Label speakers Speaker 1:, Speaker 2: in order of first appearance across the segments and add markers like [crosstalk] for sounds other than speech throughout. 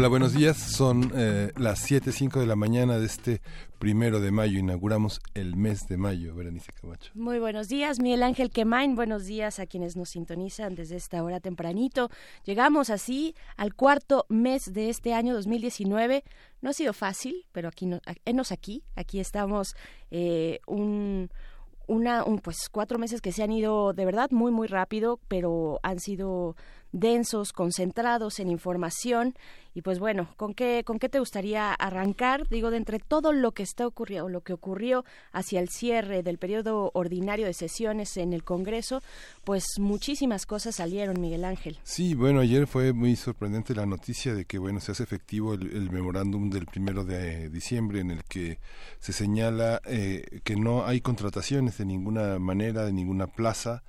Speaker 1: Hola, buenos días. Son eh, las 7.05 de la mañana de este primero de mayo. Inauguramos el mes de mayo, Berenice Camacho.
Speaker 2: Muy buenos días, Miguel Ángel Quemain. Buenos días a quienes nos sintonizan desde esta hora tempranito. Llegamos así al cuarto mes de este año 2019. No ha sido fácil, pero aquí, no, enos aquí. Aquí estamos eh, un una, un, pues cuatro meses que se han ido de verdad muy muy rápido, pero han sido densos, concentrados en información. Y pues bueno, ¿con qué, ¿con qué te gustaría arrancar? Digo, de entre todo lo que está ocurriendo, lo que ocurrió hacia el cierre del periodo ordinario de sesiones en el Congreso, pues muchísimas cosas salieron, Miguel Ángel.
Speaker 1: Sí, bueno, ayer fue muy sorprendente la noticia de que, bueno, se hace efectivo el, memorándum del primero de diciembre en el que se señala eh, que no hay contrataciones de ninguna manera, de ninguna plaza,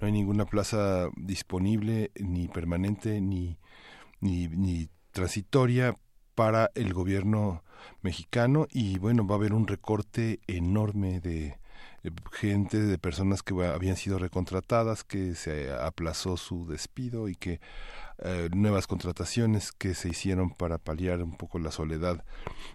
Speaker 1: no hay ninguna plaza disponible ni permanente ni, ni, ni transitoria para el gobierno mexicano. Y bueno va a haber un recorte enorme de gente de personas que habían sido recontratadas que se aplazó su despido y que eh, nuevas contrataciones que se hicieron para paliar un poco la soledad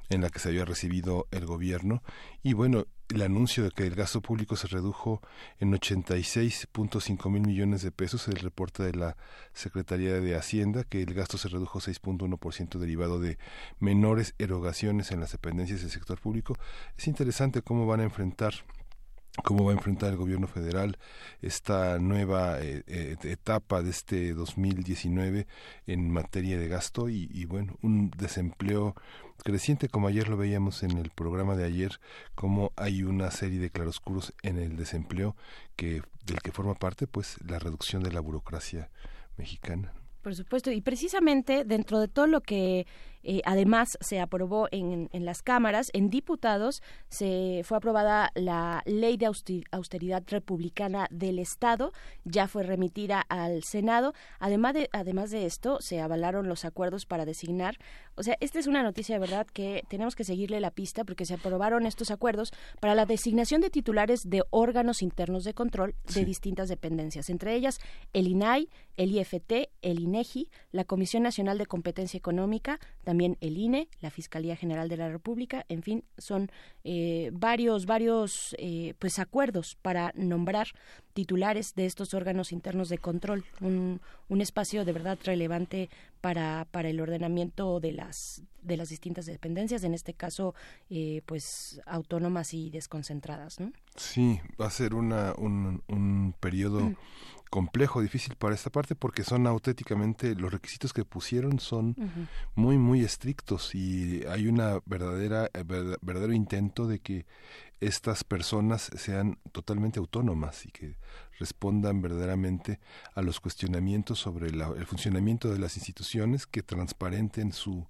Speaker 1: en la que se había recibido el gobierno. Y bueno el anuncio de que el gasto público se redujo en 86.5 mil millones de pesos el reporte de la Secretaría de Hacienda que el gasto se redujo 6.1% derivado de menores erogaciones en las dependencias del sector público. Es interesante cómo van a enfrentar cómo va a enfrentar el gobierno federal esta nueva eh, eh, etapa de este 2019 en materia de gasto y, y, bueno, un desempleo creciente como ayer lo veíamos en el programa de ayer, como hay una serie de claroscuros en el desempleo que del que forma parte pues la reducción de la burocracia mexicana.
Speaker 2: Por supuesto, y precisamente dentro de todo lo que eh, además, se aprobó en, en, las cámaras, en diputados se fue aprobada la ley de austeridad republicana del Estado, ya fue remitida al Senado. Además de, además de esto, se avalaron los acuerdos para designar. O sea, esta es una noticia de verdad que tenemos que seguirle la pista porque se aprobaron estos acuerdos para la designación de titulares de órganos internos de control de distintas dependencias, entre ellas el INAI, el IFT, el INEGI, la Comisión Nacional de Competencia Económica, también el INE, la Fiscalía General de la República, en fin, son eh, varios, varios eh, pues acuerdos para nombrar titulares de estos órganos internos de control, un, un espacio de verdad relevante para, para el ordenamiento de las de las distintas dependencias, en este caso, eh, pues autónomas y desconcentradas, ¿no?
Speaker 1: Sí, va a ser una, un, un periodo mm complejo, difícil para esta parte porque son auténticamente los requisitos que pusieron son muy muy estrictos y hay una verdadera eh, verdadero intento de que estas personas sean totalmente autónomas y que respondan verdaderamente a los cuestionamientos sobre el funcionamiento de las instituciones que transparenten su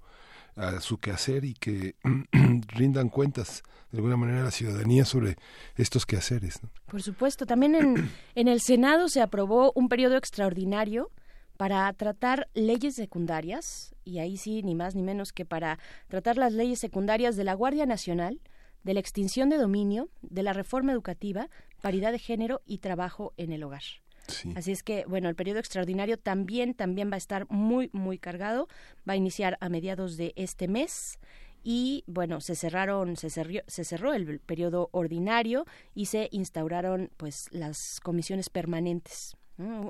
Speaker 1: a su quehacer y que [clears throat] rindan cuentas de alguna manera a la ciudadanía sobre estos quehaceres.
Speaker 2: Por supuesto, también en, [clears throat] en el Senado se aprobó un periodo extraordinario para tratar leyes secundarias, y ahí sí, ni más ni menos que para tratar las leyes secundarias de la Guardia Nacional, de la extinción de dominio, de la reforma educativa, paridad de género y trabajo en el hogar. Así es que, bueno, el periodo extraordinario también, también va a estar muy, muy cargado. Va a iniciar a mediados de este mes y bueno se cerraron se cerró, se cerró el periodo ordinario y se instauraron pues las comisiones permanentes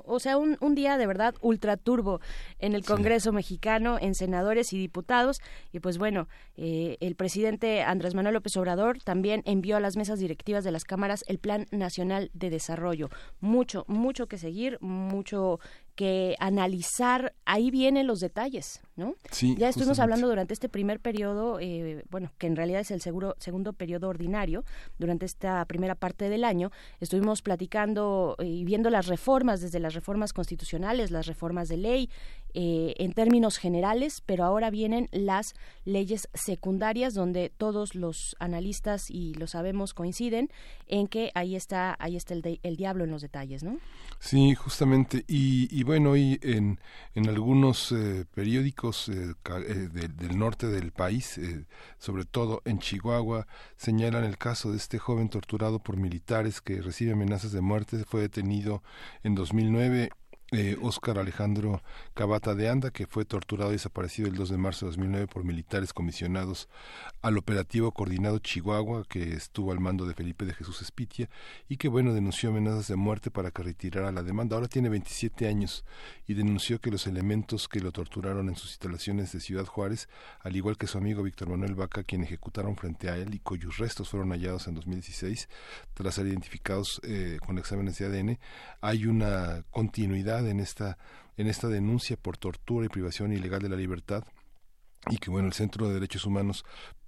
Speaker 2: o sea, un, un, día de verdad ultra turbo en el Congreso mexicano, en senadores y diputados. Y pues bueno, eh, el presidente Andrés Manuel López Obrador también envió a las mesas directivas de las cámaras el Plan Nacional de Desarrollo. Mucho, mucho que seguir, mucho que analizar, ahí vienen los detalles, ¿no?
Speaker 1: Sí,
Speaker 2: ya estuvimos hablando durante este primer periodo, eh, bueno, que en realidad es el seguro, segundo periodo ordinario, durante esta primera parte del año, estuvimos platicando y viendo las reformas, desde las reformas constitucionales, las reformas de ley, eh, en términos generales, pero ahora vienen las leyes secundarias donde todos los analistas y lo sabemos coinciden en que ahí está ahí está el, el diablo en los detalles, ¿no?
Speaker 1: Sí, justamente. Y, bueno, y en, en algunos eh, periódicos eh, del norte del país, sobre todo en Chihuahua, señalan el caso de este joven torturado por militares que recibe amenazas de muerte. Fue detenido en 2009 Óscar Alejandro Cabata de Anda, que fue torturado y desaparecido el 2 de marzo de 2009 por militares comisionados al operativo coordinado Chihuahua, que estuvo al mando de Felipe de Jesús Espitia y que, bueno, denunció amenazas de muerte para que retirara la demanda. Ahora tiene 27 años y denunció que los elementos que lo torturaron en sus instalaciones de Ciudad Juárez, al igual que su amigo Víctor Manuel Vaca, quien ejecutaron frente a él y cuyos restos fueron hallados en 2016, tras ser identificados eh, con exámenes de ADN, hay una continuidad en esta, en esta denuncia por tortura y privación ilegal de la libertad y que bueno el Centro de Derechos Humanos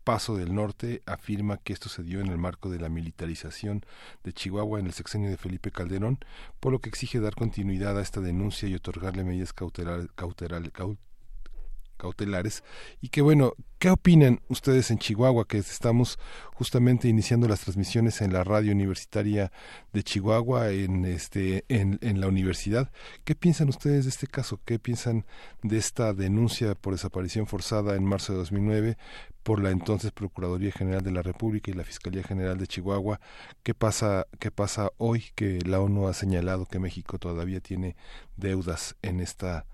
Speaker 1: Paso del Norte afirma que esto se dio en el marco de la militarización de Chihuahua en el sexenio de Felipe Calderón, por lo que exige dar continuidad a esta denuncia y otorgarle medidas cautelares, cautelares y que bueno, ¿qué opinan ustedes en Chihuahua que estamos justamente iniciando las transmisiones en la radio universitaria de Chihuahua en este en, la universidad? ¿Qué piensan ustedes de este caso? ¿Qué piensan de esta denuncia por desaparición forzada en marzo de 2009 por la entonces Procuraduría General de la República y la Fiscalía General de Chihuahua? ¿Qué pasa qué pasa hoy que la ONU ha señalado que México todavía tiene deudas en esta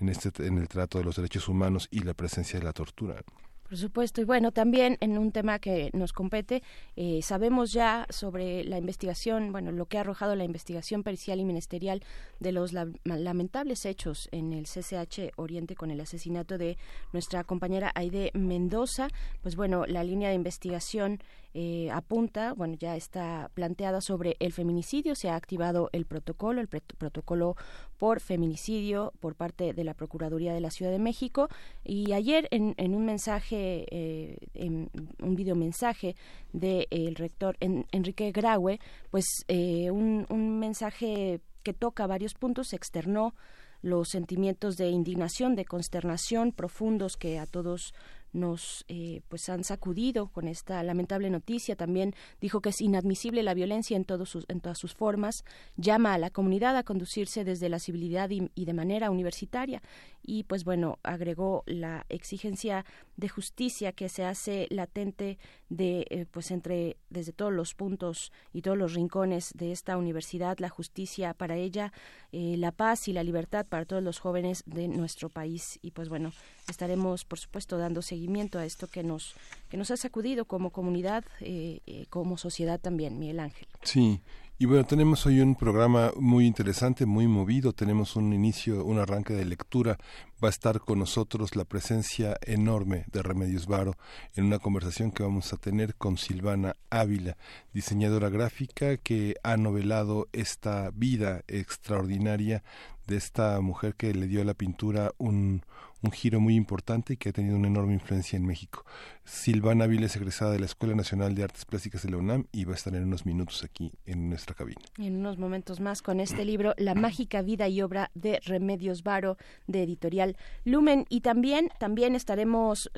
Speaker 1: en, este, en el trato de los derechos humanos y la presencia de la tortura.
Speaker 2: Por supuesto. Y bueno, también en un tema que nos compete, eh, sabemos ya sobre la investigación, bueno, lo que ha arrojado la investigación pericial y ministerial de los lamentables hechos en el CCH Oriente con el asesinato de nuestra compañera Aide Mendoza. Pues bueno, la línea de investigación eh, apunta, bueno, ya está planteada sobre el feminicidio, se ha activado el protocolo, el protocolo por feminicidio por parte de la Procuraduría de la Ciudad de México. Y ayer en, un mensaje, eh, en un videomensaje del el rector Enrique Graue, pues eh, un, un mensaje que toca varios puntos, se externó los sentimientos de indignación, de consternación profundos que a todos nos eh, pues han sacudido con esta lamentable noticia. También dijo que es inadmisible la violencia en, todos sus, en todas sus formas. Llama a la comunidad a conducirse desde la civilidad y, de manera universitaria. Y pues bueno, agregó la exigencia de justicia que se hace latente de eh, pues entre desde todos los puntos y todos los rincones de esta universidad la justicia para ella eh, la paz y la libertad para todos los jóvenes de nuestro país y pues bueno estaremos por supuesto dando seguimiento a esto que nos que nos ha sacudido como comunidad eh, como sociedad también Miguel Ángel
Speaker 1: sí y bueno, tenemos hoy un programa muy interesante, muy movido. Tenemos un inicio, un arranque de lectura. Va a estar con nosotros la presencia enorme de Remedios Varo en una conversación que vamos a tener con Silvana Ávila, diseñadora gráfica que ha novelado esta vida extraordinaria de esta mujer que le dio a la pintura un, un giro muy importante y que ha tenido una enorme influencia en México. Silvana Ávila es egresada de la Escuela Nacional de Artes Plásticas de la UNAM y va a estar en unos minutos aquí en nuestra cabina.
Speaker 2: En unos momentos más con este libro, La mágica vida y obra de Remedios Varo, de editorial Lumen. Y también, también estaremos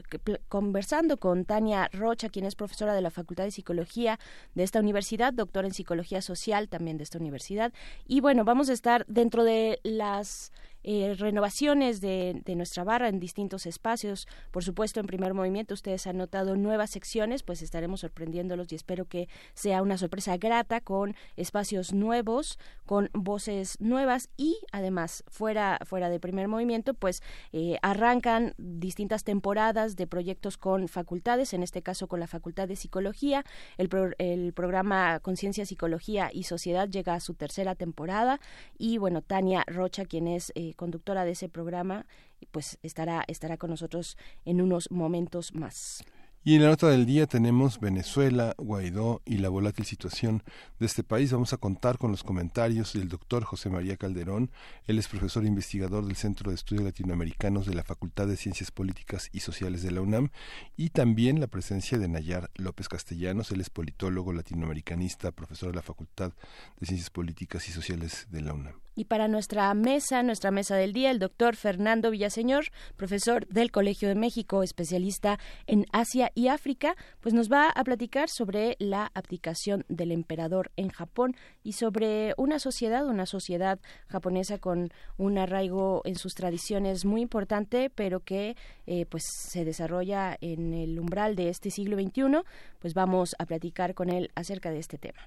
Speaker 2: conversando con Tania Rocha, quien es profesora de la Facultad de Psicología de esta universidad, doctora en Psicología Social también de esta universidad. Y bueno, vamos a estar dentro de las eh, renovaciones de, de, nuestra barra en distintos espacios. Por supuesto, en primer movimiento ustedes han notado nuevas secciones, pues estaremos sorprendiéndolos y espero que sea una sorpresa grata con espacios nuevos, con voces nuevas y además fuera, fuera de primer movimiento, pues eh, arrancan distintas temporadas de proyectos con facultades, en este caso con la Facultad de Psicología. El, el programa Conciencia, Psicología y Sociedad llega a su tercera temporada y bueno, Tania Rocha, quien es eh, conductora de ese programa, pues estará, estará con nosotros en unos momentos más.
Speaker 1: Y en la nota del día tenemos Venezuela, Guaidó y la volátil situación de este país. Vamos a contar con los comentarios del doctor José María Calderón. Él es profesor e investigador del Centro de Estudios Latinoamericanos de la Facultad de Ciencias Políticas y Sociales de la UNAM. Y también la presencia de Nayar López Castellanos. Él es politólogo latinoamericanista, profesor de la Facultad de Ciencias Políticas y Sociales de la UNAM.
Speaker 2: Y para nuestra mesa, nuestra mesa del día, el doctor Fernando Villaseñor, profesor del Colegio de México, especialista en Asia y África, pues nos va a platicar sobre la abdicación del emperador en Japón y sobre una sociedad, una sociedad japonesa con un arraigo en sus tradiciones muy importante, pero que eh, pues se desarrolla en el umbral de este siglo XXI. Pues vamos a platicar con él acerca de este tema.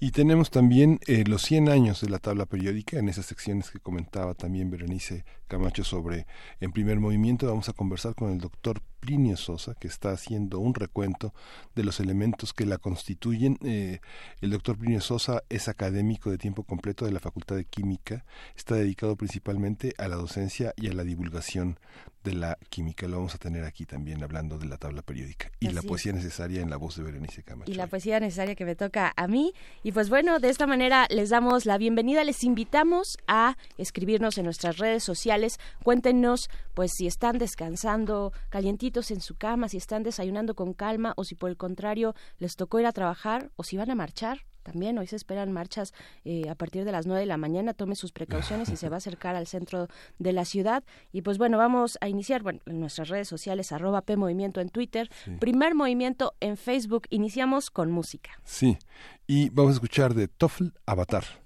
Speaker 1: Y tenemos también eh, los 100 años de la tabla periódica en esas secciones que comentaba también Berenice Camacho sobre en primer movimiento. Vamos a conversar con el doctor Plinio Sosa, que está haciendo un recuento de los elementos que la constituyen. Eh, el doctor Plinio Sosa es académico de tiempo completo de la Facultad de Química, está dedicado principalmente a la docencia y a la divulgación de la química. Lo vamos a tener aquí también hablando de la tabla periódica y la poesía necesaria en la voz de Berenice Camacho.
Speaker 2: Y la poesía necesaria que me toca a mí. Y pues bueno, de esta manera les damos la bienvenida, les invitamos a escribirnos en nuestras redes sociales. Cuéntenos pues si están descansando calientitos en su cama, si están desayunando con calma o si por el contrario les tocó ir a trabajar o si van a marchar también hoy se esperan marchas eh, a partir de las 9 de la mañana. Tome sus precauciones y se va a acercar al centro de la ciudad. Y pues bueno, vamos a iniciar bueno, en nuestras redes sociales, arroba P Movimiento en Twitter, Primer Movimiento en Facebook. Iniciamos con música.
Speaker 1: Sí, y vamos a escuchar de Toffel Avatar.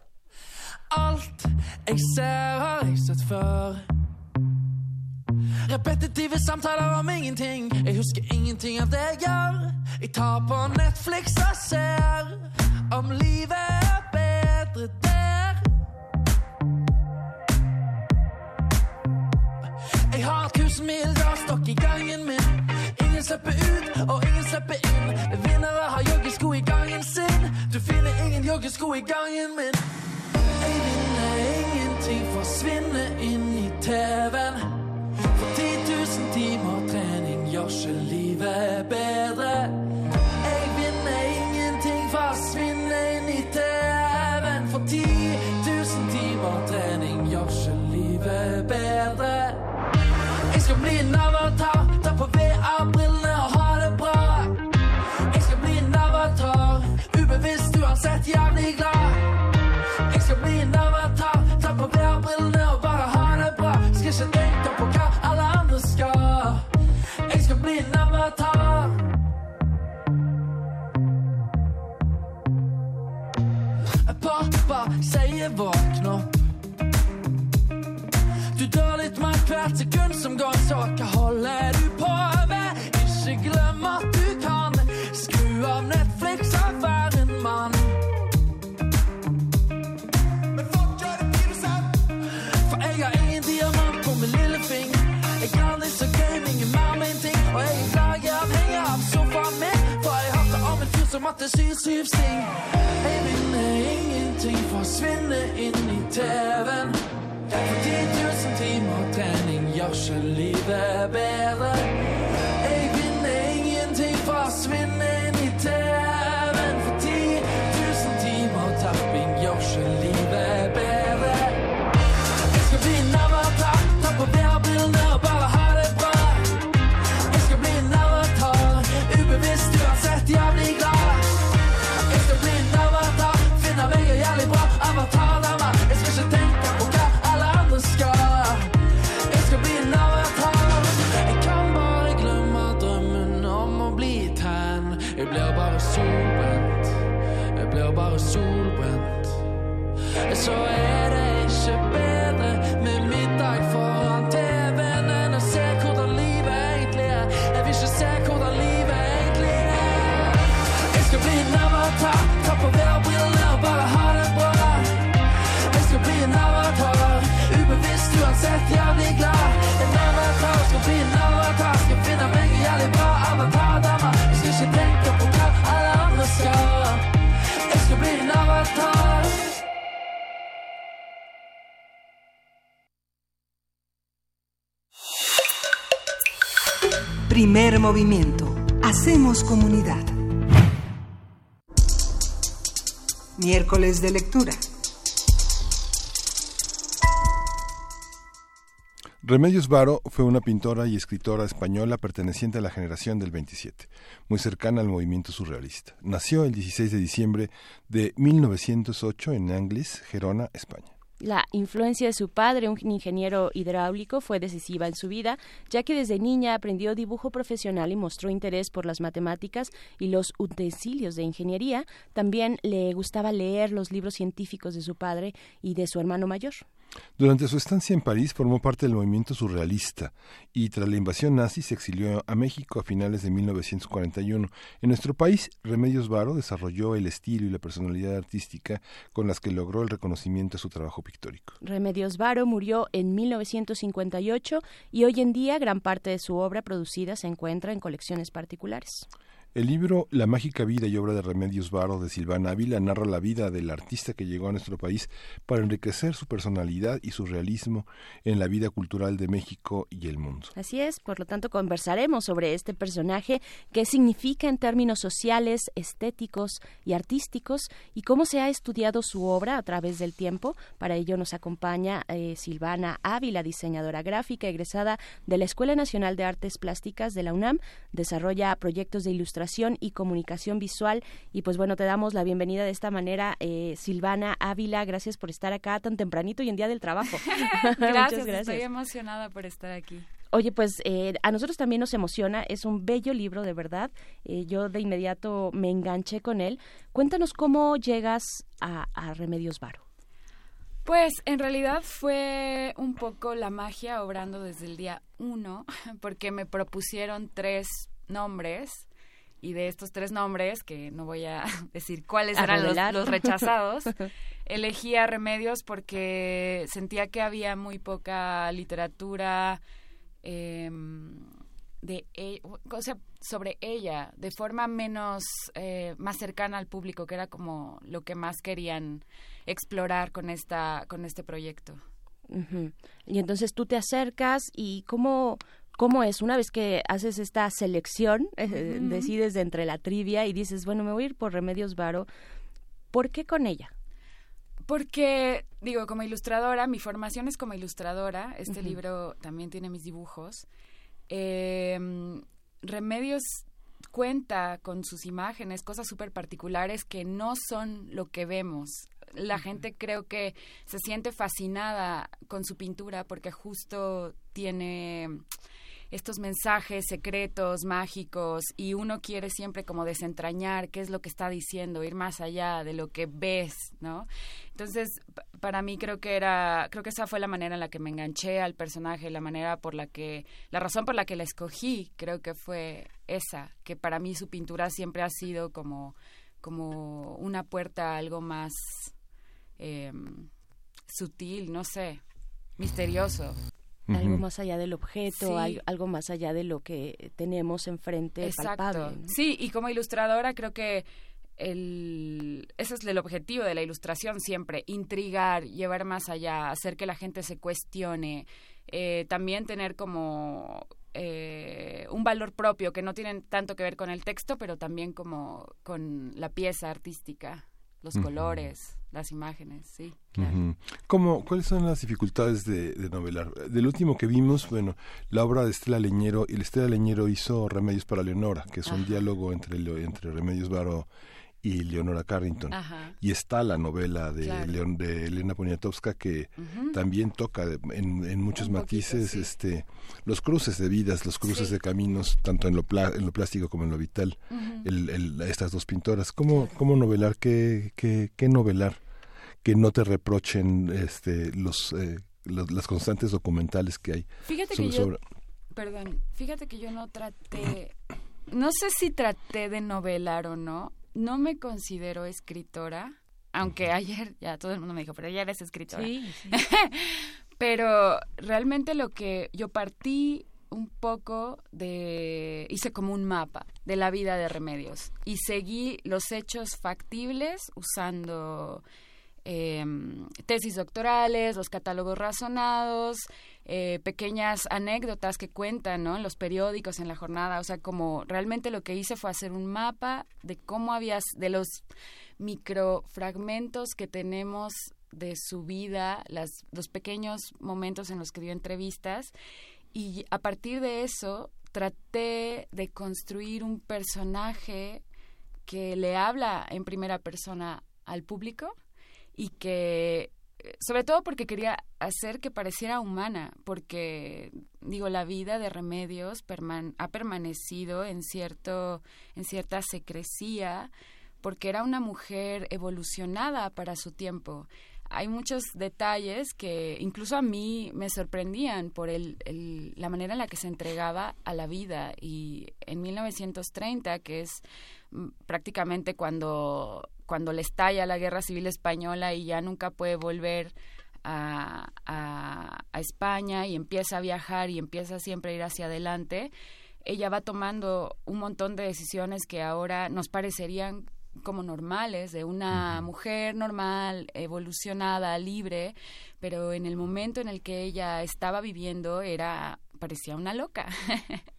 Speaker 3: Repetitive samtaler om ingenting. Jeg husker ingenting av det jeg gjør. Jeg tar på Netflix og ser om livet er bedre der. Jeg har et tusen mil stokk i gangen min. Ingen slipper ut, og ingen slipper inn. Vinnere har joggesko i gangen sin. Du finner ingen joggesko i gangen min. Jeg forsvinne inn i TV-en. 10 000 timer trening gjør ikke livet bedre. Sy syv sting. Jeg vinner ingenting, forsvinner inn i TV-en. For 10 000 timer trening gjør ikke livet bedre.
Speaker 4: Primer movimiento. Hacemos comunidad. Miércoles de lectura.
Speaker 1: Remedios Varo fue una pintora y escritora española perteneciente a la generación del 27, muy cercana al movimiento surrealista. Nació el 16 de diciembre de 1908 en Anglis, Gerona, España.
Speaker 2: La influencia de su padre, un ingeniero hidráulico, fue decisiva en su vida, ya que desde niña aprendió dibujo profesional y mostró interés por las matemáticas y los utensilios de ingeniería. También le gustaba leer los libros científicos de su padre y de su hermano mayor.
Speaker 1: Durante su estancia en París formó parte del movimiento surrealista y tras la invasión nazi se exilió a México a finales de 1941. En nuestro país, Remedios Varo desarrolló el estilo y la personalidad artística con las que logró el reconocimiento de su trabajo pictórico.
Speaker 2: Remedios Varo murió en 1958 y hoy en día gran parte de su obra producida se encuentra en colecciones particulares.
Speaker 1: El libro La mágica vida y obra de Remedios Varo de Silvana Ávila narra la vida del artista que llegó a nuestro país para enriquecer su personalidad y su realismo en la vida cultural de México y el mundo.
Speaker 2: Así es, por lo tanto conversaremos sobre este personaje, qué significa en términos sociales, estéticos y artísticos y cómo se ha estudiado su obra a través del tiempo. Para ello nos acompaña eh, Silvana Ávila, diseñadora gráfica egresada de la Escuela Nacional de Artes Plásticas de la UNAM, desarrolla proyectos de ilustración y comunicación visual. Y pues bueno, te damos la bienvenida de esta manera, eh, Silvana Ávila. Gracias por estar acá tan tempranito y en día del trabajo. [laughs] [laughs]
Speaker 5: gracias, gracias, estoy emocionada por estar aquí.
Speaker 2: Oye, pues eh, a nosotros también nos emociona, es un bello libro de verdad, eh, yo de inmediato me enganché con él. Cuéntanos cómo llegas a, a Remedios Varo.
Speaker 5: Pues en realidad fue un poco la magia obrando desde el día uno, [laughs] porque me propusieron tres nombres y de estos tres nombres, que no voy a [laughs] decir cuáles eran los, rechazados, [laughs] elegí a Remedios porque sentía que había muy poca literatura em, de e, o sea, sobre ella, de forma menos, eh, más cercana al público, que era como lo que más querían explorar con, esta, con este proyecto.
Speaker 2: Y entonces tú te acercas y cómo, ¿Cómo es? Una vez que haces esta selección, eh, decides de entre la trivia y dices, bueno, me voy a ir por Remedios Varo, ¿por qué con ella?
Speaker 5: Porque, digo, como ilustradora, mi formación es como ilustradora, este libro también tiene mis dibujos. Em, Remedios cuenta con sus imágenes cosas súper particulares que no son lo que vemos. La gente creo que se siente fascinada con su pintura porque justo tiene estos mensajes secretos, mágicos, y uno quiere siempre como desentrañar qué es lo que está diciendo, ir más allá de lo que ves, ¿no? Entonces, para mí creo que era, creo que esa fue la manera en la que me enganché al personaje, la manera por la que, la razón por la que la escogí, creo que fue esa, que para mí su pintura siempre ha sido como, como una puerta a algo más em, sutil, no sé, misterioso
Speaker 2: algo más allá del objeto, algo, más allá de lo que tenemos enfrente Exacto.
Speaker 5: Sí, y como ilustradora creo que el, ese es el objetivo de la ilustración siempre, intrigar, llevar más allá, hacer que la gente se cuestione, eh, también tener como eh, un valor propio que no tiene tanto que ver con el texto, pero también como con la pieza artística, los colores las imágenes, sí.
Speaker 1: ¿Cuáles son las dificultades de, novelar? Del último que vimos, bueno, la obra de Estela Leñero, y Estela Leñero hizo Remedios para Leonora, que es un diálogo entre, entre Remedios Varo y Leonora Carrington. Y está la novela de, León, de Elena Poniatowska que también toca en, muchos matices este los cruces de vidas, los cruces de caminos, tanto en lo, en lo plástico como en lo vital, estas dos pintoras. ¿Cómo, cómo novelar? ¿Qué, qué, qué novelar? Que no te reprochen este, los, eh, las constantes documentales que hay.
Speaker 5: Fíjate que yo, perdón, fíjate que yo no traté, no sé si traté de novelar o no, no me considero escritora, aunque ayer ya todo el mundo me dijo, pero ya eres escritora. [laughs] Sí, pero realmente lo que yo partí un poco de hice como un mapa de la vida de Remedios y seguí los hechos factibles usando em, tesis doctorales, los catálogos razonados, eh, pequeñas anécdotas que cuentan ¿no? en los periódicos, en la jornada. O sea, como realmente lo que hice fue hacer un mapa de cómo había, de los microfragmentos que tenemos de su vida, los pequeños momentos en los que dio entrevistas. Y a partir de eso traté de construir un personaje que le habla en primera persona al público y que sobre todo porque quería hacer que pareciera humana, porque digo la vida de Remedios ha permanecido en cierto en cierta secrecía porque era una mujer evolucionada para su tiempo hay muchos detalles que incluso a mí me sorprendían por el, la manera en la que se entregaba a la vida. Y en 1930, que es mm, prácticamente cuando, cuando le estalla la guerra civil española y ya nunca puede volver a, a, a España y empieza a viajar y empieza siempre a ir hacia adelante, ella va tomando un montón de decisiones que ahora nos parecerían como normales, de una mujer normal, evolucionada, libre, pero en el momento en el que ella estaba viviendo era parecía una loca.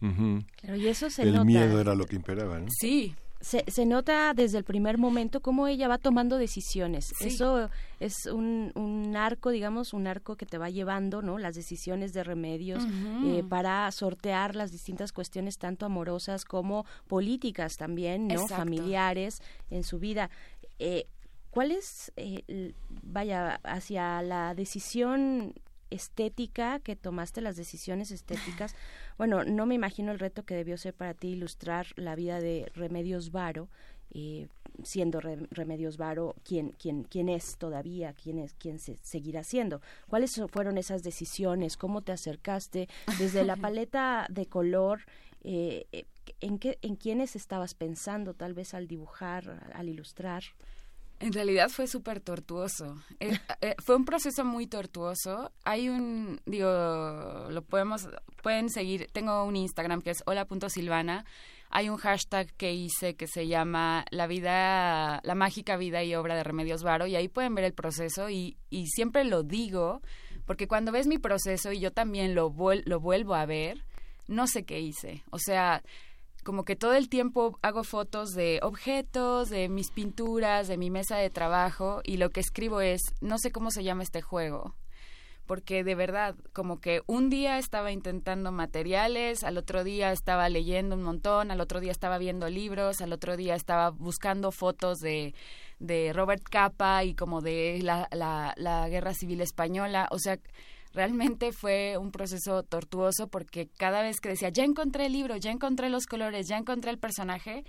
Speaker 5: [laughs]
Speaker 2: y eso se
Speaker 1: el miedo era lo que imperaba, ¿no?
Speaker 5: Sí,
Speaker 2: se, se, nota desde el primer momento cómo ella va tomando decisiones. Eso es un, un, arco, digamos, un arco que te va llevando, ¿no? Las decisiones de remedios eh, para sortear las distintas cuestiones, tanto amorosas como políticas también, ¿no? Familiares en su vida. Eh, ¿Cuál es, eh, vaya, hacia la decisión estética que tomaste las decisiones estéticas bueno no me imagino el reto que debió ser para ti ilustrar la vida de Remedios Varo eh, siendo Remedios Varo quien quién quién es todavía quién es quién se seguirá siendo. Cuáles fueron esas decisiones cómo te acercaste desde la [laughs] paleta de color eh, eh, en qué en quiénes estabas pensando tal vez al dibujar al ilustrar
Speaker 5: en realidad fue súper tortuoso. Eh, eh, fue un proceso muy tortuoso. Hay un, digo, lo podemos, pueden seguir, tengo un Instagram que es hola.silvana. Hay un hashtag que hice que se llama La vida, la mágica vida y obra de Remedios Varo y ahí pueden ver el proceso y, y siempre lo digo porque cuando ves mi proceso y yo también lo, lo vuelvo a ver, no sé qué hice. O sea, como que todo el tiempo hago fotos de objetos, de mis pinturas, de mi mesa de trabajo y lo que escribo es, no sé cómo se llama este juego, porque de verdad, como que un día estaba intentando materiales, al otro día estaba leyendo un montón, al otro día estaba viendo libros, al otro día estaba buscando fotos de, de Robert Capa y como de la, la, la Guerra Civil Española, o sea realmente fue un proceso tortuoso porque cada vez que decía, ya encontré el libro, ya encontré los colores, ya encontré el personaje,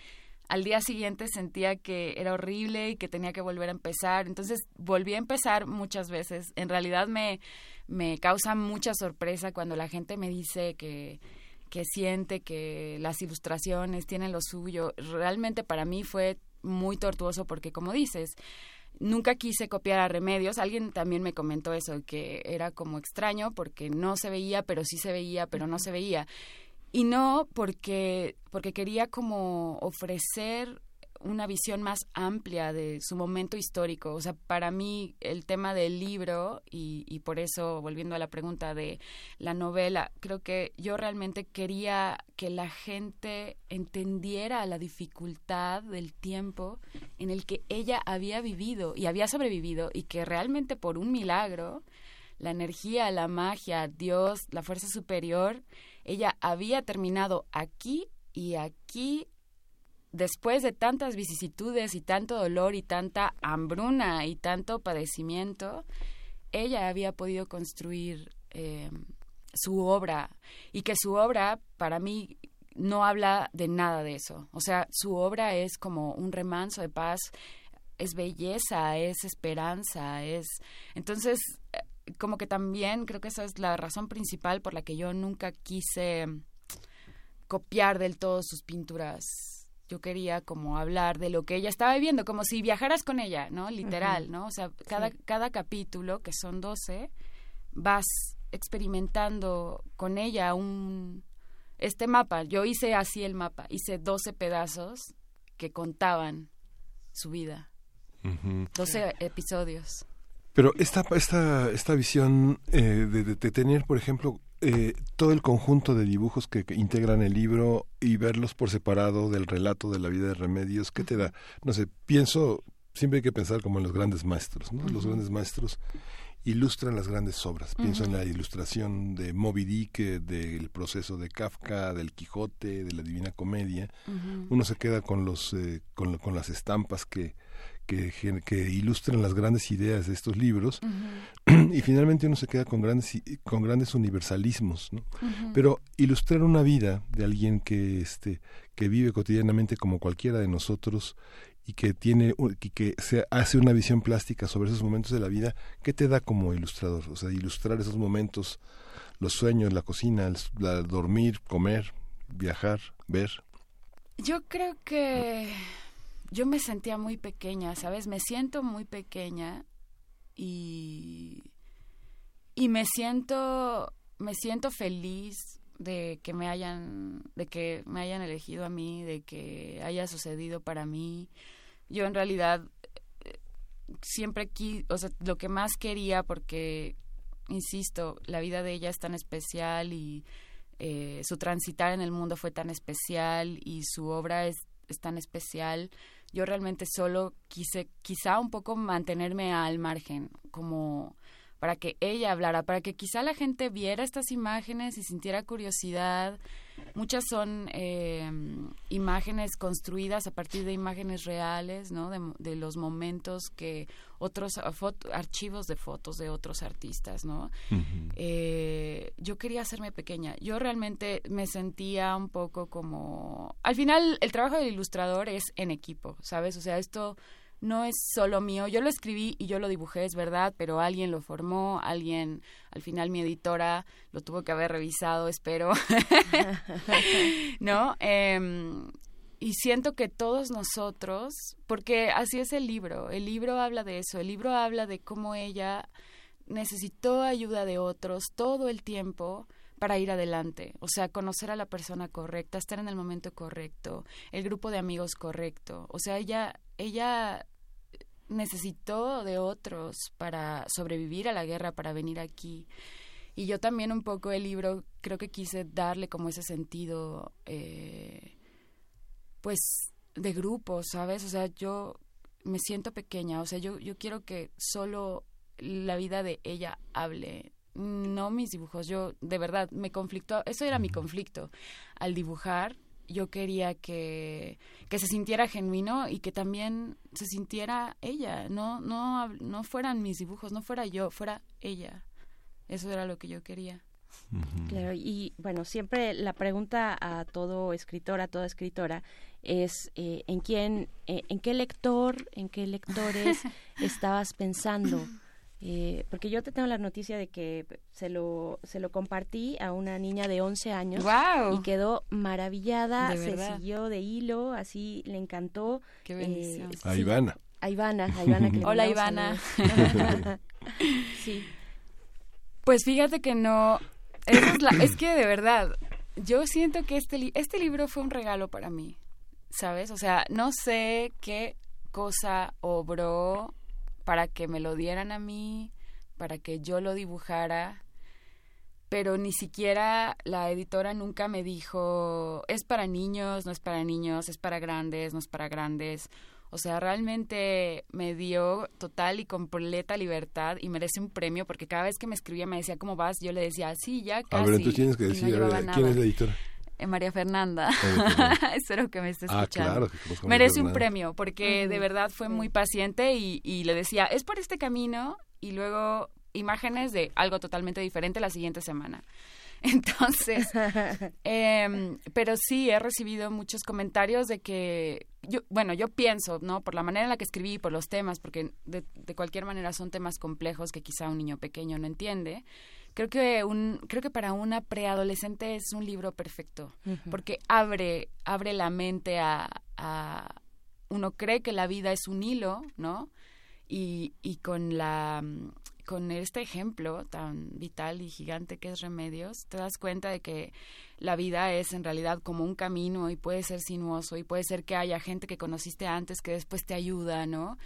Speaker 5: al día siguiente sentía que era horrible y que tenía que volver a empezar. Entonces volví a empezar muchas veces. En realidad me, me causa mucha sorpresa cuando la gente me dice que, que siente que las ilustraciones tienen lo suyo. Realmente para mí fue muy tortuoso porque, como dices, nunca quise copiar a Remedios. Alguien también me comentó eso, que era como extraño porque no se veía, pero sí se veía, pero no se veía. Y no porque, porque quería como ofrecer una visión más amplia de su momento histórico. O sea, para mí el tema del libro, y, y, por eso, volviendo a la pregunta de la novela, creo que yo realmente quería que la gente entendiera la dificultad del tiempo en el que ella había vivido y había sobrevivido y que realmente por un milagro, la energía, la magia, Dios, la fuerza superior, ella había terminado aquí y aquí después de tantas vicisitudes y tanto dolor y tanta hambruna y tanto padecimiento, ella había podido construir eh, su obra y que su obra para mí no habla de nada de eso. O sea, su obra es como un remanso de paz, es belleza, es esperanza, es... Entonces, eh, como que también creo que esa es la razón principal por la que yo nunca quise copiar del todo sus pinturas yo quería como hablar de lo que ella estaba viviendo, como si viajaras con ella, ¿no? Literal, ¿no? O sea, cada, cada capítulo, que son 12, vas experimentando con ella un este mapa. Yo hice así el mapa, hice 12 pedazos que contaban su vida. 12 episodios.
Speaker 1: Pero esta, esta, esta visión eh, de, de, de tener, por ejemplo, eh, todo el conjunto de dibujos que, que, integran el libro y verlos por separado del relato de la vida de Remedios, ¿qué te da? No sé, pienso, siempre hay que pensar como en los grandes maestros, ¿no? Los grandes maestros ilustran las grandes obras. Pienso uh -huh. en la ilustración de Moby Dick, del proceso de Kafka, del Quijote, de la Divina Comedia. Uh -huh. Uno se queda con los eh, con, con las estampas que que, que, ilustran las grandes ideas de estos libros uh [clears throat] -huh. y finalmente uno se queda con grandes con grandes universalismos ¿no? uh -huh. pero ilustrar una vida de alguien que este que vive cotidianamente como cualquiera de nosotros y que tiene y que se hace una visión plástica sobre esos momentos de la vida qué te da como ilustrador o sea ilustrar esos momentos los sueños la cocina el, la, dormir comer viajar ver
Speaker 5: yo creo que yo me sentía muy pequeña, ¿sabes? Me siento muy pequeña y, y me siento, me siento feliz de que me hayan, de que me hayan elegido a mí, de que haya sucedido para mí. Yo en realidad siempre qui, o sea, lo que más quería porque, insisto, la vida de ella es tan especial y eh, su transitar en el mundo fue tan especial y su obra es, es tan especial yo realmente solo quise quizá un poco mantenerme al margen, como para que ella hablara, para que quizá la gente viera estas imágenes y sintiera curiosidad. Muchas son eh, imágenes construidas a partir de imágenes reales, ¿no? De, de los momentos que otros archivos de fotos de otros artistas, ¿no? Uh -huh. eh, yo quería hacerme pequeña. Yo realmente me sentía un poco como... Al final, el trabajo del ilustrador es en equipo, ¿sabes? O sea, esto no es solo mío. Yo lo escribí y yo lo dibujé, es verdad, pero alguien lo formó, alguien, al final mi editora lo tuvo que haber revisado, espero. [laughs] [laughs] ¿No? Eh, y siento que todos nosotros, porque así es el libro, el libro habla de eso, el libro habla de cómo ella necesitó ayuda de otros todo el tiempo para ir adelante, o sea, conocer a la persona correcta, estar en el momento correcto, el grupo de amigos correcto, o sea, ella ella necesitó de otros para sobrevivir a la guerra, para venir aquí. Y yo también un poco el libro creo que quise darle como ese sentido, eh, pues, de grupo, ¿sabes? O sea, yo me siento pequeña, o sea, yo, yo quiero que solo la vida de ella hable, no mis dibujos. Yo, de verdad, me conflictó, eso era mi conflicto. Al dibujar, yo quería que, que se sintiera genuino y que también se sintiera ella, no, no, no fueran mis dibujos, no fuera yo, fuera ella. Eso era lo que yo quería.
Speaker 2: Claro, y bueno, siempre la pregunta a todo escritor, a toda escritora, es eh, en quién, eh, en qué lector, en qué lectores [laughs] estabas pensando. Eh, porque yo te tengo la noticia de que se lo se lo compartí a una niña de 11 años
Speaker 5: wow.
Speaker 2: y quedó maravillada, se siguió de hilo, así le encantó.
Speaker 5: Qué bendición.
Speaker 1: Eh, a Ivana.
Speaker 2: A Ivana, a Ivana que [laughs]
Speaker 5: Hola Ivana. [laughs]
Speaker 2: sí.
Speaker 5: Pues fíjate que no es, la, es que de verdad yo siento que este li este libro fue un regalo para mí, ¿sabes? O sea, no sé qué cosa obró para que me lo dieran a mí, para que yo lo dibujara, pero ni siquiera la editora nunca me dijo, es para niños, no es para niños, es para grandes, no es para grandes. O sea, realmente me dio total y completa libertad y merece un premio porque cada vez que me escribía me decía, ¿cómo vas? Yo le decía, sí, ya casi.
Speaker 1: A ver, entonces tienes que decir, no ver, ¿quién es la editora?
Speaker 5: María Fernanda. [laughs] Espero que me esté escuchando.
Speaker 1: Ah, claro, que
Speaker 5: Merece un premio porque de verdad fue muy paciente y, y, le decía, es por este camino y luego imágenes de algo totalmente diferente la siguiente semana. [laughs] Entonces, [laughs] eh, pero sí he recibido muchos comentarios de que, yo, bueno, yo pienso, ¿no? Por la manera en la que escribí, por los temas, porque de, de cualquier manera son temas complejos que quizá un niño pequeño no entiende creo que un creo que para una preadolescente es un libro perfecto uh -huh. porque abre abre la mente a, a, uno cree que la vida es un hilo no y, y con la con este ejemplo tan vital y gigante que es Remedios te das cuenta de que la vida es en realidad como un camino y puede ser sinuoso y puede ser que haya gente que conociste antes que después te ayuda no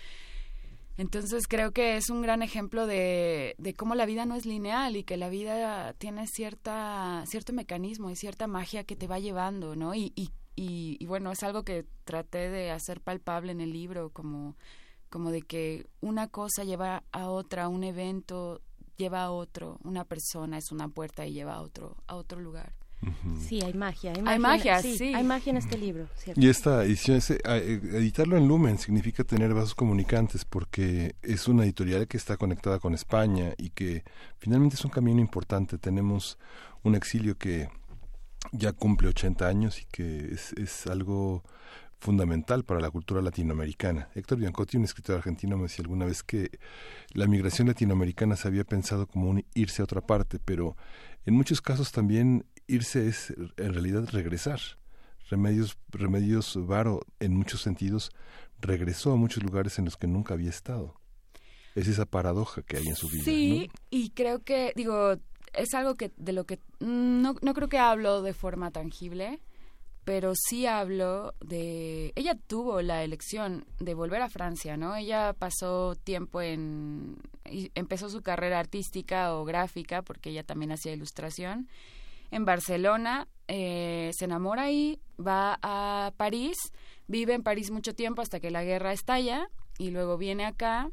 Speaker 5: Entonces creo que es un gran ejemplo de, de cómo la vida no es lineal y que la vida tiene cierta, cierto mecanismo y cierta magia que te va llevando, ¿no? Y, y, y, bueno, es algo que traté de hacer palpable en el libro, como, como de que una cosa lleva a otra, un evento lleva a otro, una persona es una puerta y lleva a otro, a otro lugar.
Speaker 2: Sí, hay magia.
Speaker 5: Hay magia, sí,
Speaker 2: Hay magia en este libro. ¿cierto?
Speaker 1: Y esta edición, ese, eh, editarlo en Lumen significa tener vasos comunicantes porque es una editorial que está conectada con España y que finalmente es un camino importante. Tenemos un exilio que ya cumple 80 años y que es, es algo fundamental para la cultura latinoamericana. Héctor Biancotti, un escritor argentino, me decía alguna vez que la migración latinoamericana se había pensado como un irse a otra parte, pero en muchos casos también irse es en realidad regresar. Remedios, Remedios Varo, en muchos sentidos, regresó a muchos lugares en los que nunca había estado. Es esa paradoja que hay en su vida.
Speaker 5: Sí, y creo que, digo, es algo que de lo que no, no creo que hablo de forma tangible, pero sí hablo de... Ella tuvo la elección de volver a Francia, ¿no? Ella pasó tiempo en... empezó su carrera artística o gráfica, porque ella también hacía ilustración, en Barcelona, eh, se enamora ahí, va a París, vive en París mucho tiempo hasta que la guerra estalla y luego viene acá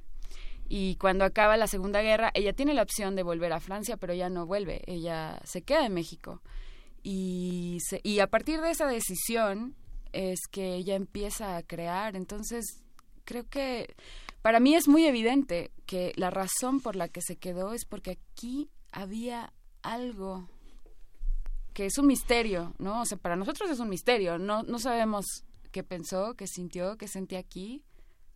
Speaker 5: y cuando acaba la Segunda Guerra, ella tiene la opción de volver a Francia, pero ya no vuelve, ella se queda en México. Y, y a partir de esa decisión es que ella empieza a crear. Entonces, creo que para mí es muy evidente que la razón por la que se quedó es porque aquí había algo que es un misterio, ¿no? O sea, para nosotros es un misterio, no, no sabemos qué pensó, qué sintió, qué sentía aquí,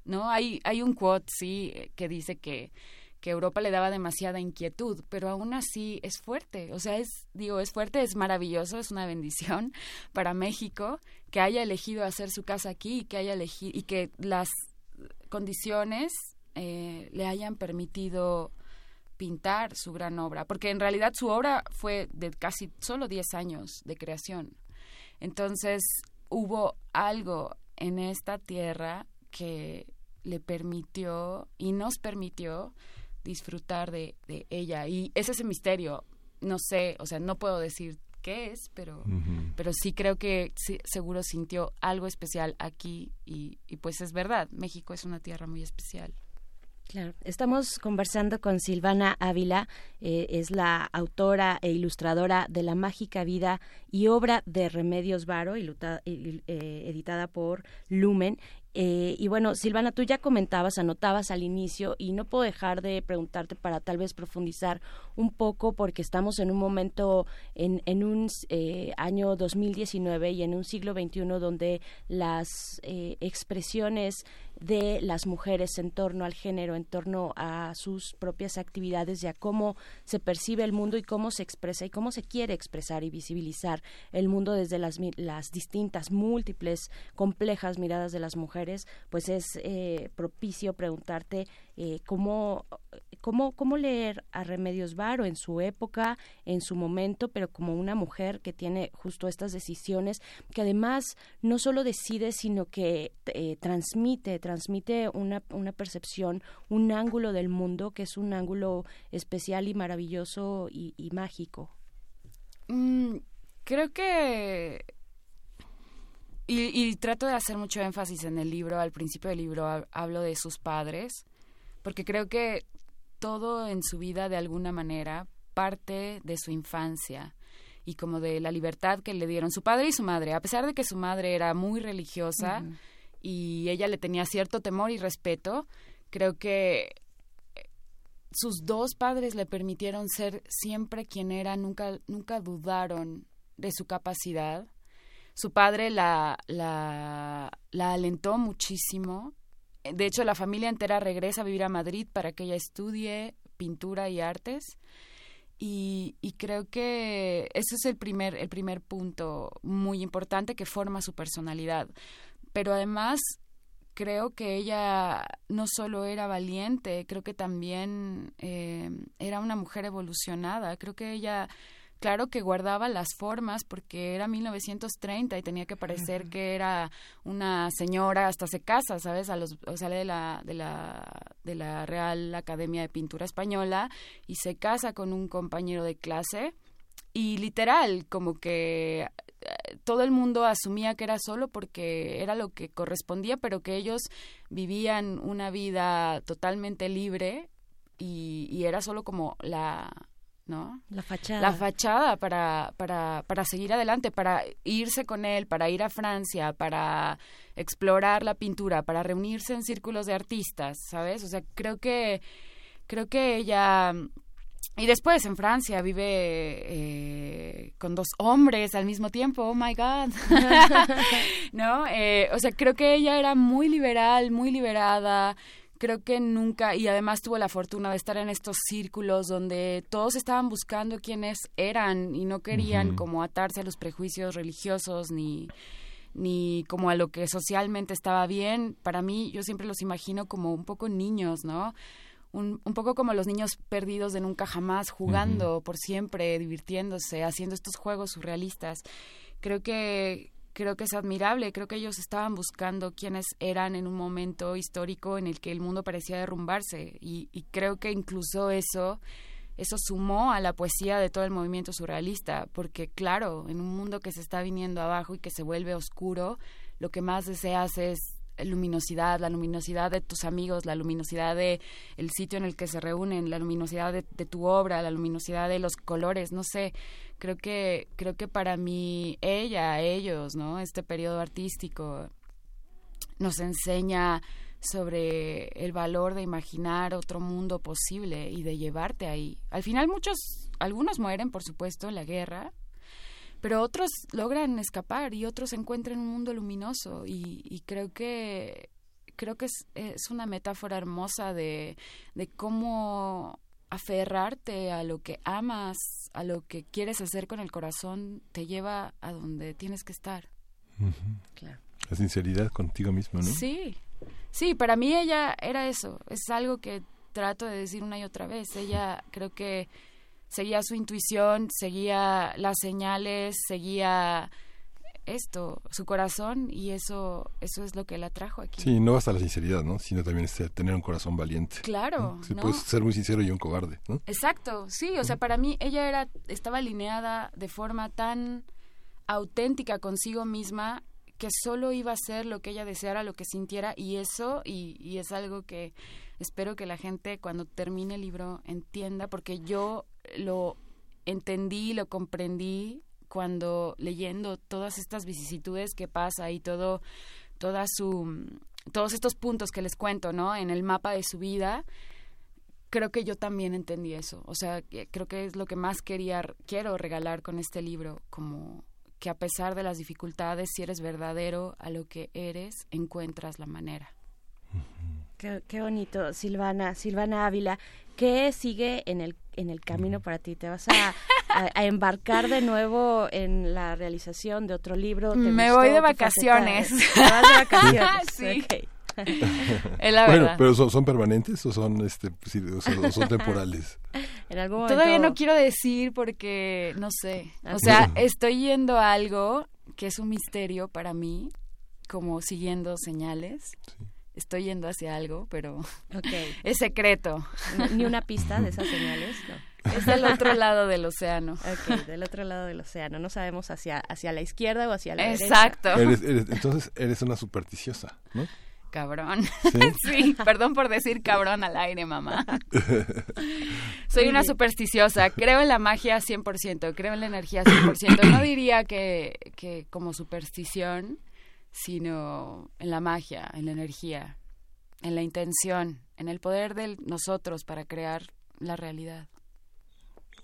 Speaker 5: ¿no? Hay, hay un quote, sí, que dice que que Europa le daba demasiada inquietud, pero aún así es fuerte, o sea, es, digo, es fuerte, es maravilloso, es una bendición [laughs] para México que haya elegido hacer su casa aquí y que haya elegido, y que las condiciones eh, le hayan permitido pintar su gran obra, porque en realidad su obra fue de casi solo 10 años de creación. Entonces hubo algo en esta tierra que le permitió y nos permitió disfrutar de, de ella. Y ese es el misterio. No sé, o sea, no puedo decir qué es, pero, pero sí creo que seguro sintió algo especial aquí y, y pues es verdad, México es una tierra muy especial.
Speaker 2: Claro, estamos conversando con Silvana Ávila, eh, es la autora e ilustradora de La Mágica Vida y obra de Remedios Varo, eh, editada por Lumen. Eh, y bueno, Silvana, tú ya comentabas, anotabas al inicio y no puedo dejar de preguntarte para tal vez profundizar un poco porque estamos en un momento, en, en un eh, año 2019 y en un siglo XXI donde las eh, expresiones de las mujeres en torno al género, en torno a sus propias actividades y a cómo se percibe el mundo y cómo se expresa y cómo se quiere expresar y visibilizar el mundo desde las, las distintas, múltiples, complejas miradas de las mujeres, pues es eh, propicio preguntarte eh, cómo, cómo, cómo leer a Remedios Varo en su época, en su momento, pero como una mujer que tiene justo estas decisiones, que además no solo decide, sino que eh, transmite, transmite una, una percepción, un ángulo del mundo que es un ángulo especial y maravilloso y, mágico.
Speaker 5: Mm, creo que y, y, trato de hacer mucho énfasis en el libro, al principio del libro hablo de sus padres, porque creo que todo en su vida de alguna manera parte de su infancia y como de la libertad que le dieron su padre y su madre, a pesar de que su madre era muy religiosa y ella le tenía cierto temor y respeto, creo que eh, sus dos padres le permitieron ser siempre quien era, nunca, nunca dudaron de su capacidad. Su padre la, la, la alentó muchísimo de hecho, la familia entera regresa a vivir a Madrid para que ella estudie pintura y artes. Y, creo que ese es el primer, el primer punto muy importante que forma su personalidad. Pero además creo que ella no solo era valiente, creo que también eh, era una mujer evolucionada. Creo que ella claro que guardaba las formas porque era 1930 y tenía que parecer que era una señora, hasta se casa, ¿sabes? A los, o sale de la, de, la, de la Real Academia de Pintura Española y se casa con un compañero de clase y literal, como que eh, todo el mundo asumía que era solo porque era lo que correspondía, pero que ellos vivían una vida totalmente libre y, y era solo como la, ¿no?
Speaker 2: La fachada.
Speaker 5: La fachada para, para, para seguir adelante, para irse con él, para ir a Francia, para explorar la pintura, para reunirse en círculos de artistas, ¿sabes? O sea, creo que, creo que ella... Y después en Francia vive eh, con dos hombres al mismo tiempo, oh my God. [laughs] [laughs] ¿No? Eh, o sea, creo que ella era muy liberal, muy liberada, creo que nunca, y además tuvo la fortuna de estar en estos círculos donde todos estaban buscando quiénes eran y no querían como atarse a los prejuicios religiosos ni ni como a lo que socialmente estaba bien. Para mí, yo siempre los imagino como un poco niños, ¿no? Un, un poco como los niños perdidos de nunca jamás, jugando por siempre, divirtiéndose, haciendo estos juegos surrealistas. Creo que creo que es admirable, creo que ellos estaban buscando quiénes eran en un momento histórico en el que el mundo parecía derrumbarse y, y creo que incluso eso eso sumó a la poesía de todo el movimiento surrealista, porque claro, en un mundo que se está viniendo abajo y que se vuelve oscuro, lo que más deseas es luminosidad, la luminosidad de tus amigos, la luminosidad de el sitio en el que se reúnen, la luminosidad de, de tu obra, la luminosidad de los colores, no sé, creo que creo que para mí ella, ellos, ¿no? Este periodo artístico nos enseña sobre el valor de imaginar otro mundo posible y de llevarte ahí. Al final muchos, algunos mueren, por supuesto, en la guerra, pero otros logran escapar y otros encuentran un mundo luminoso y, y creo que creo que es, es una metáfora hermosa de, de cómo aferrarte a lo que amas, a lo que quieres hacer con el corazón, te lleva a donde tienes que estar.
Speaker 2: Claro.
Speaker 1: La sinceridad contigo mismo, ¿no?
Speaker 5: Sí, sí, para mí ella era eso, es algo que trato de decir una y otra vez. Ella creo que seguía su intuición, seguía las señales, seguía esto, su corazón y eso eso es lo que la trajo aquí.
Speaker 1: Sí, no basta la sinceridad, ¿no? Sino también este, tener un corazón valiente.
Speaker 5: Claro, ¿no?
Speaker 1: puedes ser muy sincero y un cobarde, ¿no?
Speaker 5: Exacto, sí, o sea, para mí ella era estaba alineada de forma tan auténtica consigo misma que solo iba a hacer lo que ella deseara, lo que sintiera y eso y, y es algo que espero que la gente cuando termine el libro entienda porque yo lo entendí, lo comprendí cuando leyendo todas estas vicisitudes que pasa y todo su todos estos puntos que les cuento, ¿no? En el mapa de su vida, creo que yo también entendí eso. O sea, creo que es lo que más quería, quiero regalar con este libro, como que a pesar de las dificultades, si eres verdadero a lo que eres, encuentras la manera.
Speaker 2: Qué, qué bonito, Silvana, Silvana Ávila. ¿Qué sigue en el, en el camino para ti? ¿Te vas a, a- a embarcar de nuevo en la realización de otro libro? ¿Te
Speaker 5: Me
Speaker 2: gustó
Speaker 5: voy de vacaciones.
Speaker 2: ¿Te vas de vacaciones? [laughs]
Speaker 5: Sí.
Speaker 2: Ok. [laughs]
Speaker 5: Es la
Speaker 1: bueno,
Speaker 5: verdad.
Speaker 1: pero son, son permanentes o son este sí, o son, o son temporales. [laughs]
Speaker 2: En algún momento...
Speaker 5: Todavía no quiero decir porque no sé. O
Speaker 2: sí.
Speaker 5: sea, estoy yendo a algo que es un misterio para mí, como siguiendo señales. Estoy yendo hacia algo, pero
Speaker 2: Ok. [laughs]
Speaker 5: es secreto.
Speaker 2: Ni una pista de esas señales, no.
Speaker 5: Es del otro lado del océano.
Speaker 2: Ok, del otro lado del océano. No sabemos hacia, hacia la izquierda o hacia la derecha.
Speaker 5: Exacto.
Speaker 1: Eres- eres- entonces eres una supersticiosa, ¿no?
Speaker 5: Cabrón.
Speaker 1: Sí. [laughs]
Speaker 5: Sí, perdón por decir cabrón al aire, mamá. [laughs] Soy una supersticiosa. Creo en la magia 100%, creo en la energía 100%. No diría que, que como superstición, sino en la magia, en la energía, en la intención, en el poder de nosotros para crear la realidad.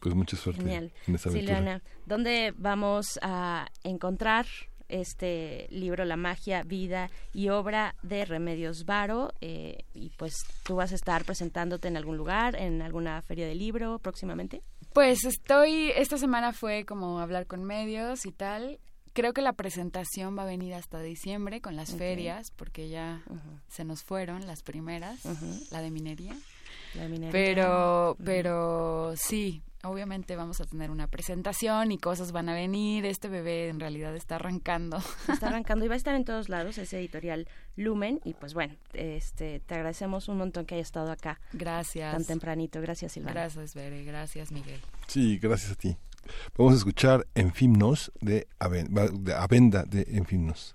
Speaker 1: Pues mucha suerte
Speaker 2: Genial.
Speaker 1: en.
Speaker 2: Silvana, ¿dónde vamos a encontrar este libro, La magia, vida y obra de Remedios Varo? Eh, y pues tú vas a estar presentándote en algún lugar, en alguna feria de libro próximamente.
Speaker 5: Pues estoy, esta semana fue como hablar con medios y tal. Creo que la presentación va a venir hasta diciembre con las ferias, porque ya se nos fueron las primeras, la de minería.
Speaker 2: La minería.
Speaker 5: Pero, pero sí, obviamente vamos a tener una presentación y cosas van a venir. Este bebé en realidad está arrancando. [laughs]
Speaker 2: Está arrancando y va a estar en todos [laughs] lados, ese editorial Lumen. Y pues bueno, este, te agradecemos un montón que haya estado acá.
Speaker 5: Gracias.
Speaker 2: Tan tempranito. Gracias, Silvana.
Speaker 5: Gracias, Bere. Gracias, Miguel.
Speaker 1: Sí, gracias a ti. Vamos a escuchar Enfimnos de, de Avenda de Enfimnos.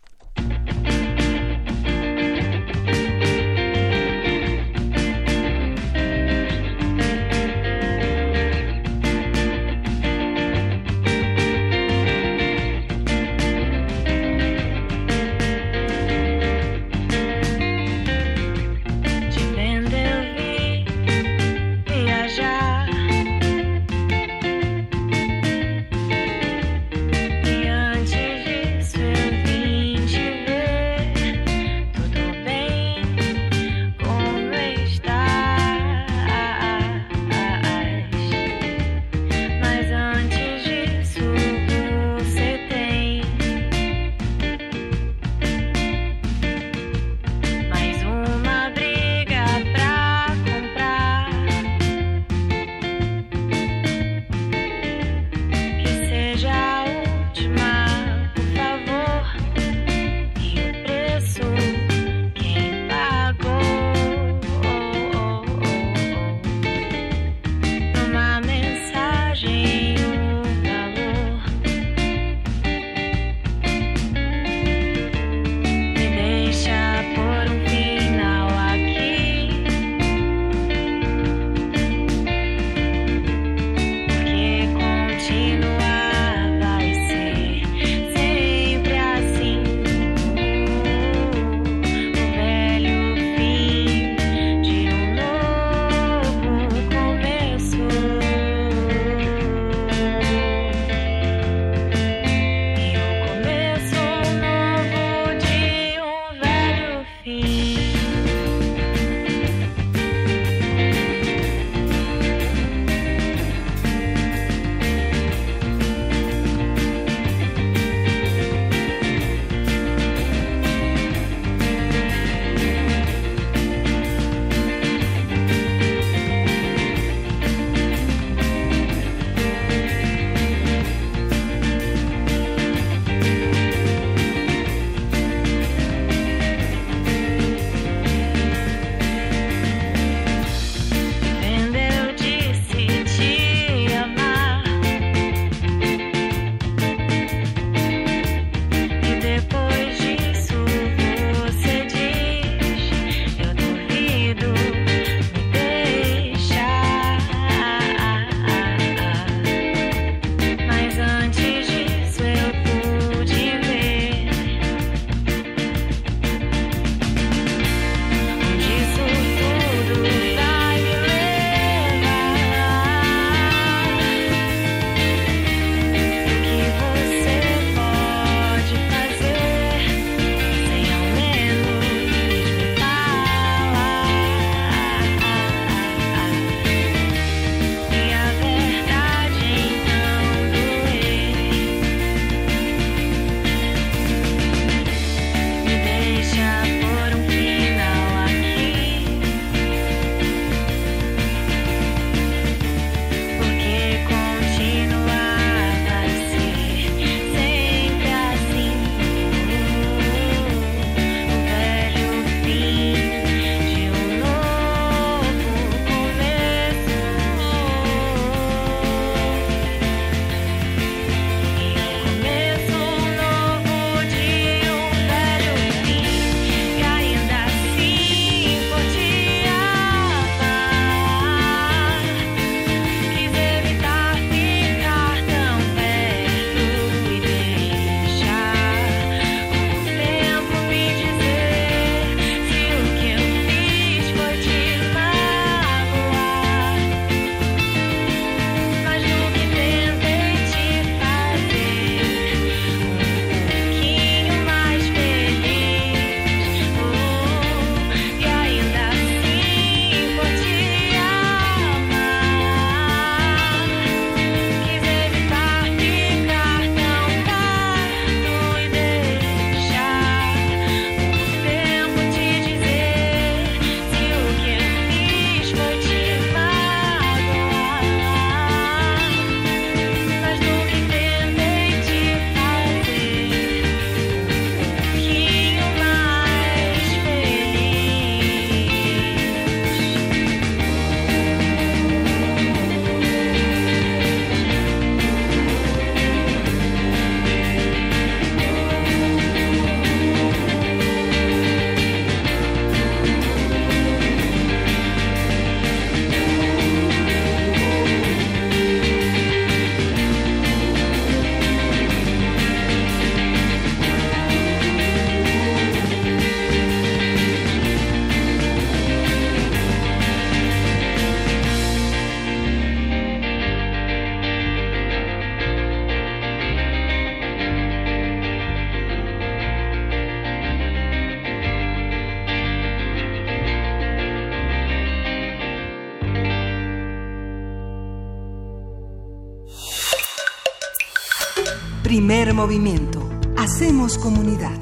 Speaker 4: Movimiento. Hacemos comunidad.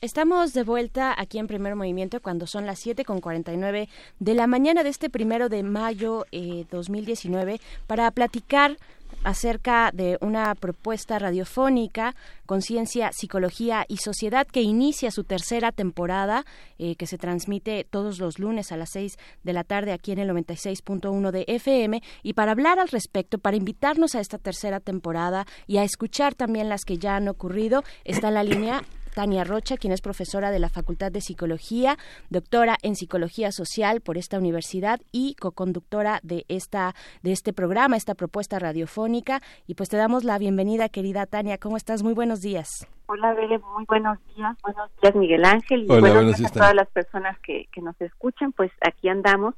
Speaker 2: Estamos de vuelta aquí en Primer Movimiento cuando son las 7 con 49 de la mañana de este primero de mayo eh, 2019 para platicar acerca de una propuesta radiofónica, Conciencia, Psicología y Sociedad, que inicia su tercera temporada, eh, que se transmite todos los lunes a las 6 de la tarde aquí en el 96.1 de FM. Y para hablar al respecto, para invitarnos a esta tercera temporada y a escuchar también las que ya han ocurrido, está en la línea Tania Rocha, quien es profesora de la Facultad de Psicología, doctora en Psicología Social por esta universidad y coconductora de esta de este programa, esta propuesta radiofónica. Y pues te damos la bienvenida, querida Tania. ¿Cómo estás? Muy buenos días.
Speaker 6: Hola, Bele, muy buenos días. Buenos días, Miguel Ángel. Y buenos, buenos días a todas las personas que, que nos escuchan. Pues aquí andamos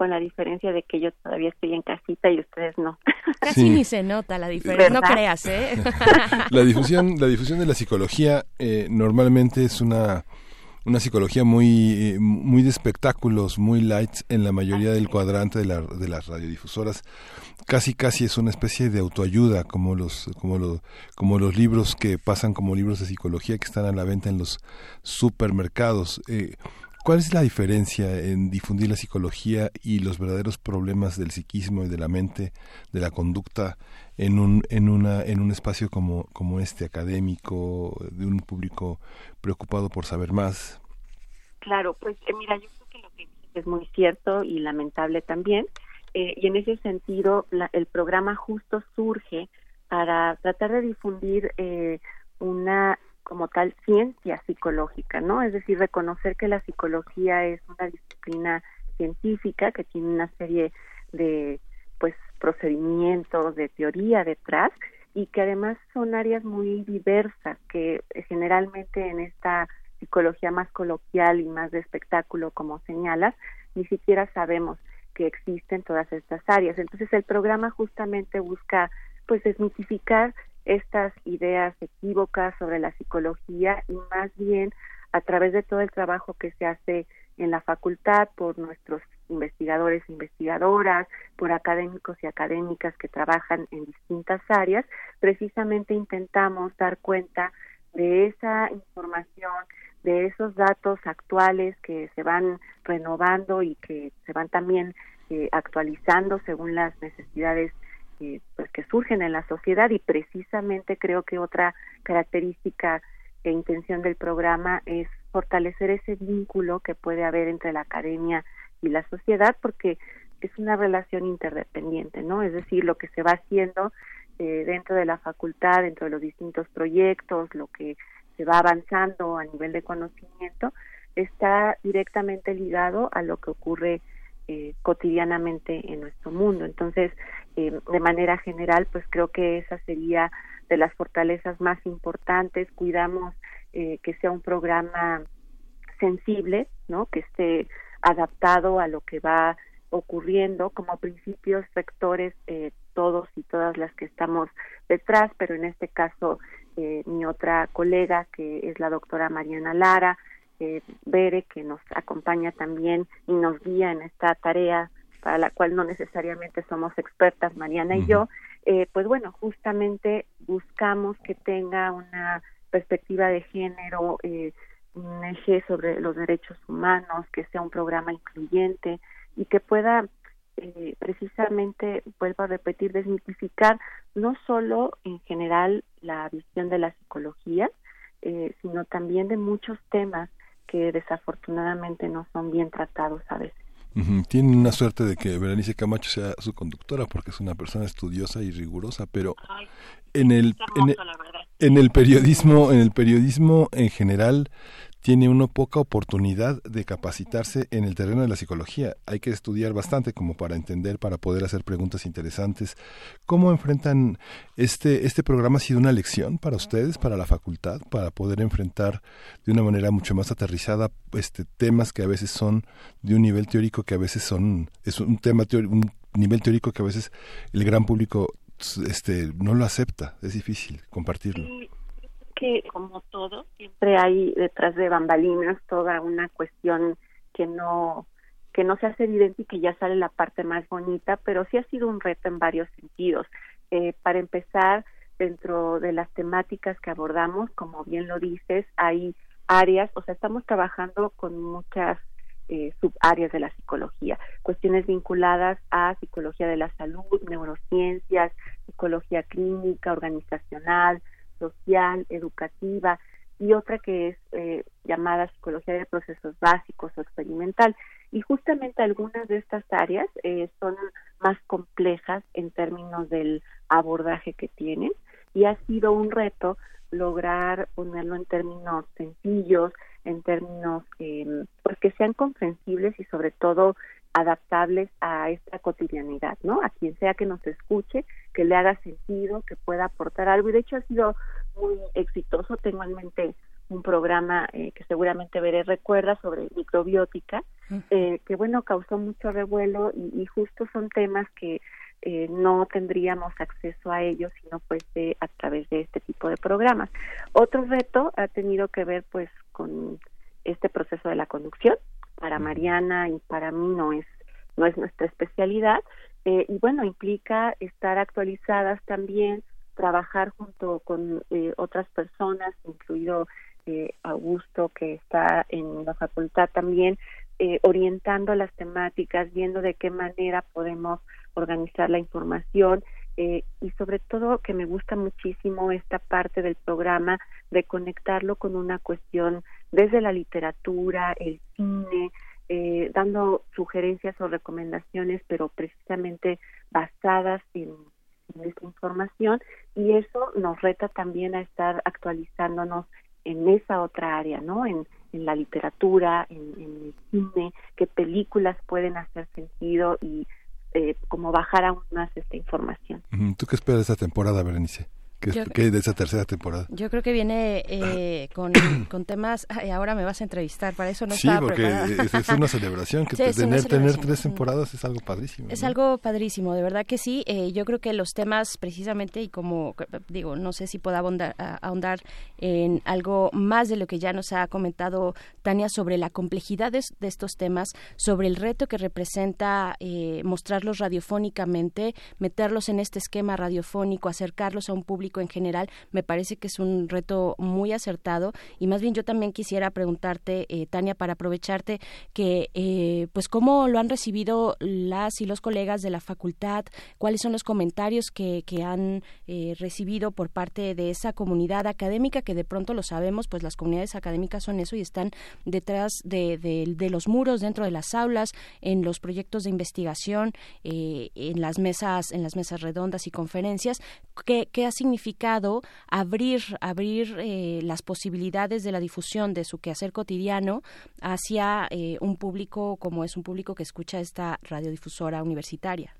Speaker 6: con la diferencia de que yo todavía estoy en casita y ustedes no. [laughs]
Speaker 2: Casi ni se nota la diferencia, no creas, ¿eh? [laughs]
Speaker 1: La difusión, la difusión de la psicología eh, normalmente es una una psicología muy muy de espectáculos, muy light en la mayoría del cuadrante de, la, de las radiodifusoras. Casi casi es una especie de autoayuda, como los como los como los libros que pasan como libros de psicología que están a la venta en los supermercados. Eh, ¿Cuál es la diferencia en difundir la psicología y los verdaderos problemas del psiquismo y de la mente, de la conducta en un en una en un espacio como como este académico de un público preocupado por saber más?
Speaker 6: Claro, pues eh, mira, yo creo que lo que dices es muy cierto y lamentable también. Eh, y en ese sentido, la, el programa justo surge para tratar de difundir eh, una como tal ciencia psicológica, ¿no? Es decir, reconocer que la psicología es una disciplina científica que tiene una serie de pues procedimientos de teoría detrás y que además son áreas muy diversas que generalmente en esta psicología más coloquial y más de espectáculo como señalas ni siquiera sabemos que existen todas estas áreas entonces el programa justamente busca pues desmitificar estas ideas equívocas sobre la psicología y más bien a través de todo el trabajo que se hace en la facultad por nuestros investigadores e investigadoras, por académicos y académicas que trabajan en distintas áreas, precisamente intentamos dar cuenta de esa información, de esos datos actuales que se van renovando y que se van también eh, actualizando según las necesidades pues que surgen en la sociedad y precisamente creo que otra característica e intención del programa es fortalecer ese vínculo que puede haber entre la academia y la sociedad porque es una relación interdependiente, ¿no? Es decir, lo que se va haciendo eh, dentro de la facultad, dentro de los distintos proyectos, lo que se va avanzando a nivel de conocimiento, está directamente ligado a lo que ocurre eh, cotidianamente en nuestro mundo. Entonces, eh, de manera general, pues creo que esa sería de las fortalezas más importantes. Cuidamos eh, que sea un programa sensible, ¿no? Que esté adaptado a lo que va ocurriendo como principios rectores todos y todas las que estamos detrás, pero en este caso mi otra colega que es la doctora Mariana Lara, eh, Bere, que nos acompaña también y nos guía en esta tarea para la cual no necesariamente somos expertas, Mariana y yo, eh, pues bueno, justamente buscamos que tenga una perspectiva de género, eh, un eje sobre los derechos humanos, que sea un programa incluyente y que pueda eh, precisamente, vuelvo a repetir, desmitificar no solo en general la visión de la psicología, eh, sino también de muchos temas que desafortunadamente no son bien tratados a veces.
Speaker 1: Tienen una suerte de que Berenice Camacho sea su conductora porque es una persona estudiosa y rigurosa, pero en el, en el periodismo, en el periodismo en general tiene uno poca oportunidad de capacitarse en el terreno de la psicología. Hay que estudiar bastante como para entender, para poder hacer preguntas interesantes. ¿Cómo enfrentan este este programa ha sido una lección para ustedes, para la facultad, para poder enfrentar de una manera mucho más aterrizada este temas que a veces son de un nivel teórico que a veces son es un tema un nivel teórico que a veces el gran público este no lo acepta, es difícil compartirlo
Speaker 6: que, como todo, siempre hay detrás de bambalinas toda una cuestión que no que no se hace evidente y que ya sale la parte más bonita, pero sí ha sido un reto en varios sentidos. Eh, para empezar, dentro de las temáticas que abordamos, como bien lo dices, hay áreas, o sea, estamos trabajando con muchas eh, subáreas de la psicología, cuestiones vinculadas a psicología de la salud, neurociencias, psicología clínica, organizacional, social, educativa, y otra que es eh, llamada psicología de procesos básicos o experimental. Y justamente algunas de estas áreas eh, son más complejas en términos del abordaje que tienen y ha sido un reto lograr ponerlo en términos sencillos, en términos eh, pues que sean comprensibles y sobre todo adaptables a esta cotidianidad, ¿no? A quien sea que nos escuche, que le haga sentido, que pueda aportar algo. Y de hecho ha sido muy exitoso. Tengo en mente un programa eh, que seguramente veré recuerda sobre microbiótica, eh, que bueno, causó mucho revuelo y, justo son temas que eh, no tendríamos acceso a ellos sino pues a través de este tipo de programas. Otro reto ha tenido que ver pues con este proceso de la conducción. Para Mariana y para mí no es no es nuestra especialidad y bueno implica estar actualizadas también trabajar junto con otras personas, incluido eh, Augusto, que está en la facultad también, eh, orientando las temáticas, viendo de qué manera podemos organizar la información eh, y sobre todo que me gusta muchísimo esta parte del programa de conectarlo con una cuestión desde la literatura, el cine, eh, dando sugerencias o recomendaciones, pero precisamente basadas en, en esta información y eso nos reta también a estar actualizándonos en esa otra área, ¿no? En, la literatura, en, el cine, qué películas pueden hacer sentido y eh, como bajar aún más esta información.
Speaker 1: ¿Tú qué esperas de esta temporada, Berenice? ¿Qué, de esa tercera temporada?
Speaker 2: Yo creo que viene eh, [coughs] con, con, temas. ahora me vas a entrevistar, para eso no
Speaker 1: sí, porque Es, una celebración. Que [laughs] tener, tener tres temporadas es algo padrísimo.
Speaker 2: Es algo padrísimo, de verdad que sí. Eh, yo creo que los temas, precisamente, y como digo, no sé si puedo ahondar, en algo más de lo que ya nos ha comentado Tania sobre la complejidad de, estos temas, sobre el reto que representa eh, mostrarlos radiofónicamente, meterlos en este esquema radiofónico, acercarlos a un público en general, me parece que es un reto muy acertado. Y más bien yo también quisiera preguntarte, eh, Tania, para aprovecharte que, eh, pues, cómo lo han recibido las y los colegas de la facultad, cuáles son los comentarios que, que han eh, recibido por parte de esa comunidad académica, que de pronto lo sabemos, pues las comunidades académicas son eso y están detrás de, de, los muros, dentro de las aulas, en los proyectos de investigación, en las mesas, en las mesas redondas y conferencias. ¿Qué, qué ha significado abrir, abrir eh, las posibilidades de la difusión de su quehacer cotidiano hacia eh, un público como es un público que escucha esta radiodifusora universitaria?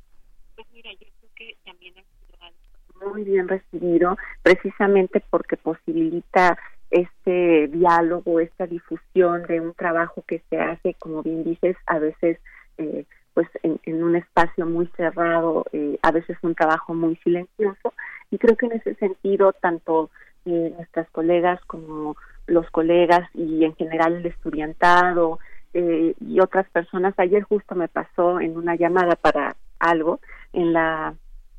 Speaker 6: Pues mira, yo creo que también sido muy bien recibido, precisamente porque posibilita este diálogo, esta difusión de un trabajo que se hace, como bien dices, a veces eh, pues en, un espacio muy cerrado, eh, a veces un trabajo muy silencioso y creo que en ese sentido tanto eh, nuestras colegas como los colegas y en general el estudiantado eh, y otras personas, ayer justo me pasó en una llamada para algo en la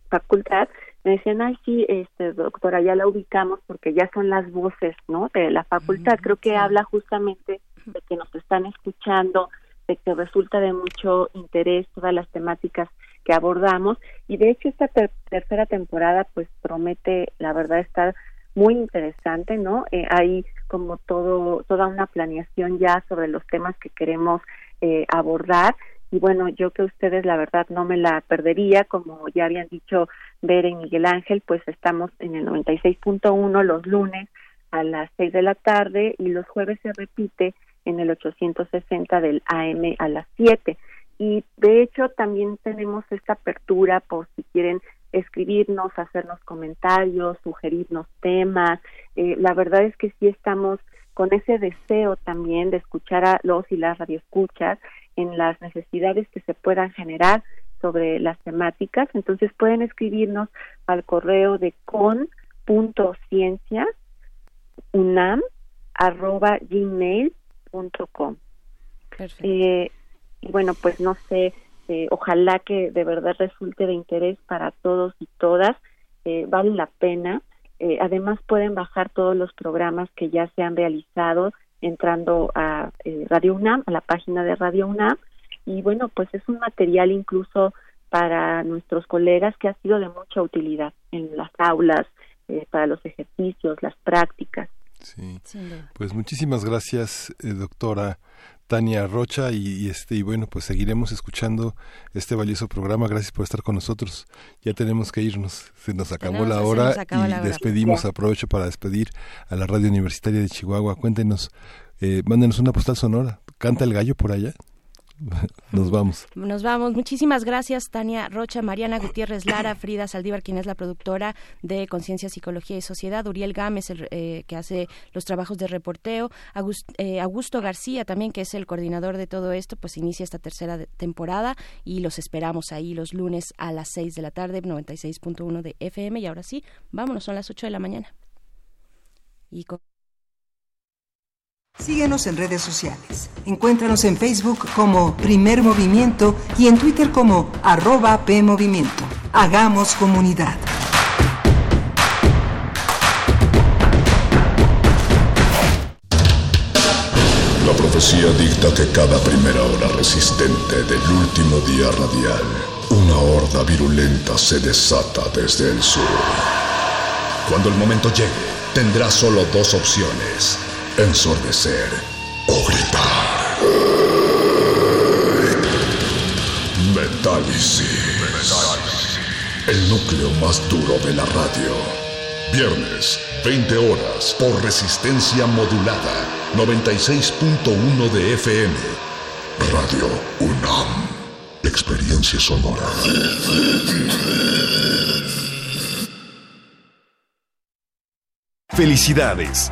Speaker 6: facultad, me decían, ay, sí, este, doctora, ya la ubicamos porque ya son las voces, ¿no?, de la facultad. Creo que habla justamente de que nos están escuchando, que resulta de mucho interés todas las temáticas que abordamos. Y de hecho esta tercera temporada pues promete la verdad estar muy interesante, ¿no? Eh, hay como todo toda una planeación ya sobre los temas que queremos eh, abordar. Y bueno, yo que ustedes la verdad no me la perdería, como ya habían dicho Ver y Miguel Ángel, pues estamos en el 96.1 los lunes a las 6 de la tarde y los jueves se repite en el 860 del AM a las 7. Y de hecho también tenemos esta apertura por si quieren escribirnos, hacernos comentarios, sugerirnos temas. Eh, la verdad es que sí estamos con ese deseo también de escuchar a los y las radioescuchas en las necesidades que se puedan generar sobre las temáticas. Entonces pueden escribirnos al correo de con.ciencia unam arroba gmail com. Eh, y bueno, pues no sé, eh, ojalá que de verdad resulte de interés para todos y todas. Eh, vale la pena. Eh, además pueden bajar todos los programas que ya se han realizado entrando a eh, Radio UNAM, a la página de Radio UNAM. Y bueno, pues es un material incluso para nuestros colegas que ha sido de mucha utilidad en las aulas, eh, para los ejercicios, las prácticas.
Speaker 1: Sí. Pues muchísimas gracias, eh, doctora Tania Rocha y, este y bueno pues seguiremos escuchando este valioso programa. Gracias por estar con nosotros. Ya tenemos que irnos. Se nos acabó la hora y despedimos. Aprovecho para despedir a la radio universitaria de Chihuahua. Cuéntenos eh, mándenos una postal sonora. Canta el gallo por allá [laughs] Nos vamos.
Speaker 2: Nos vamos. Muchísimas gracias, Tania Rocha, Mariana Gutiérrez Lara, Frida Saldívar, quien es la productora de Conciencia, Psicología y Sociedad, Uriel Gámez, el, eh, que hace los trabajos de reporteo, eh, Augusto García también, que es el coordinador de todo esto, pues inicia esta tercera temporada y los esperamos ahí los lunes a las 6 de la tarde, 96.1 de FM. Y ahora sí, vámonos, son las 8 de la mañana. Y
Speaker 4: Síguenos en redes sociales. Encuéntranos en Facebook como Primer Movimiento y en Twitter como arroba PMovimiento. Hagamos comunidad.
Speaker 7: La profecía dicta que cada primera hora resistente del último día radial, una horda virulenta se desata desde el sur. Cuando el momento llegue, tendrá solo dos opciones ensordecer o gritar. Metálisis. El núcleo más duro de la radio. Viernes, 20 horas, por resistencia modulada. 96.1 de FM. Radio UNAM. Experiencia sonora.
Speaker 8: Felicidades.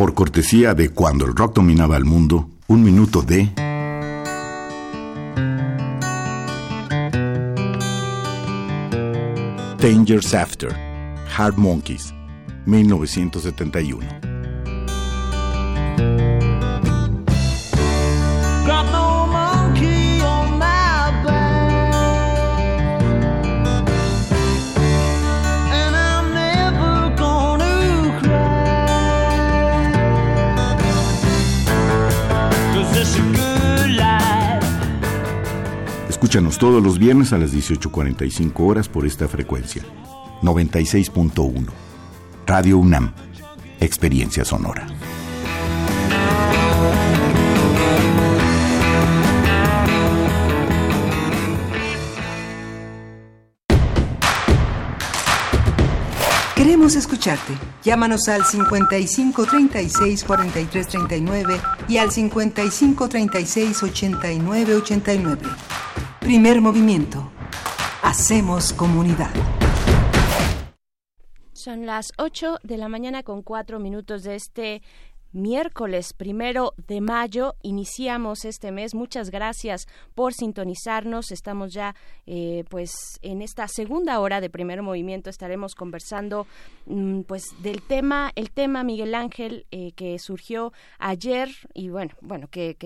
Speaker 9: Por cortesía de Cuando el rock dominaba el mundo, un minuto de... Dangers After, Hard Monkeys, 1971. Escúchanos todos los viernes a las 18.45 horas por esta frecuencia. 96.1. Radio UNAM. Experiencia sonora.
Speaker 4: Queremos escucharte. Llámanos al 55 36 43 39 y al 55 36 89 89. Primer movimiento. Hacemos comunidad.
Speaker 2: Son las 8 de la mañana con 4 minutos de este miércoles primero de mayo. Iniciamos este mes. Muchas gracias por sintonizarnos. Estamos ya, eh, pues, en esta segunda hora de primer movimiento. Estaremos conversando, mm, pues, del tema, el tema Miguel Ángel eh, que surgió ayer y bueno, bueno, que,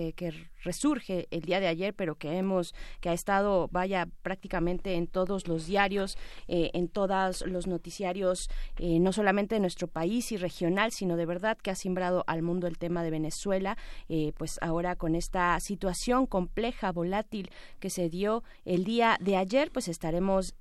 Speaker 2: resurge el día de ayer, pero que hemos, que ha estado, vaya, prácticamente en todos los diarios, eh, en todos los noticiarios, eh, no solamente de nuestro país y regional, sino de verdad que ha simbrado al mundo el tema de Venezuela, eh, pues ahora con esta situación compleja, volátil que se dio el día de ayer, pues estaremos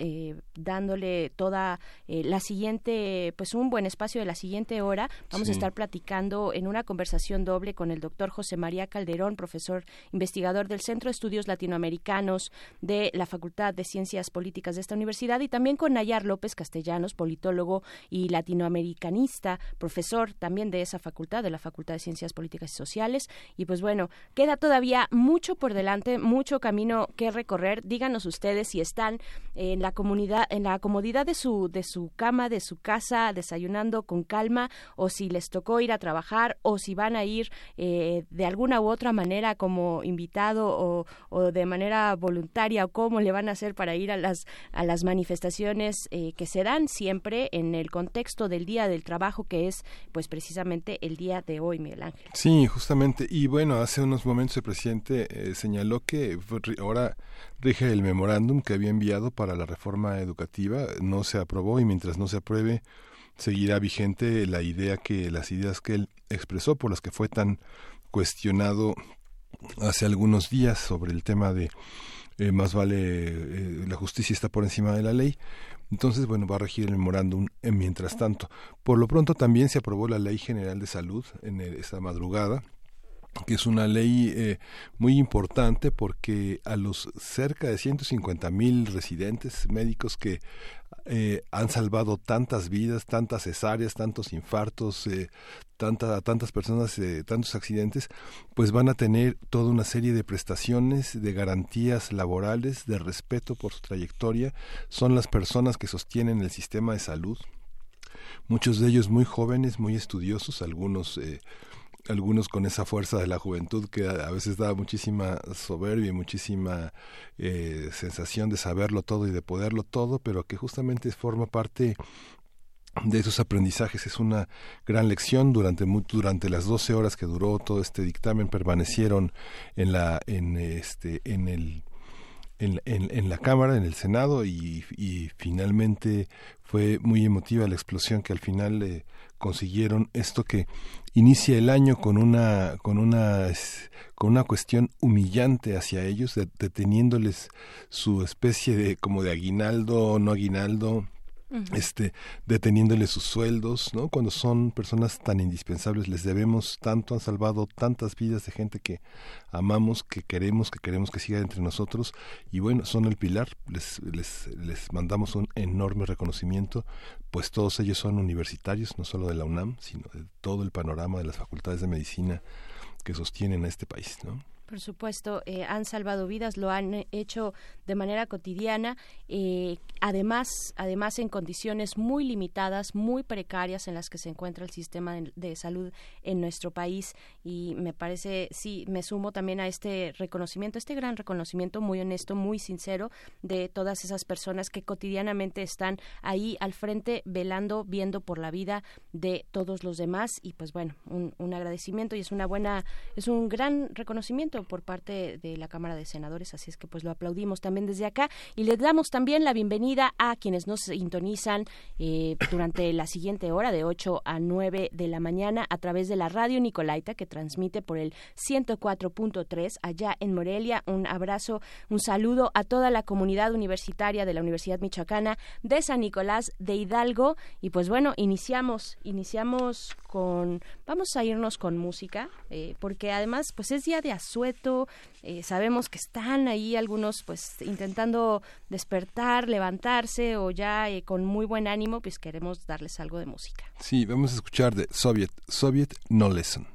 Speaker 2: dándole toda la siguiente, pues un buen espacio de la siguiente hora. Vamos a estar platicando en una conversación doble con el doctor José María Calderón, profesor investigador del Centro de Estudios Latinoamericanos de la Facultad de Ciencias Políticas de esta universidad, y también con Nayar López Castellanos, politólogo y latinoamericanista, profesor también de esa facultad, de la Facultad de Ciencias Políticas y Sociales. Y pues bueno, queda todavía mucho por delante, mucho camino que recorrer. Díganos ustedes si están en la comunidad, en la comodidad de su, de su cama, de su casa, desayunando con calma, o si les tocó ir a trabajar, o si van a ir eh, de alguna u otra manera como invitado o, de manera voluntaria o cómo le van a hacer para ir a las a las manifestaciones eh, que se dan siempre en el contexto del día del trabajo que es pues precisamente el día de hoy Miguel Ángel.
Speaker 1: Sí justamente. Y bueno hace unos momentos el presidente eh, señaló que ahora rige el memorándum que había enviado para la reforma educativa. No se aprobó y mientras no se apruebe seguirá vigente la idea que las ideas que él expresó por las que fue tan cuestionado hace algunos días sobre el tema de eh, más vale eh, la justicia está por encima de la ley. Entonces, bueno, va a regir el memorándum en mientras tanto. Por lo pronto también se aprobó la Ley General de Salud en esta madrugada que es una ley eh, muy importante porque a los cerca de 150 mil residentes médicos que eh, han salvado tantas vidas, tantas cesáreas, tantos infartos, eh, tanta, tantas personas, eh, tantos accidentes, pues van a tener toda una serie de prestaciones, de garantías laborales, de respeto por su trayectoria. Son las personas que sostienen el sistema de salud. Muchos de ellos muy jóvenes, muy estudiosos, algunos eh, algunos con esa fuerza de la juventud que a veces da muchísima soberbia y muchísima eh, sensación de saberlo todo y de poderlo todo, pero que justamente forma parte de esos aprendizajes. Es una gran lección. Durante, durante las 12 horas que duró todo este dictamen permanecieron en, la, en, este, en el en, en, la Cámara, en el Senado, y, y, finalmente fue muy emotiva la explosión que al final eh, consiguieron esto que inicia el año con una con una con una cuestión humillante hacia ellos deteniéndoles su especie de como de aguinaldo no aguinaldo este deteniéndoles sus sueldos no cuando son personas tan indispensables les debemos tanto han salvado tantas vidas de gente que amamos que queremos que queremos que siga entre nosotros. Y bueno son el pilar les les les mandamos un enorme reconocimiento pues todos ellos son universitarios no solo de la UNAM sino de todo el panorama de las facultades de medicina que sostienen a este país no
Speaker 2: por supuesto, eh, han salvado vidas, lo han hecho de manera cotidiana, eh, además, además en condiciones muy limitadas, muy precarias en las que se encuentra el sistema de, salud en nuestro país. Y me parece, sí, me sumo también a este reconocimiento, este gran reconocimiento muy honesto, muy sincero de todas esas personas que cotidianamente están ahí al frente, velando, viendo por la vida de todos los demás. Y pues bueno, un, un agradecimiento y es una buena, es un gran reconocimiento por parte de la Cámara de Senadores, así es que pues lo aplaudimos también desde acá y les damos también la bienvenida a quienes nos sintonizan eh, durante la siguiente hora de 8 a 9 de la mañana a través de la radio Nicolaita que transmite por el 104.3 allá en Morelia. Un abrazo, un saludo a toda la comunidad universitaria de la Universidad Michoacana de San Nicolás de Hidalgo y pues bueno, iniciamos, iniciamos con, vamos a irnos con música eh, porque además pues es día de eh, sabemos que están ahí algunos pues intentando despertar, levantarse o ya eh, con muy buen ánimo, pues queremos darles algo de música.
Speaker 1: Sí, vamos a escuchar de Soviet, Soviet No Lesson.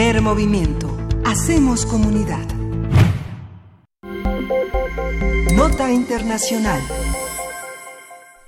Speaker 4: Primer movimiento. Hacemos comunidad. Nota Internacional.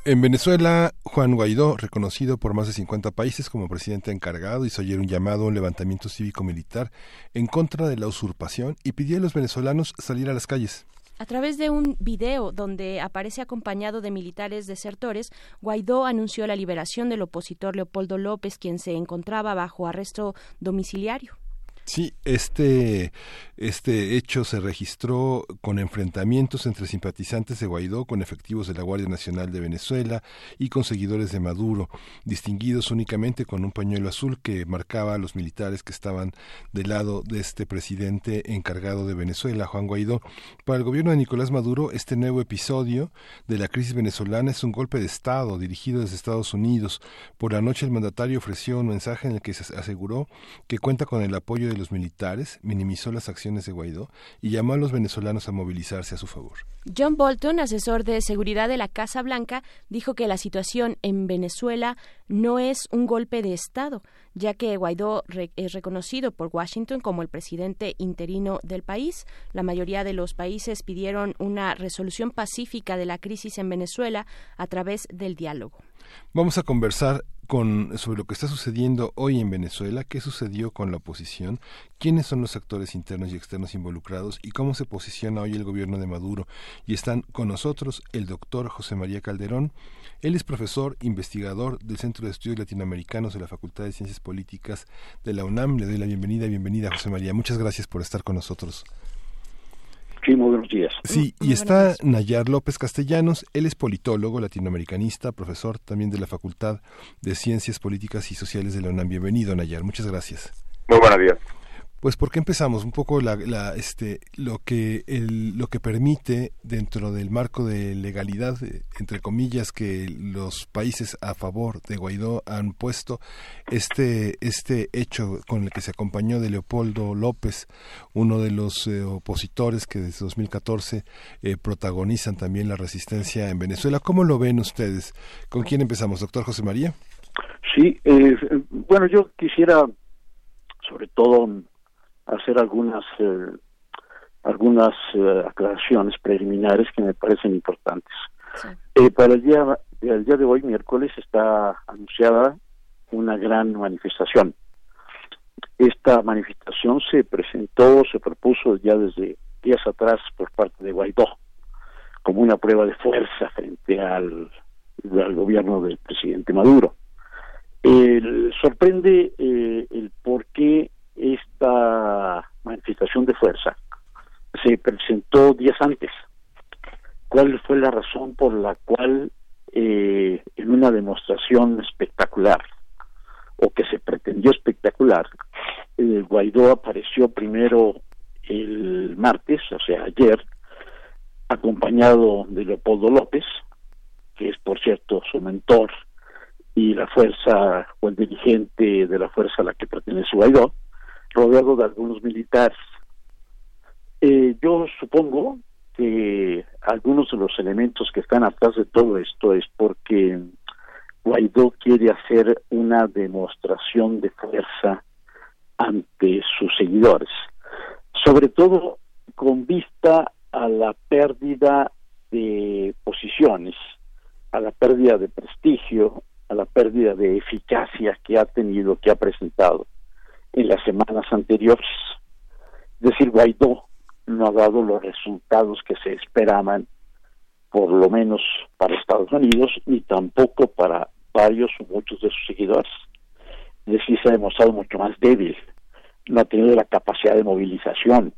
Speaker 1: En Venezuela, Juan Guaidó, reconocido por más de 50 países como presidente encargado, hizo ayer un llamado a un levantamiento cívico-militar en contra de la usurpación y pidió a los venezolanos salir a las calles.
Speaker 2: A través de un video donde aparece acompañado de militares desertores, Guaidó anunció la liberación del opositor Leopoldo López, quien se encontraba bajo arresto domiciliario.
Speaker 1: Sí, este, este hecho se registró con enfrentamientos entre simpatizantes de Guaidó con efectivos de la Guardia Nacional de Venezuela y con seguidores de Maduro, distinguidos únicamente con un pañuelo azul que marcaba a los militares que estaban del lado de este presidente encargado de Venezuela, Juan Guaidó. Para el gobierno de Nicolás Maduro, este nuevo episodio de la crisis venezolana es un golpe de Estado dirigido desde Estados Unidos. Por la noche el mandatario ofreció un mensaje en el que se aseguró que cuenta con el apoyo de los militares, minimizó las acciones de Guaidó y llamó a los venezolanos a movilizarse a su favor.
Speaker 2: John Bolton, asesor de seguridad de la Casa Blanca, dijo que la situación en Venezuela no es un golpe de Estado, ya que Guaidó es reconocido por Washington como el presidente interino del país. La mayoría de los países pidieron una resolución pacífica de la crisis en Venezuela a través del diálogo.
Speaker 1: Vamos a conversar con, sobre lo que está sucediendo hoy en Venezuela, qué sucedió con la oposición, quiénes son los actores internos y externos involucrados y cómo se posiciona hoy el gobierno de Maduro. Y están con nosotros el doctor José María Calderón. Él es profesor, investigador del Centro de Estudios Latinoamericanos de la Facultad de Ciencias Políticas de la UNAM. Le doy la bienvenida, bienvenida José María. Muchas gracias por estar con nosotros.
Speaker 10: Sí, muy buenos días.
Speaker 1: Sí, y está Nayar López Castellanos, él es politólogo latinoamericanista, profesor también de la Facultad de Ciencias Políticas y Sociales de la UNAM. Bienvenido, Nayar, muchas gracias.
Speaker 10: Muy buenos días.
Speaker 1: Pues ¿por qué empezamos? Un poco la, este, lo, que lo que permite dentro del marco de legalidad, eh, entre comillas, que los países a favor de Guaidó han puesto, este, este hecho con el que se acompañó de Leopoldo López, uno de los eh, opositores que desde 2014 eh, protagonizan también la resistencia en Venezuela. ¿Cómo lo ven ustedes? ¿Con quién empezamos, doctor José María?
Speaker 10: Sí, eh, bueno, yo quisiera sobre todo hacer algunas eh, algunas eh, aclaraciones preliminares que me parecen importantes. Eh, para el día el día de hoy miércoles está anunciada una gran manifestación. Esta manifestación se presentó, se propuso ya desde días atrás por parte de Guaidó como una prueba de fuerza frente al, al gobierno del presidente Maduro. Sorprende eh, el por qué esta manifestación de fuerza se presentó días antes. ¿Cuál fue la razón por la cual eh, en una demostración espectacular o que se pretendió espectacular, el Guaidó apareció primero el martes, o sea, ayer, acompañado de Leopoldo López, que es por cierto su mentor y la fuerza o el dirigente de la fuerza a la que pertenece Guaidó, rodeado de algunos militares. Eh, yo supongo que algunos de los elementos que están atrás de todo esto es porque Guaidó quiere hacer una demostración de fuerza ante sus seguidores, sobre todo con vista a la pérdida de posiciones, a la pérdida de prestigio, a la pérdida de eficacia que ha tenido, que ha presentado en las semanas anteriores. Es decir, Guaidó no ha dado los resultados que se esperaban, por lo menos para Estados Unidos, ni tampoco para varios o muchos de sus seguidores. Es decir, se ha demostrado mucho más débil, no ha tenido la capacidad de movilización,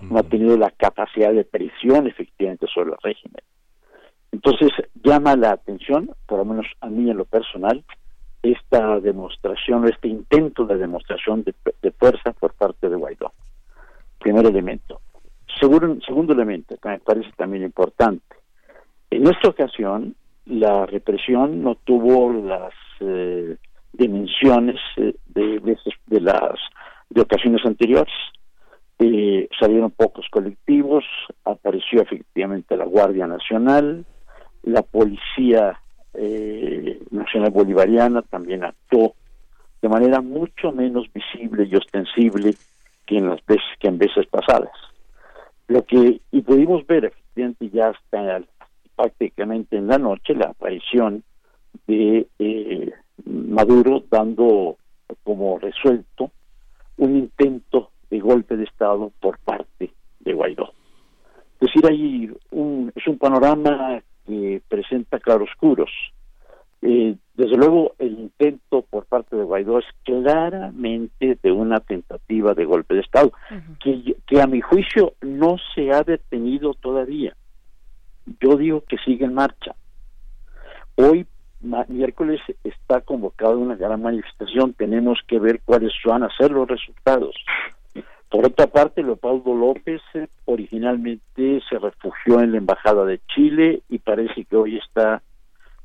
Speaker 10: no ha tenido la capacidad de presión efectivamente sobre el régimen. Entonces, llama la atención, por lo menos a mí en lo personal, esta demostración, este intento de demostración de, fuerza por parte de Guaidó. Primer elemento. Segundo, segundo elemento, que me parece también importante. En esta ocasión, la represión no tuvo las eh, dimensiones eh, de, de, las de ocasiones anteriores. Eh, salieron pocos colectivos, apareció efectivamente la Guardia Nacional, la Policía eh, Nacional Bolivariana también actuó de manera mucho menos visible y ostensible que en las veces que en veces pasadas. Lo que y pudimos ver efectivamente ya hasta prácticamente en la noche la aparición de eh, Maduro dando como resuelto un intento de golpe de Estado por parte de Guaidó. Es decir, hay un, es un panorama que presenta claroscuros. Eh, desde luego, el intento por parte de Guaidó es claramente de una tentativa de golpe de Estado, que, que a mi juicio no se ha detenido todavía. Yo digo que sigue en marcha. Hoy miércoles está convocada una gran manifestación, tenemos que ver cuáles van a ser los resultados. Por otra parte, Leopoldo López eh, originalmente se refugió en la Embajada de Chile y parece que hoy está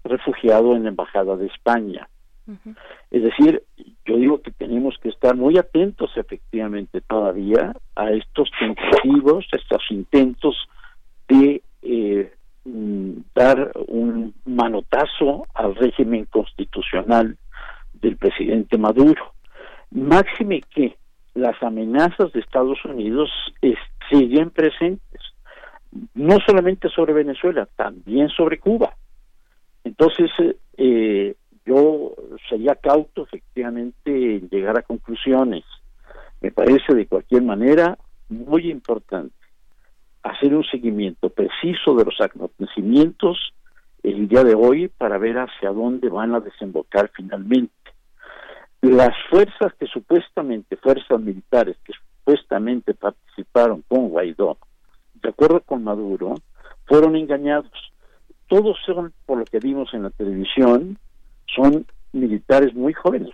Speaker 10: refugiado en la Embajada de España. Es decir, yo digo que tenemos que estar muy atentos efectivamente todavía a estos tentativos, a estos intentos de eh, Mm, dar un manotazo al régimen constitucional del presidente Maduro. Máxime que las amenazas de Estados Unidos siguen presentes, no solamente sobre Venezuela, también sobre Cuba. Entonces, eh, yo sería cauto efectivamente en llegar a conclusiones. Me parece de cualquier manera muy importante hacer un seguimiento preciso de los acontecimientos el día de hoy para ver hacia dónde van a desembocar finalmente. Las fuerzas que supuestamente, fuerzas militares que supuestamente participaron con Guaidó, de acuerdo con Maduro, fueron engañados. Todos son, por lo que vimos en la televisión, son militares muy jóvenes,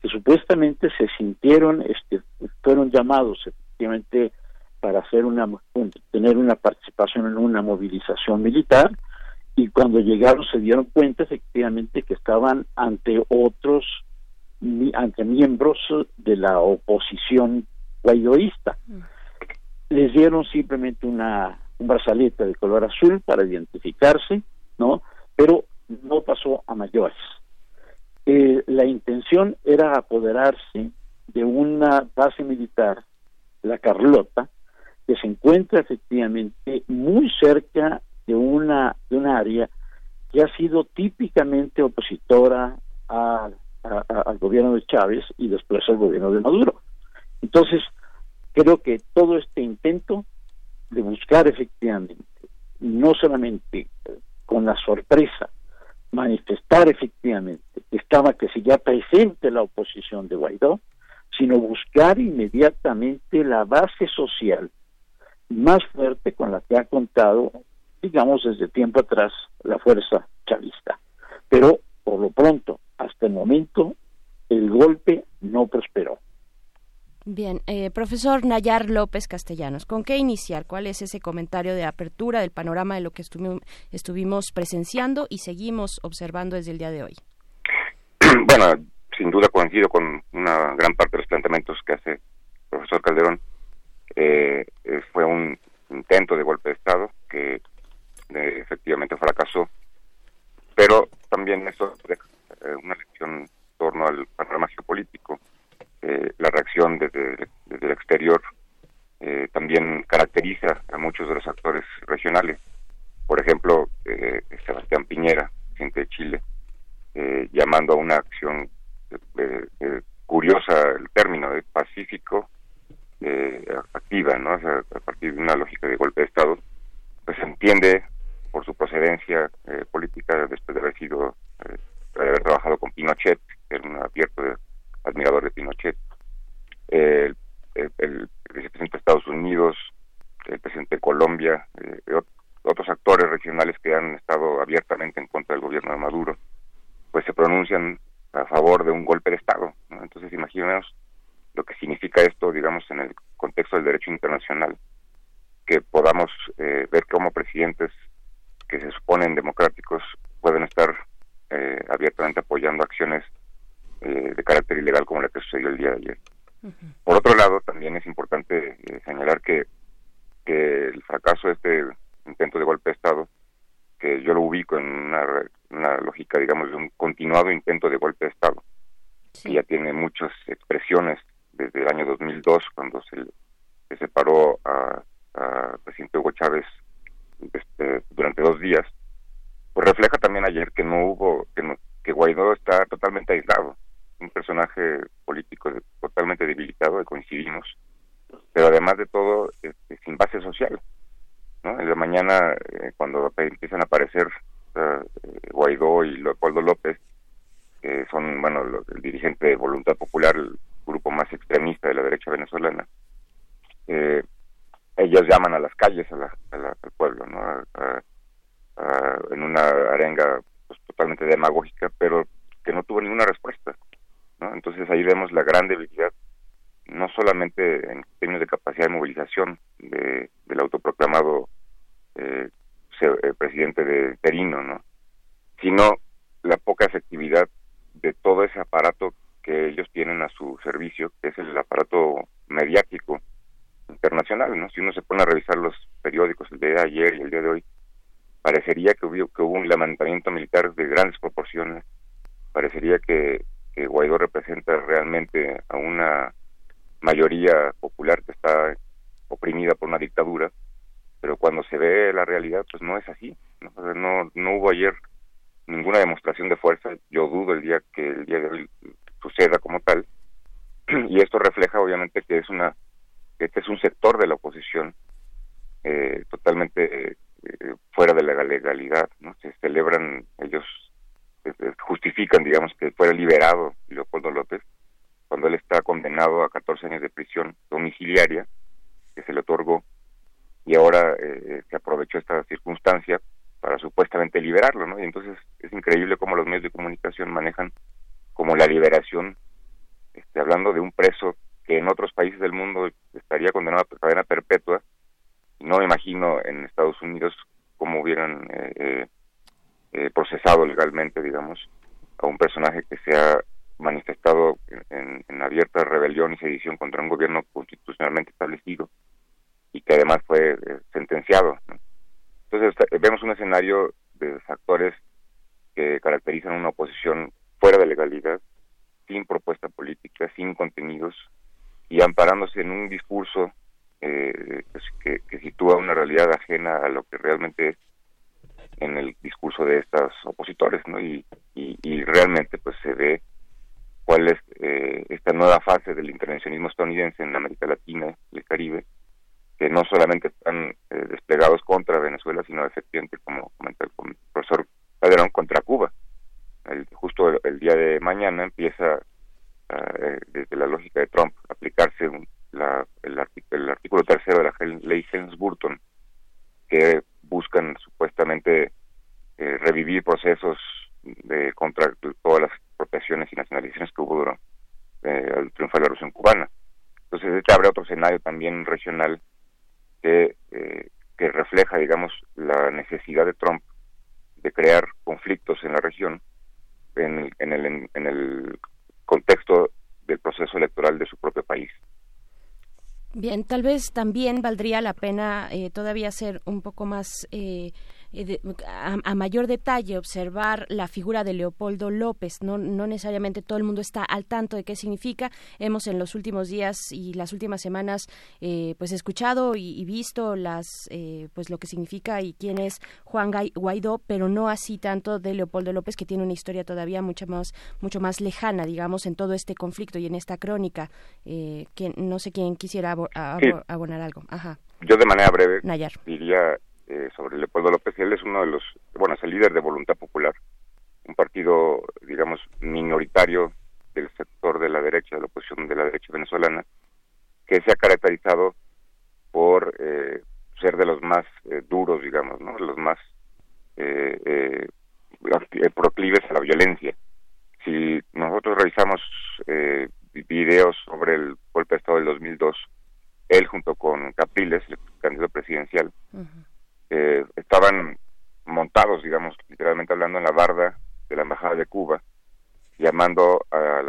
Speaker 10: que supuestamente se sintieron, este, fueron llamados efectivamente para hacer una tener una participación en una movilización militar y cuando llegaron se dieron cuenta efectivamente que estaban ante otros ante miembros de la oposición guaidoísta mm. les dieron simplemente una un brazalete de color azul para identificarse no pero no pasó a mayores. Eh, la intención era apoderarse de una base militar la Carlota que se encuentra efectivamente muy cerca de una de un área que ha sido típicamente opositora al gobierno de Chávez y después al gobierno de Maduro. Entonces, creo que todo este intento de buscar efectivamente, no solamente con la sorpresa, manifestar efectivamente que estaba que ya presente la oposición de Guaidó, sino buscar inmediatamente la base social más fuerte con la que ha contado, digamos, desde tiempo atrás la fuerza chavista. Pero, por lo pronto, hasta el momento, el golpe no prosperó.
Speaker 2: Bien, eh, profesor Nayar López Castellanos, ¿con qué iniciar? ¿Cuál es ese comentario de apertura del panorama de lo que estuvimos presenciando y seguimos observando desde el día de hoy? [clears throat]
Speaker 11: Bueno, sin duda coincido con una gran parte de los planteamientos que hace el profesor Calderón eh, eh, fue un intento de golpe de Estado que eh, efectivamente fracasó, pero también eso es una lección en torno al panorama geopolítico. la reacción desde, el exterior también caracteriza a muchos de los actores regionales. Por ejemplo, Sebastián Piñera, presidente de Chile, llamando a una acción curiosa el término de pacífico eh, activa, ¿no? a partir de una lógica de golpe de Estado, pues entiende por su procedencia eh, política después de haber sido, eh, haber trabajado con Pinochet, que era un abierto admirador de Pinochet, el, el, presidente de Estados Unidos, el presidente de Colombia, otros actores regionales que han estado abiertamente en contra del gobierno de Maduro, pues se pronuncian a favor de un golpe de Estado. Entonces, imaginemos lo que significa esto, digamos, en el contexto del derecho internacional, que podamos eh, ver cómo presidentes que se suponen democráticos pueden estar eh, abiertamente apoyando acciones eh, de carácter ilegal como la que sucedió el día de ayer. Por otro lado, también es importante señalar que, que el fracaso de este intento de golpe de Estado, que yo lo ubico en una, una lógica, digamos, de un continuado intento de golpe de Estado, que ya tiene muchas expresiones desde el año 2002, cuando se, se separó a, a presidente Hugo Chávez este, durante dos días, pues refleja también ayer que no hubo, que, no, que Guaidó está totalmente aislado, un personaje político totalmente debilitado, y coincidimos, pero además de todo, este, sin base social. ¿no? En la mañana, eh, cuando empiezan a aparecer uh, Guaidó y Leopoldo López, que son, bueno, el dirigente de Voluntad Popular, el grupo más extremista de la derecha venezolana, eh, ellos llaman a las calles a la, al pueblo, ¿no? En una arenga pues, totalmente demagógica, pero que no tuvo ninguna respuesta. ¿no? Entonces ahí vemos la gran debilidad, no solamente en términos de capacidad de movilización de, del autoproclamado eh, eh presidente de Terino, ¿no? sino la poca efectividad de todo ese aparato que ellos tienen a su servicio, que es el aparato mediático internacional, ¿no? Si uno se pone a revisar los periódicos el día de ayer y el día de hoy, parecería que hubo, que hubo un levantamiento militar de grandes proporciones, parecería que, que Guaidó representa realmente a una mayoría popular que está oprimida por una dictadura, pero cuando se ve la realidad, pues no es así. No, no, no hubo ayer ninguna demostración de fuerza. Yo dudo el día que el día de hoy suceda como tal. [clears throat] Y esto refleja, obviamente, que es una este es un sector de la oposición eh, totalmente eh, fuera de la legalidad, ¿no? Se celebran, ellos eh, justifican, digamos, que fuera liberado Leopoldo López cuando él está condenado a 14 años de prisión domiciliaria que se le otorgó y ahora se aprovechó esta circunstancia para supuestamente liberarlo, ¿no? Y entonces es increíble cómo los medios de comunicación manejan como la liberación, este, hablando de un preso que en otros países del mundo estaría condenado a cadena perpetua. No imagino en Estados Unidos cómo hubieran eh, eh, eh, procesado legalmente, digamos, a un personaje que se ha manifestado en, abierta rebelión y sedición contra un gobierno constitucionalmente establecido y que además fue sentenciado. Entonces vemos un escenario de factores que caracterizan una oposición fuera de legalidad, sin propuesta política, sin contenidos, y amparándose en un discurso eh, pues, que, sitúa una realidad ajena a lo que realmente es en el discurso de estos opositores, ¿no? Y, realmente pues se ve cuál es eh, esta nueva fase del intervencionismo estadounidense en América Latina y el Caribe, que no solamente están eh, desplegados contra Venezuela, sino efectivamente, como comentó el profesor Calderón, contra Cuba. justo el, día de mañana empieza eh, desde la lógica de Trump, aplicarse la, el, artículo tercero de la ley Helms-Burton, que buscan supuestamente eh, revivir procesos de contra todas las expropiaciones y nacionalizaciones que hubo durante eh, el triunfo de la Revolución Cubana. Entonces, este abre otro escenario también regional que, que refleja, digamos, la necesidad de Trump de crear conflictos en la región en, en, el, en el contexto del proceso electoral de su propio país.
Speaker 2: Bien, tal vez también valdría la pena eh, todavía ser un poco más eh, eh, a, mayor detalle observar la figura de Leopoldo López. No, no necesariamente todo el mundo está al tanto de qué significa. Hemos en los últimos días y las últimas semanas eh, pues escuchado y, visto las eh, pues lo que significa y quién es Juan Guaidó, pero no así tanto de Leopoldo López que tiene una historia todavía mucho más mucho más lejana, digamos, en todo este conflicto y en esta crónica. que no sé quién quisiera abonar algo. Ajá.
Speaker 11: Yo de manera breve diría eh, sobre Leopoldo López, él es uno de los, bueno, es el líder de Voluntad Popular, un partido, digamos, minoritario del sector de la derecha, de la oposición de la derecha venezolana, que se ha caracterizado por eh, ser de los más eh, duros, digamos, ¿no? Los más eh, proclives a la violencia. Si nosotros revisamos videos sobre el golpe de Estado del 2002, él junto con Capriles, el candidato presidencial, eh, estaban montados, digamos, literalmente hablando, en la barda de la Embajada de Cuba, llamando a,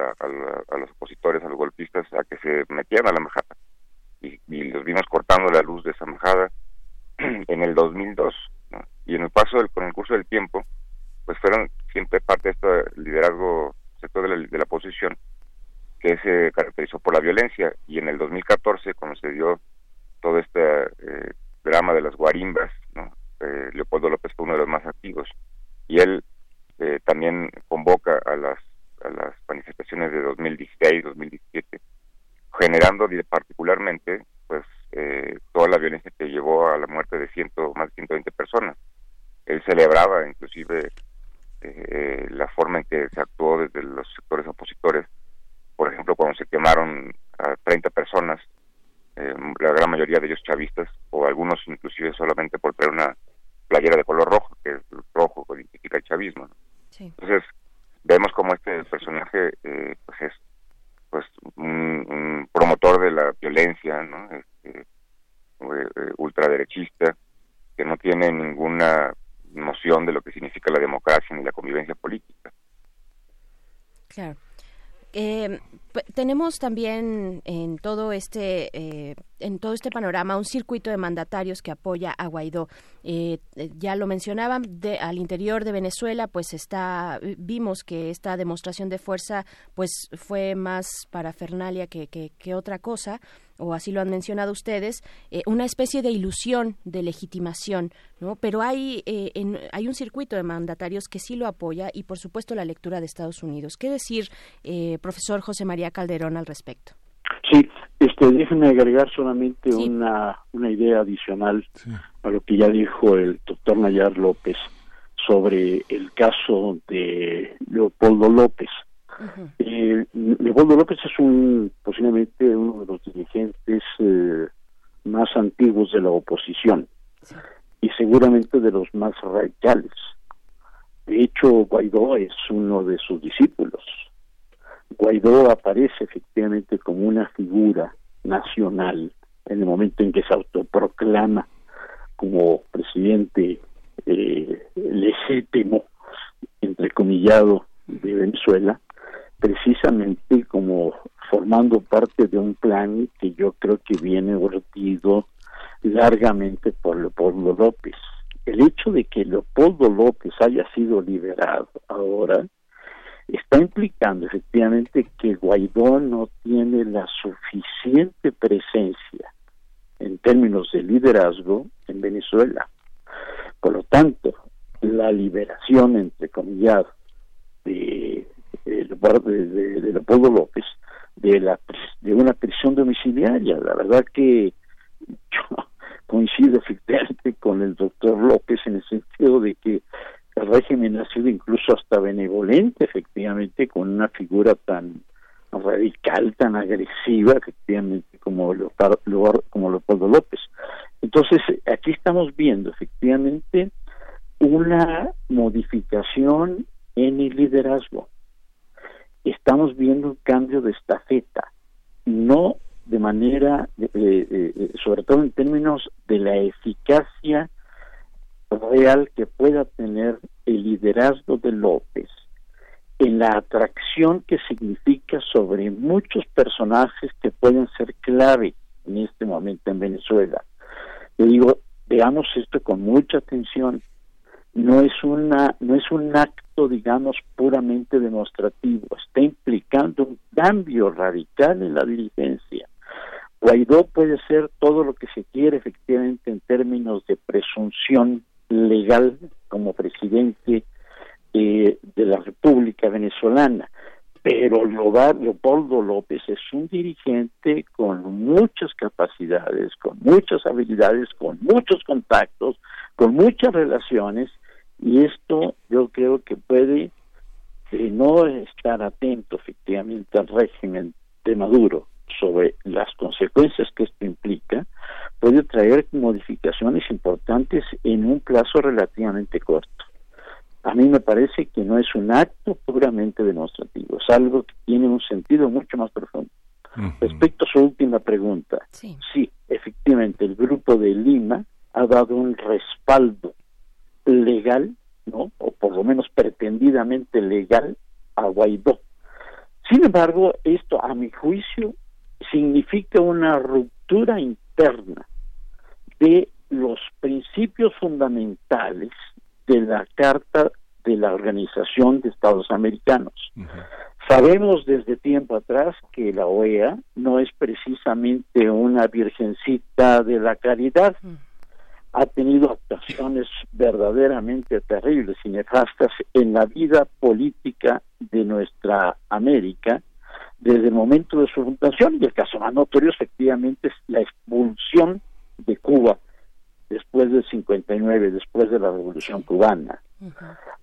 Speaker 11: los opositores, a los golpistas, a que se metieran a la embajada. Y, los vimos cortando la luz de esa embajada [clears throat] en el 2002. Y en el paso del, con el curso del tiempo, pues fueron siempre parte de este liderazgo sector de la, de la oposición, violencia. Y en el 2014, cuando se dio todo este eh, drama de las guarimbas, ¿no? Eh, Leopoldo López fue uno de los más activos y él eh, también convoca a las a las manifestaciones de 2016, 2017, generando particularmente pues eh, toda la violencia que llevó a la muerte de ciento más de 120 personas. Él celebraba inclusive eh, la forma en que se actuó desde los sectores opositores, por ejemplo cuando se quemaron a 30 personas, la gran mayoría de ellos chavistas o algunos inclusive solamente por traer una playera de color rojo, que es rojo, que identifica el chavismo. Entonces, vemos como este personaje eh, pues es pues un, promotor de la violencia, ¿no? Este, eh, eh, ultraderechista, que no tiene ninguna noción de lo que significa la democracia ni la convivencia política.
Speaker 2: Claro. Eh, tenemos también en todo este eh, en todo este panorama un circuito de mandatarios que apoya a Guaidó. Eh, ya lo mencionaban, de, al interior de Venezuela, pues está vimos que esta demostración de fuerza, pues fue más parafernalia que, que, que otra cosa o así lo han mencionado ustedes, eh, una especie de ilusión de legitimación, ¿no? Pero hay, eh, hay un circuito de mandatarios que sí lo apoya y, por supuesto, la lectura de Estados Unidos. ¿Qué decir, eh, profesor José María Calderón, al respecto?
Speaker 10: Sí, este, déjenme agregar solamente una, una idea adicional a lo que ya dijo el doctor Nayar López sobre el caso de Leopoldo López. Eh, Leopoldo López es un posiblemente uno de los dirigentes eh, más antiguos de la oposición y seguramente de los más radicales. De hecho, Guaidó es uno de sus discípulos. Guaidó aparece efectivamente como una figura nacional en el momento en que se autoproclama como presidente eh, legítimo, entrecomillado, de Venezuela precisamente como formando parte de un plan que yo creo que viene ortido largamente por Leopoldo López. El hecho de que Leopoldo López haya sido liberado ahora está implicando efectivamente que Guaidó no tiene la suficiente presencia en términos de liderazgo en Venezuela. Por lo tanto, la liberación, entre comillas, de de, de, de Leopoldo López de la de una prisión domiciliaria. La verdad que yo [laughs] coincido efectivamente con el doctor López en el sentido de que el régimen ha sido incluso hasta benevolente, efectivamente, con una figura tan radical, tan agresiva, efectivamente, como Leopoldo, como Leopoldo López. Entonces, aquí estamos viendo, efectivamente, una modificación en el liderazgo estamos viendo un cambio de estafeta, no de manera, sobre todo en términos de la eficacia real que pueda tener el liderazgo de López en la atracción que significa sobre muchos personajes que pueden ser clave en este momento en Venezuela. Yo digo, veamos esto con mucha atención. No es una no es un acto digamos puramente demostrativo. Está implicando un cambio radical en la dirigencia. Guaidó puede ser todo lo que se quiere efectivamente en términos de presunción legal como presidente eh, de la República Venezolana. Pero Leopoldo López es un dirigente con muchas capacidades, con muchas habilidades, con muchos contactos, con muchas relaciones y esto yo creo que puede eh, no estar atento efectivamente al régimen de Maduro sobre las consecuencias que esto implica, puede traer modificaciones importantes en un plazo relativamente corto. A mí me parece que no es un acto puramente demostrativo, es algo que tiene un sentido mucho más profundo. Respecto a su última pregunta, sí, efectivamente, el grupo de Lima ha dado un respaldo legal, ¿no? O por lo menos pretendidamente legal a Guaidó. Sin embargo, esto, a mi juicio, significa una ruptura interna de los principios fundamentales de la Carta de la Organización de Estados Americanos. Sabemos desde tiempo atrás que la OEA no es precisamente una virgencita de la caridad. Ha tenido actuaciones verdaderamente terribles y nefastas en la vida política de nuestra América desde el momento de su fundación y el caso más notorio efectivamente es la expulsión de Cuba después del 59, después de la Revolución Cubana.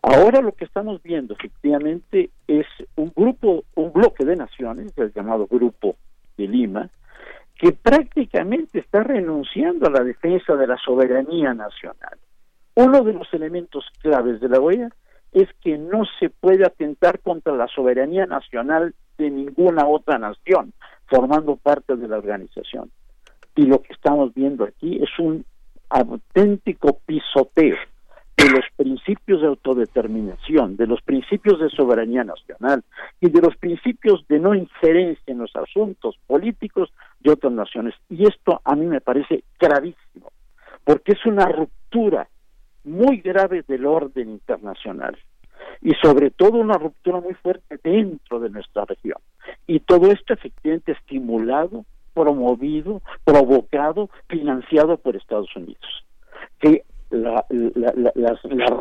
Speaker 10: Ahora lo que estamos viendo efectivamente es un grupo, un bloque de naciones, el llamado Grupo de Lima, que prácticamente está renunciando a la defensa de la soberanía nacional. Uno de los elementos claves de la OEA es que no se puede atentar contra la soberanía nacional de ninguna otra nación formando parte de la organización. Y lo que estamos viendo aquí es un auténtico pisoteo de los principios de autodeterminación, de los principios de soberanía nacional y de los principios de no injerencia en los asuntos políticos de otras naciones. Y esto a mí me parece gravísimo, porque es una ruptura muy grave del orden internacional y sobre todo una ruptura muy fuerte dentro de nuestra región. Y todo esto efectivamente estimulado promovido, provocado, financiado por Estados Unidos. Que las,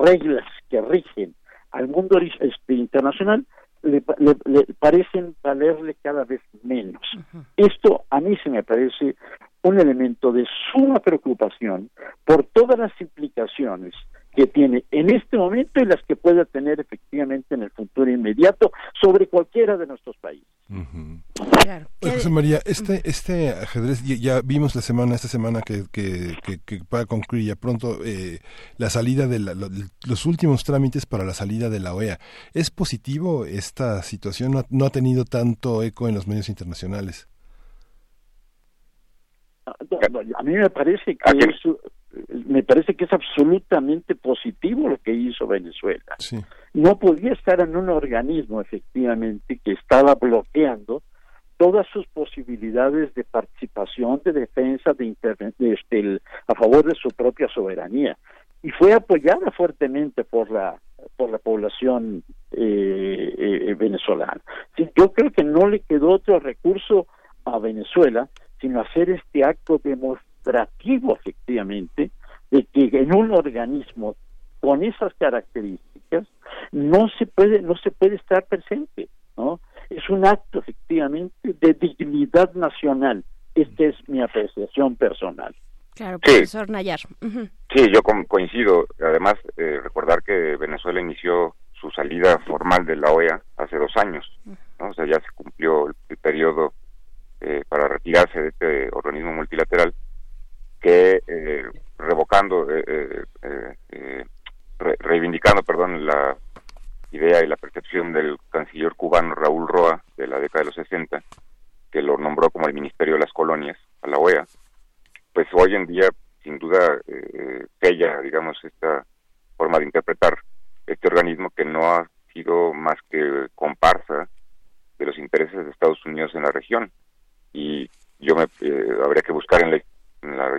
Speaker 10: reglas que rigen al mundo este, internacional le, parecen valerle cada vez menos. Esto a mí se me parece un elemento de suma preocupación por todas las implicaciones que tiene en este momento y las que pueda tener efectivamente en el futuro inmediato sobre cualquiera de nuestros países.
Speaker 1: José María, este, este ajedrez ya, vimos la semana, esta semana que, que, que, va a concluir ya pronto eh, la salida de los últimos trámites para la salida de la OEA. ¿Es positivo esta situación? No, no ha tenido tanto eco en los medios internacionales.
Speaker 10: A mí me parece que es, me parece que es absolutamente positivo lo que hizo Venezuela. No podía estar en un organismo efectivamente que estaba bloqueando todas sus posibilidades de participación, de defensa, de, de este, a favor de su propia soberanía y fue apoyada fuertemente por la por la población eh, eh, venezolana. yo creo que no le quedó otro recurso a Venezuela sino hacer este acto demostrativo efectivamente de que en un organismo con esas características no se puede no se puede estar presente no es un acto efectivamente de dignidad nacional. Esta es mi apreciación personal.
Speaker 2: Claro profesor Nayar.
Speaker 11: Sí yo coincido. Además eh, recordar que Venezuela inició su salida formal de la OEA hace dos años ¿no? o sea ya se cumplió el periodo eh, para retirarse de este organismo multilateral que eh, revocando, eh, reivindicando, perdón, la idea y la percepción del canciller cubano Raúl Roa de la década de los 60, que lo nombró como el Ministerio de las Colonias a la OEA, pues hoy en día, sin duda, eh, sella, digamos, esta forma de interpretar este organismo que no ha sido más que comparsa de los intereses de Estados Unidos en la región. Y yo me eh, habría que buscar en la,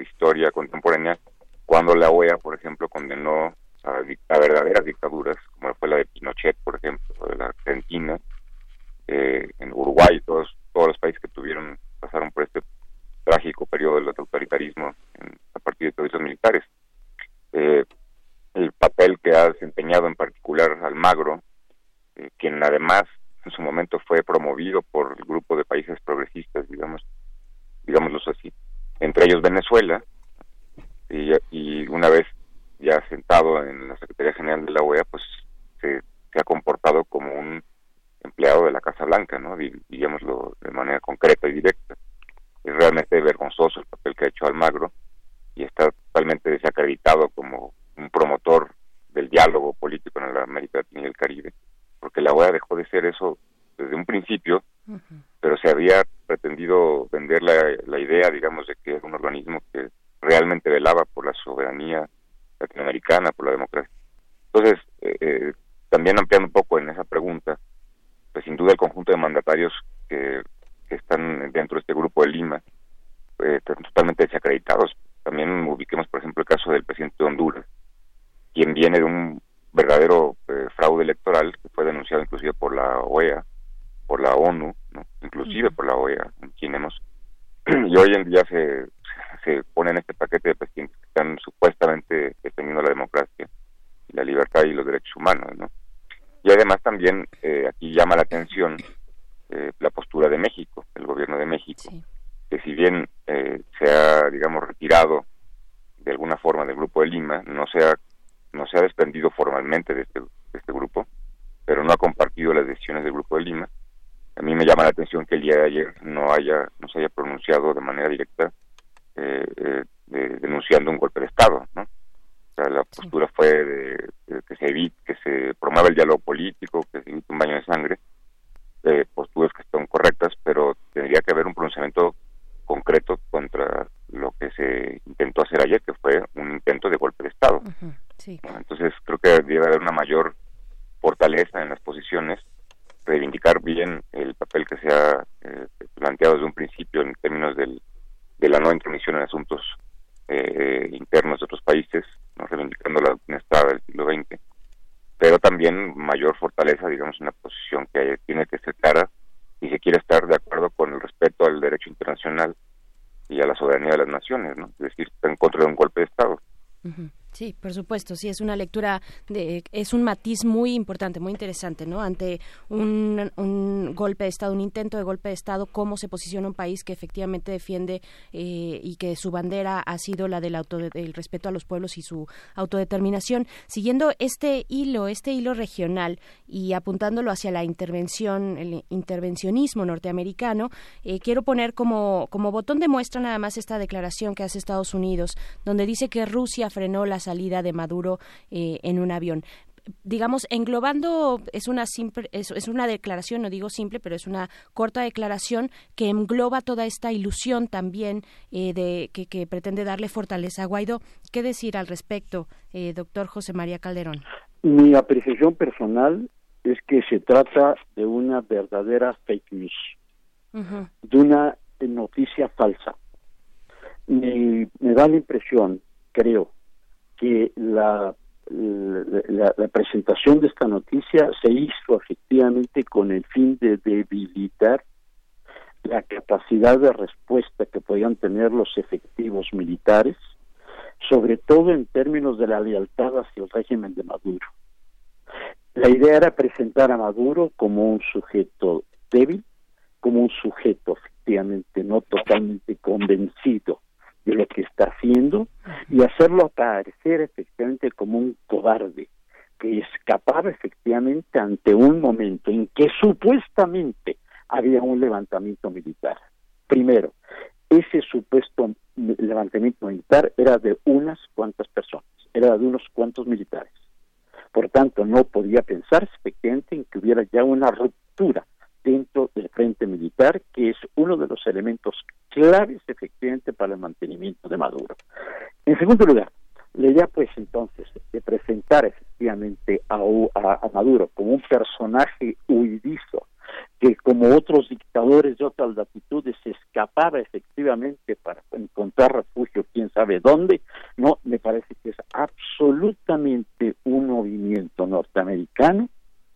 Speaker 11: historia contemporánea cuando la OEA, por ejemplo, condenó a, verdaderas dictaduras, como fue la de Pinochet, por ejemplo, de la Argentina, eh, en Uruguay, todos, todos los países que tuvieron, pasaron por este trágico periodo del autoritarismo a partir de procesos militares. Eh, el papel que ha desempeñado en particular Almagro, quien además en su momento fue promovido por el grupo de países progresistas, digamos, digámoslo así, entre ellos Venezuela, y, una vez ya sentado en la Secretaría General de la OEA, pues se, ha comportado como un empleado de la Casa Blanca, ¿no? digámoslo de manera concreta y directa. Es realmente vergonzoso el papel que ha hecho Almagro y está totalmente desacreditado como un promotor del diálogo político en la América Latina y el Caribe porque la OEA dejó de ser eso desde un principio,
Speaker 2: supuesto, sí, es una lectura, de, es un matiz muy importante, muy interesante, ¿no? Ante un, un golpe de Estado, un intento de golpe de Estado, cómo se posiciona un país que efectivamente defiende eh, y que su bandera ha sido la del, auto, del respeto a los pueblos y su autodeterminación. Siguiendo este hilo, este hilo regional y apuntándolo hacia la intervención, el intervencionismo norteamericano, eh, quiero poner como, como botón de muestra nada más esta declaración que hace Estados Unidos, donde dice que Rusia frenó la salida de Maduro eh, en un avión digamos, englobando, es una simple, es, una declaración, no digo simple, pero es una corta declaración que engloba toda esta ilusión también eh, de que, pretende darle fortaleza a Guaidó. ¿Qué decir al respecto, eh, doctor José María Calderón?
Speaker 10: Mi apreciación personal es que se trata de una verdadera fake news, de una noticia falsa. me da la impresión, creo, que la, la, presentación de esta noticia se hizo efectivamente con el fin de debilitar la capacidad de respuesta que podían tener los efectivos militares, sobre todo en términos de la lealtad hacia el régimen de Maduro. La idea era presentar a Maduro como un sujeto débil, como un sujeto efectivamente no totalmente convencido de lo que está haciendo y hacerlo aparecer efectivamente como un cobarde que escapaba efectivamente ante un momento en que supuestamente había un levantamiento militar. Primero, ese supuesto levantamiento militar era de unas cuantas personas, era de unos cuantos militares. Por tanto, no podía pensar efectivamente en que hubiera ya una ruptura dentro del frente militar, que es uno de los elementos claves efectivamente para el mantenimiento de Maduro. En segundo lugar, la idea pues entonces de presentar efectivamente a, Maduro como un personaje huidizo que como otros dictadores de otras latitudes se escapaba efectivamente para encontrar refugio quién sabe dónde, no, me parece que es absolutamente un movimiento norteamericano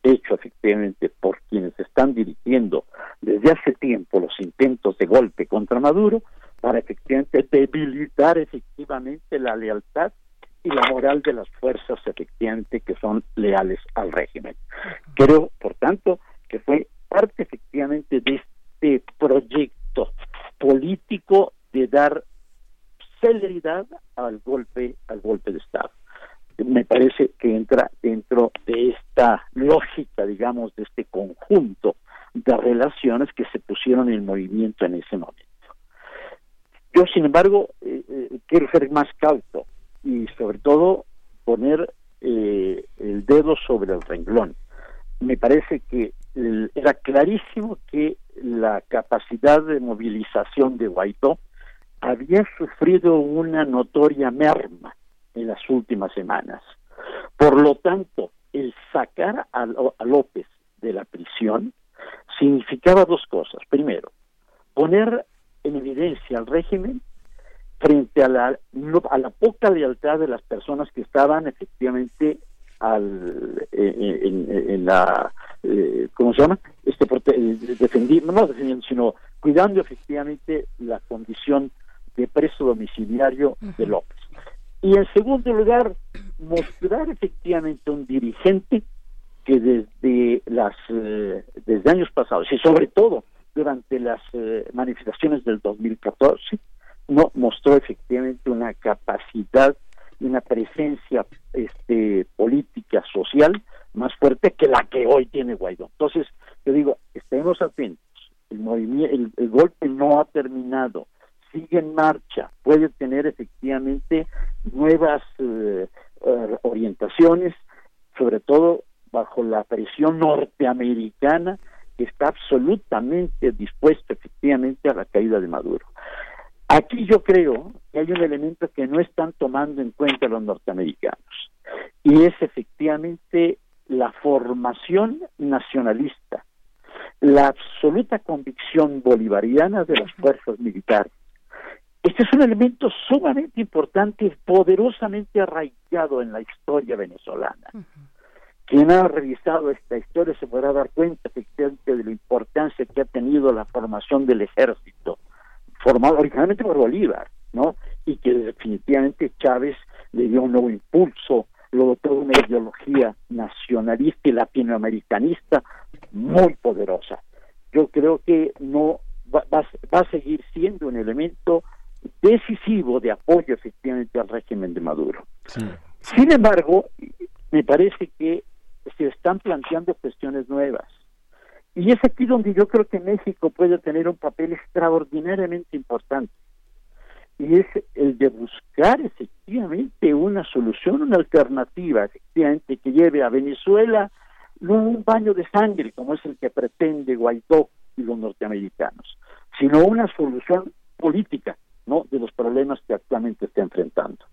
Speaker 10: hecho efectivamente por quienes están dirigiendo desde hace tiempo los intentos de golpe contra Maduro para efectivamente debilitar efectivamente la lealtad y la moral de las fuerzas efectivamente que son leales al régimen. Creo, por tanto, que fue parte efectivamente de este proyecto político de dar celeridad al golpe al golpe de Estado me parece que entra dentro de esta lógica, digamos, de este conjunto de relaciones que se pusieron en movimiento en ese momento. Yo, sin embargo, eh, eh, quiero ser más cauto y sobre todo poner eh, el dedo sobre el renglón. Me parece que era clarísimo que la capacidad de movilización de Guaidó había sufrido una notoria merma en las últimas semanas. Por lo tanto, el sacar a, López de la prisión significaba dos cosas. Primero, poner en evidencia al régimen frente a la, a la poca lealtad de las personas que estaban efectivamente al en, la cómo se llama este defendiendo no defendiendo sino cuidando efectivamente la condición de preso domiciliario de López. Y en segundo lugar mostrar efectivamente un dirigente que desde las desde años pasados y sobre todo durante las manifestaciones del 2014 no mostró efectivamente una capacidad una presencia este, política social más fuerte que la que hoy tiene Guaidó. Entonces, yo digo, estemos atentos. El, movimiento, el, golpe no ha terminado, sigue en marcha, puede tener efectivamente nuevas eh, eh, orientaciones, sobre todo bajo la presión norteamericana que está absolutamente dispuesto efectivamente a la caída de Maduro. Aquí yo creo que hay un elemento que no están tomando en cuenta los norteamericanos y es efectivamente la formación nacionalista, la absoluta convicción bolivariana de las fuerzas militares. Este es un elemento sumamente importante y poderosamente arraigado en la historia venezolana. Quien ha revisado esta historia se podrá dar cuenta efectivamente de la importancia que ha tenido la formación del ejército, formado originalmente por Bolívar, ¿no? Y que definitivamente Chávez le dio un nuevo impulso, lo dotó de una ideología nacionalista y latinoamericanista muy poderosa. Yo creo que no va, va, a seguir siendo un elemento decisivo de apoyo efectivamente al régimen de Maduro. Sin embargo, me parece que se están planteando cuestiones nuevas. Y es aquí donde yo creo que México puede tener un papel extraordinariamente importante. Y es el de buscar efectivamente una solución, una alternativa, efectivamente, que lleve a Venezuela no un baño de sangre, como es el que pretende Guaidó y los norteamericanos, sino una solución política, ¿no? De los problemas que actualmente está enfrentando.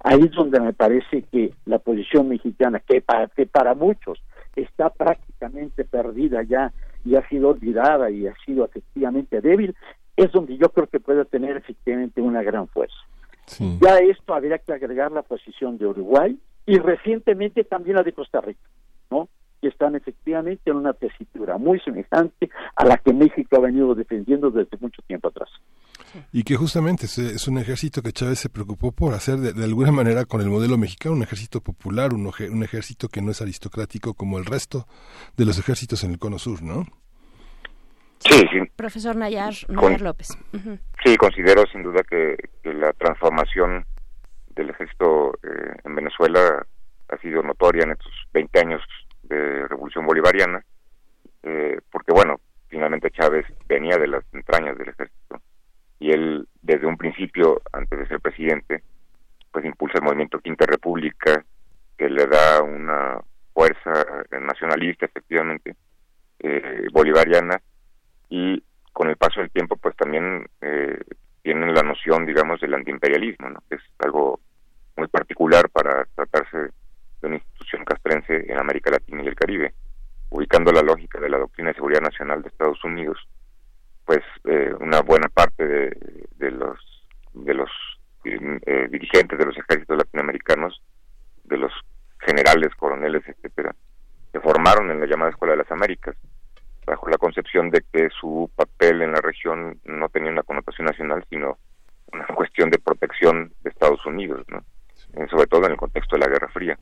Speaker 10: Ahí es donde me parece que la posición mexicana, que para, que para muchos está prácticamente perdida ya y ha sido olvidada y ha sido efectivamente débil, es donde yo creo que puede tener efectivamente una gran fuerza. Ya esto habría que agregar la posición de Uruguay y recientemente también la de Costa Rica, ¿no? Que están efectivamente en una tesitura muy semejante a la que México ha venido defendiendo desde mucho tiempo atrás.
Speaker 1: Y que justamente es, un ejército que Chávez se preocupó por hacer de, alguna manera con el modelo mexicano, un ejército popular, un, un, ejército que no es aristocrático como el resto de los ejércitos en el cono sur, ¿no?
Speaker 11: Sí, sí.
Speaker 2: Profesor Nayar, López.
Speaker 11: Sí, considero sin duda que, la transformación del ejército eh, en Venezuela ha sido notoria en estos 20 años de revolución bolivariana, eh, porque bueno, finalmente Chávez venía de las entrañas del ejército y él desde un principio, antes de ser presidente, pues impulsa el movimiento Quinta República, que le da una fuerza nacionalista, efectivamente, eh, bolivariana, y con el paso del tiempo, pues también eh, tienen la noción, digamos, del antiimperialismo, ¿no? que es algo muy particular para tratarse de una institución castrense en América Latina y el Caribe, ubicando la lógica de la doctrina de seguridad nacional de Estados Unidos pues eh, una buena parte de, los de los eh, dirigentes de los ejércitos latinoamericanos de los generales coroneles etcétera se formaron en la llamada escuela de las Américas bajo la concepción de que su papel en la región no tenía una connotación nacional sino una [laughs] cuestión de protección de Estados Unidos no eh, sobre todo en el contexto de la Guerra Fría.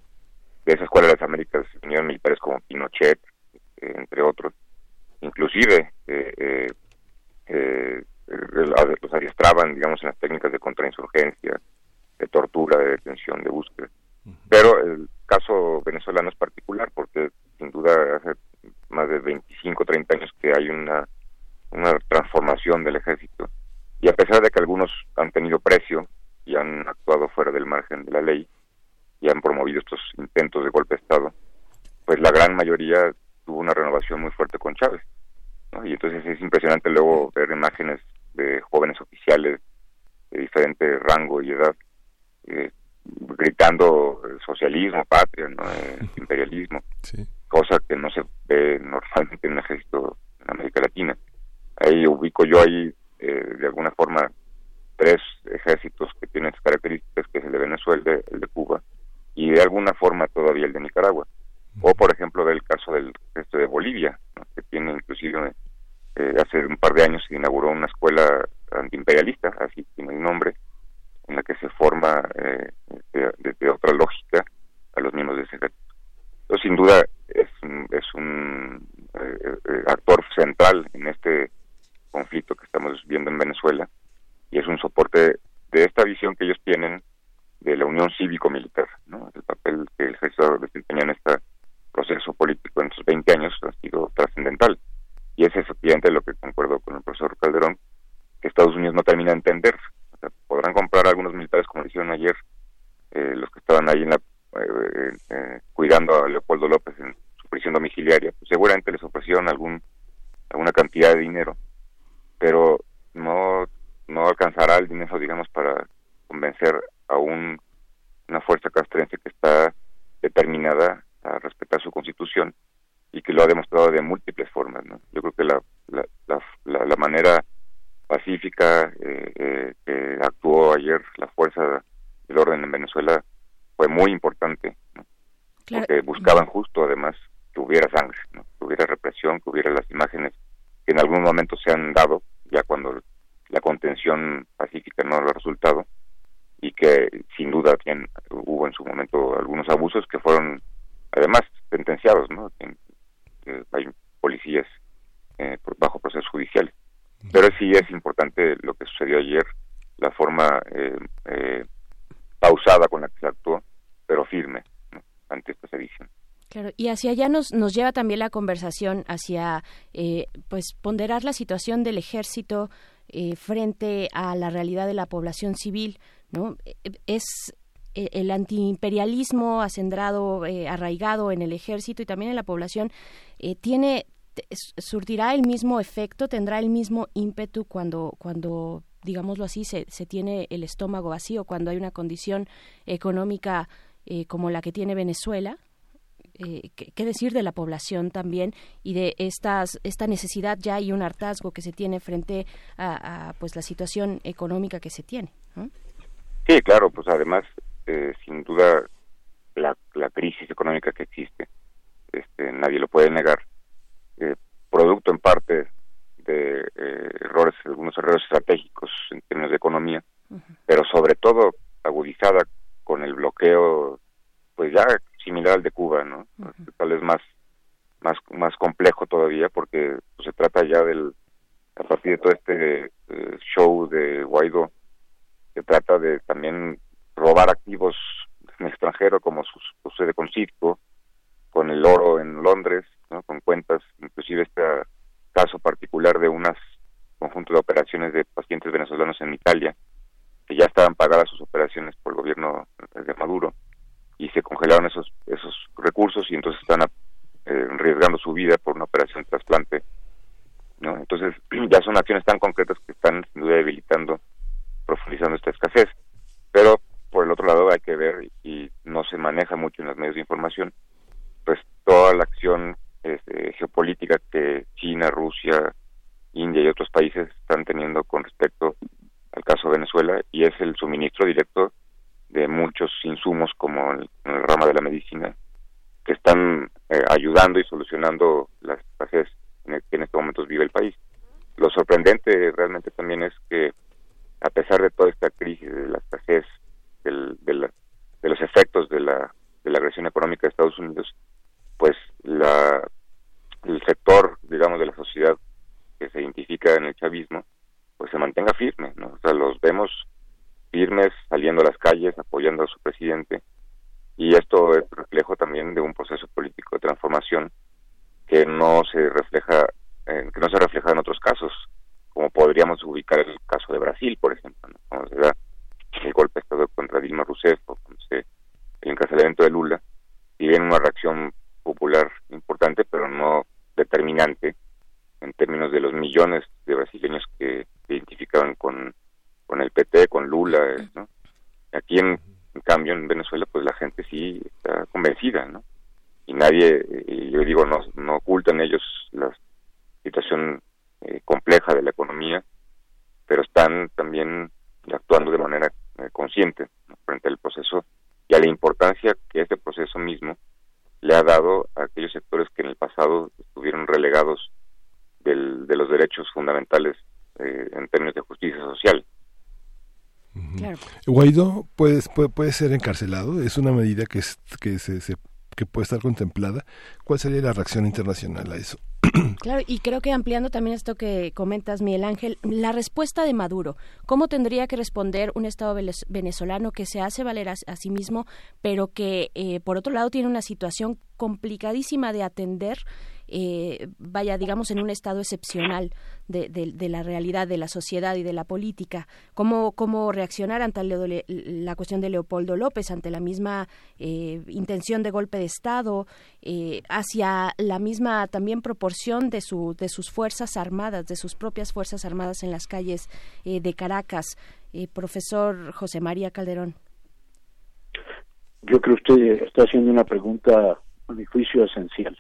Speaker 11: De esa escuela de las Américas vinieron militares como Pinochet entre otros. Inclusive eh, eh, los adiestraban, digamos, en las técnicas de contrainsurgencia, de tortura, de detención, de búsqueda. Pero el caso venezolano es particular porque sin duda hace más de 25, 30 años que hay una, una transformación del ejército. Y a pesar de que algunos han tenido precio y han actuado fuera del margen de la ley y han promovido estos intentos de golpe de Estado, pues la gran mayoría tuvo una renovación muy fuerte con Chávez. Y entonces es impresionante luego ver imágenes de jóvenes oficiales de diferente rango y edad eh, gritando socialismo, patria, ¿no? Eh, [laughs] imperialismo, cosa que no se ve normalmente en un ejército en América Latina. Ahí ubico yo ahí eh, de alguna forma tres ejércitos que tienen características, que es el de Venezuela, el de Cuba y de alguna forma todavía el de Nicaragua. O, por ejemplo, del caso del este de Bolivia, que tiene inclusive eh, hace un par de años se inauguró una escuela antiimperialista, así tiene el nombre, en la que se forma eh, desde otra lógica a los miembros de ese ejército. Entonces, sin duda, es, es un eh, eh, actor central en este conflicto que estamos viendo en Venezuela y es un soporte de esta visión que ellos tienen de la unión cívico-militar, ¿no? El papel que el ejército desempeñó en este proceso político en estos 20 años ha sido trascendental. Y es efectivamente lo que concuerdo con el profesor Calderón, que Estados Unidos no termina de entender. O sea, podrán comprar algunos militares, como hicieron ayer, eh, los que estaban ahí en la, eh, eh, cuidando a Leopoldo López en su prisión domiciliaria. Pues seguramente les ofrecieron algún alguna cantidad de dinero, pero no no alcanzará el dinero, digamos, para convencer a un, una fuerza castrense que está determinada a respetar su constitución y que lo ha demostrado de múltiples formas. ¿no? Yo creo que la, la, la, la manera pacífica eh, eh, que actuó ayer la fuerza del orden en Venezuela fue muy importante, ¿no? porque buscaban justo además que hubiera sangre, ¿no? que hubiera represión, que hubiera las imágenes que en algún momento se han dado, ya cuando la contención pacífica no ha resultado, y que sin duda bien, hubo en su momento algunos abusos que fueron además sentenciados, ¿no? hay policías eh, bajo procesos judiciales. Pero sí es importante lo que sucedió ayer, la forma eh, eh, pausada con la que se actuó, pero firme ante esta sedición.
Speaker 2: Claro, y hacia allá nos, nos lleva también la conversación hacia eh, pues ponderar la situación del ejército eh, frente a la realidad de la población civil, ¿no? Es eh, el antiimperialismo acendrado, eh, arraigado en el ejército y también en la población, eh, tiene surtirá el mismo efecto, tendrá el mismo ímpetu cuando, cuando digámoslo así, se, se tiene el estómago vacío, cuando hay una condición económica como la que tiene Venezuela. ¿Qué, decir de la población también y de estas, esta necesidad ya y un hartazgo que se tiene frente a, pues la situación económica que se tiene.
Speaker 11: Sí, claro, pues además eh, sin duda la, la, crisis económica que existe, este, nadie lo puede negar, eh, producto en parte de eh, errores, algunos errores estratégicos en términos de economía, pero sobre todo agudizada con el bloqueo, pues ya similar al de Cuba, ¿no? Tal vez más más más complejo todavía porque pues, se trata ya del a partir de todo este show de Guaidó se trata de también robar activos en extranjero como sucede con Citco, con el oro en Londres, con cuentas, inclusive este caso particular de unas conjunto de operaciones de pacientes venezolanos en Italia, que ya estaban pagadas sus operaciones por el gobierno de Maduro y se congelaron esos esos recursos y entonces están eh, arriesgando su vida por una operación de trasplante. ¿no? Entonces [clears throat] ya son acciones tan concretas que están sin duda debilitando, profundizando esta escasez. Pero por el otro lado hay que ver y no se maneja mucho en los medios de información pues toda la acción este, geopolítica que China, Rusia, India y otros países están teniendo con respecto al caso Venezuela y es el suministro directo de muchos insumos como en el, rama de la medicina que están eh, ayudando y solucionando las en que en estos momentos vive el país. Lo sorprendente realmente también es que a pesar de toda esta crisis de la escasez del, de, los efectos de la, de la agresión económica de Estados Unidos, pues la, el sector, digamos, de la sociedad que se identifica en el chavismo, pues se mantenga firme, ¿no? O sea, los vemos firmes, saliendo a las calles, apoyando a su presidente, y esto es reflejo también de un proceso político de transformación que no se refleja, eh, que no se refleja en otros casos, como podríamos ubicar el caso de Brasil, por ejemplo, ¿no? se da el golpe de Estado contra Dilma Rousseff o el encarcelamiento de Lula, y viene una reacción popular importante, pero no determinante en términos de los millones de brasileños que se identificaban con, con el PT, con Lula. ¿no? Aquí, en, cambio, en Venezuela, pues la gente sí está convencida, ¿no? Y nadie, y yo digo, no, no ocultan ellos la situación eh, compleja de la economía, pero están también actuando de manera eh, consciente frente al proceso y al la importancia que este proceso mismo le ha dado a aquellos sectores que en el pasado estuvieron relegados del, de los derechos fundamentales eh, en términos de justicia social.
Speaker 1: Guaidó puede, puede, ser encarcelado, es una medida que, que se, que puede estar contemplada. ¿Cuál sería la reacción internacional a eso? [clears throat]
Speaker 2: Claro, y creo que ampliando también esto que comentas, Miguel Ángel, la respuesta de Maduro, ¿cómo tendría que responder un Estado venezolano que se hace valer a, sí mismo, pero que, eh, por otro lado, tiene una situación complicadísima de atender eh, vaya, digamos, en un estado excepcional de, de, la realidad de la sociedad y de la política. ¿Cómo, cómo reaccionar ante la cuestión de Leopoldo López, ante la misma eh, intención de golpe de Estado, eh, hacia la misma también proporción de, su, de sus Fuerzas Armadas, de sus propias Fuerzas Armadas en las calles de Caracas? profesor José María Calderón.
Speaker 10: Yo creo que usted está haciendo una pregunta, a mi juicio, esencial.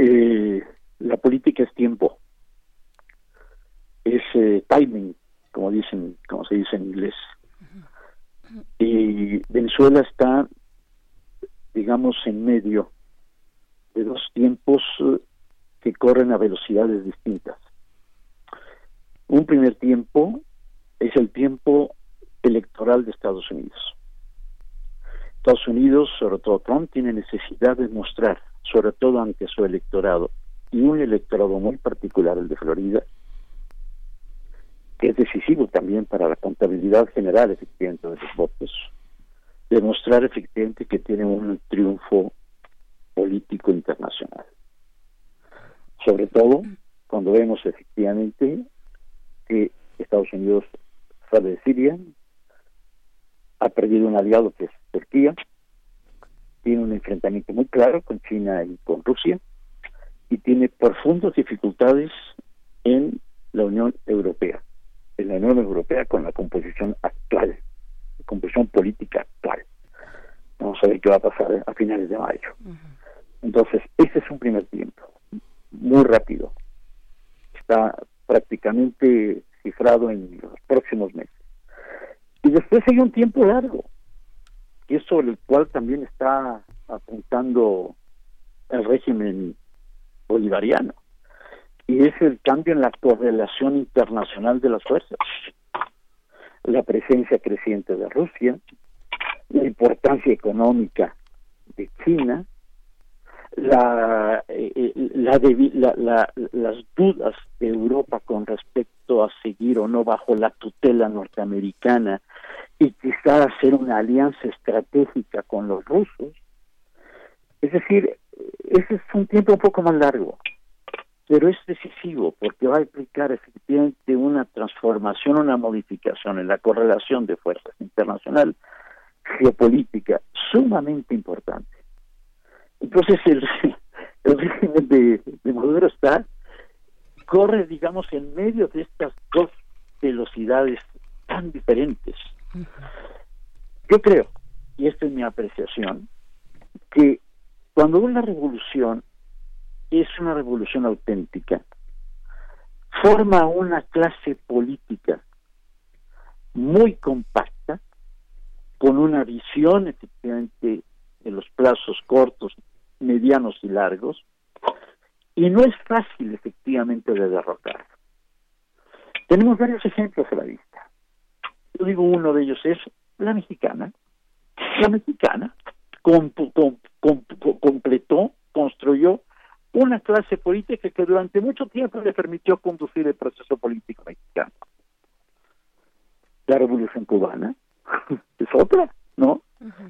Speaker 10: Eh, la política es tiempo, es eh, timing, como dicen, como se dice en inglés. Y Venezuela está, digamos, en medio de dos tiempos eh, que corren a velocidades distintas. Un primer tiempo es el tiempo electoral de Estados Unidos. Estados Unidos, sobre todo Trump, tiene necesidad de mostrar sobre todo ante su electorado, y un electorado muy particular, el de Florida, que es decisivo también para la contabilidad general efectivamente de los votos, demostrar efectivamente que tiene un triunfo político internacional. Sobre todo cuando vemos efectivamente que Estados Unidos sale de Siria, ha perdido un aliado que es Turquía, tiene un enfrentamiento muy claro con China y con Rusia y tiene profundas dificultades en la Unión Europea, en la Unión Europea con la composición actual, la composición política actual. Vamos a ver qué va a pasar a finales de mayo. Entonces, ese es un primer tiempo, muy rápido. Está prácticamente cifrado en los próximos meses. Y después hay un tiempo largo, y es sobre el cual también está apuntando el régimen bolivariano. Y es el cambio en la correlación internacional de las fuerzas. La presencia creciente de Rusia, la importancia económica de China, la, eh, eh, la, las dudas de Europa con respecto a seguir o no bajo la tutela norteamericana y quizá hacer una alianza estratégica con los rusos. Es decir, ese es un tiempo un poco más largo, pero es decisivo porque va a implicar efectivamente una transformación, una modificación en la correlación de fuerzas internacional, geopolítica, sumamente importante. Entonces el, [laughs] el régimen de, de Maduro está, corre, digamos, en medio de estas dos velocidades tan diferentes yo creo, y esta es mi apreciación, que cuando una revolución es una revolución auténtica, forma una clase política muy compacta, con una visión efectivamente en los plazos cortos, medianos y largos, y no es fácil efectivamente de derrocar. Tenemos varios ejemplos a la vista. Yo digo, uno de ellos es la mexicana. La mexicana completó, construyó una clase política que durante mucho tiempo le permitió conducir el proceso político mexicano. La revolución cubana [laughs] es otra, ¿no?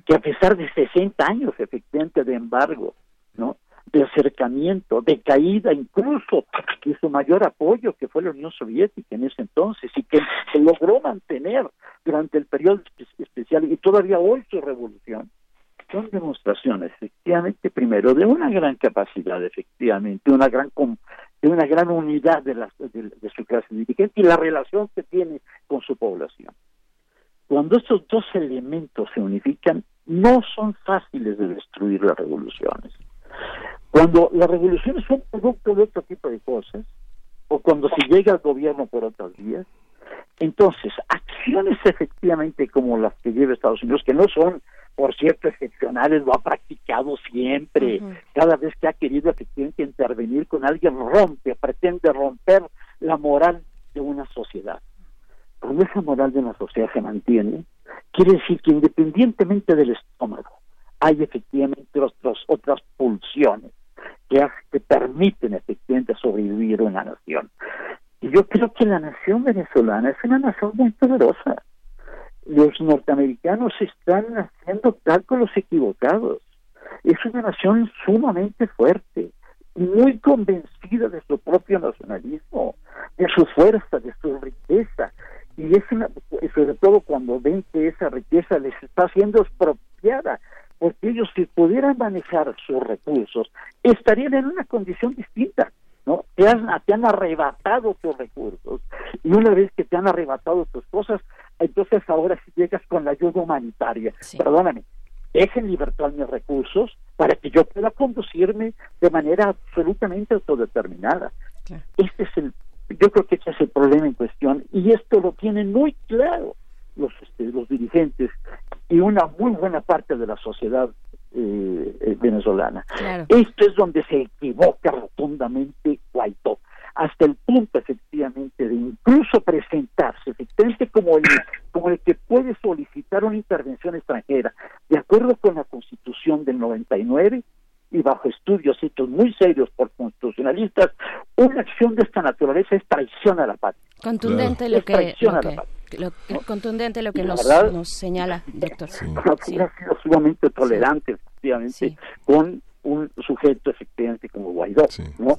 Speaker 10: Que a pesar de 60 años efectivamente de embargo, ¿no? De acercamiento, de caída incluso de su mayor apoyo que fue la Unión Soviética en ese entonces y que se logró mantener durante el periodo especial y todavía hoy su revolución. Son demostraciones efectivamente primero de una gran capacidad efectivamente una gran de una gran unidad de, las, de su clase dirigente y la relación que tiene con su población. Cuando estos dos elementos se unifican no son fáciles de destruir las revoluciones cuando la revolución es un producto de otro tipo de cosas, o cuando se llega al gobierno por otras vías, entonces sanciones efectivamente como las que lleva Estados Unidos, que no son, por cierto, excepcionales, lo ha practicado siempre. Cada vez que ha querido efectivamente intervenir con alguien, rompe, pretende romper la moral de una sociedad. Cuando esa moral de una sociedad se mantiene, quiere decir que independientemente del estómago, hay efectivamente otras, otras pulsiones que, que permiten efectivamente sobrevivir una nación. Y yo creo que la nación venezolana es una nación muy poderosa. Los norteamericanos están haciendo cálculos equivocados. Es una nación sumamente fuerte, muy convencida de su propio nacionalismo, de su fuerza, de su riqueza. Y es una, sobre todo cuando ven que esa riqueza les está siendo expropiada, porque ellos si pudieran manejar sus recursos, estarían en una condición distinta ¿no? Te han, te han arrebatado tus recursos y una vez que te han arrebatado tus cosas, entonces ahora si llegas con la ayuda humanitaria. Perdóname, dejen libertad mis recursos para que yo pueda conducirme de manera absolutamente autodeterminada. Este es el, yo creo que ese es el problema en cuestión y esto lo tienen muy claro los, este, los dirigentes y una muy buena parte de la sociedad eh, eh, venezolana. Esto es donde se equivoca rotundamente Guaidó, hasta el punto efectivamente de incluso presentarse efectivamente como el, como el que puede solicitar una intervención extranjera, de acuerdo con la Constitución del 99 y bajo estudios hechos muy serios por constitucionalistas, una acción de esta naturaleza es traición a la patria.
Speaker 2: Contundente lo que, lo contundente lo que nos, nos, señala, doctor. Sí.
Speaker 10: Ha sido sumamente tolerante, efectivamente, con un sujeto, efectivamente, como Guaidó, ¿no?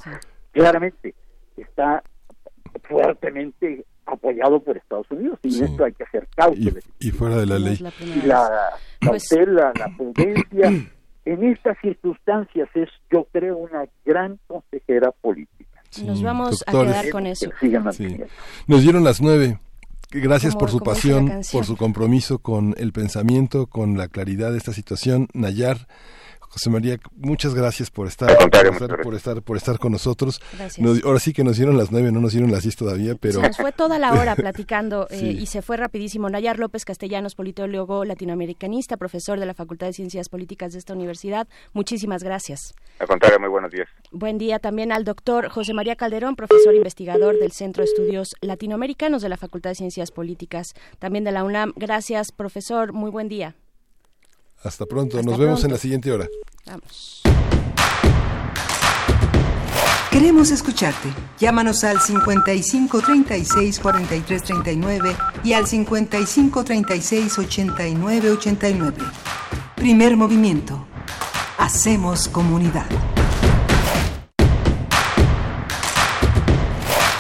Speaker 10: Claramente está fuertemente apoyado por Estados Unidos y esto hay que hacer cauteles.
Speaker 1: Y, fuera de la ley.
Speaker 10: La, la pues cautela, la prudencia, en estas circunstancias es, yo creo, una gran consejera política.
Speaker 2: Nos vamos a quedar con eso.
Speaker 1: Nos dieron las nueve. Gracias por su pasión, por su compromiso con el pensamiento, con la claridad de esta situación. Nayar, José María, muchas gracias por estar, por estar, por estar, con nosotros. ahora sí que nos dieron las nueve, no nos dieron las diez todavía, pero
Speaker 2: se nos fue toda la hora [laughs] platicando eh, y se fue rapidísimo. Nayar López Castellanos, politólogo latinoamericanista, profesor de la Facultad de Ciencias Políticas de esta universidad. Muchísimas gracias.
Speaker 11: Al contrario, muy buenos días.
Speaker 2: Buen día también al doctor José María Calderón, profesor investigador del Centro de Estudios Latinoamericanos de la Facultad de Ciencias Políticas, también de la UNAM. Gracias, profesor. Muy buen día.
Speaker 1: Hasta pronto. Nos vemos en la siguiente hora. Vamos.
Speaker 4: Queremos escucharte. Llámanos al 55 36 43 39 y al 55 36 89 89. Primer movimiento. Hacemos comunidad.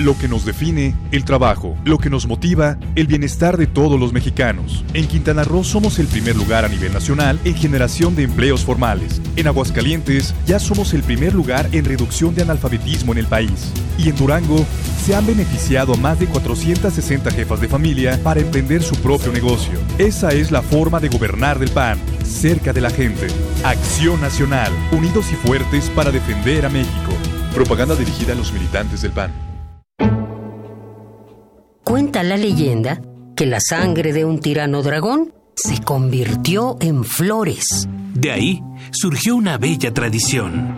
Speaker 12: Lo que nos define, el trabajo. Lo que nos motiva, el bienestar de todos los mexicanos. En Quintana Roo somos el primer lugar a nivel nacional en generación de empleos formales. En Aguascalientes ya somos el primer lugar en reducción de analfabetismo en el país. Y en Durango se han beneficiado a más de 460 jefas de familia para emprender su propio negocio. Esa es la forma de gobernar del PAN, cerca de la gente. Acción Nacional, unidos y fuertes para defender a México. Propaganda dirigida a los militantes del PAN.
Speaker 13: Cuenta la leyenda que la sangre de un tirano dragón se convirtió en flores.
Speaker 14: De ahí surgió una bella tradición.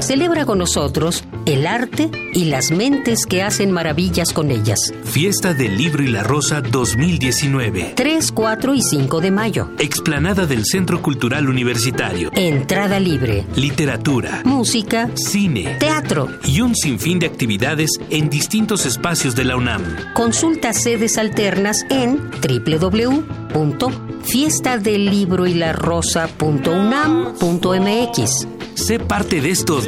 Speaker 13: Celebra con nosotros el arte y las mentes que hacen maravillas con ellas.
Speaker 14: Fiesta del Libro y la Rosa 2019.
Speaker 13: 3, 4 y 5 de mayo.
Speaker 14: Explanada del Centro Cultural Universitario.
Speaker 13: Entrada libre.
Speaker 14: Literatura.
Speaker 13: Música.
Speaker 14: Cine.
Speaker 13: Teatro.
Speaker 14: Y un sinfín de actividades en distintos espacios de la UNAM.
Speaker 13: Consulta sedes alternas en www.fiestadelibroylarosa.unam.mx.
Speaker 14: Sé parte de estos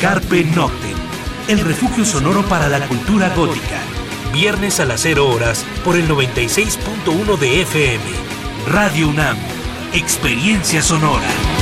Speaker 14: Carpe Noctem, el refugio sonoro para la cultura gótica. Viernes a las 0 horas por el 96.1 de FM. Radio UNAM, experiencia sonora.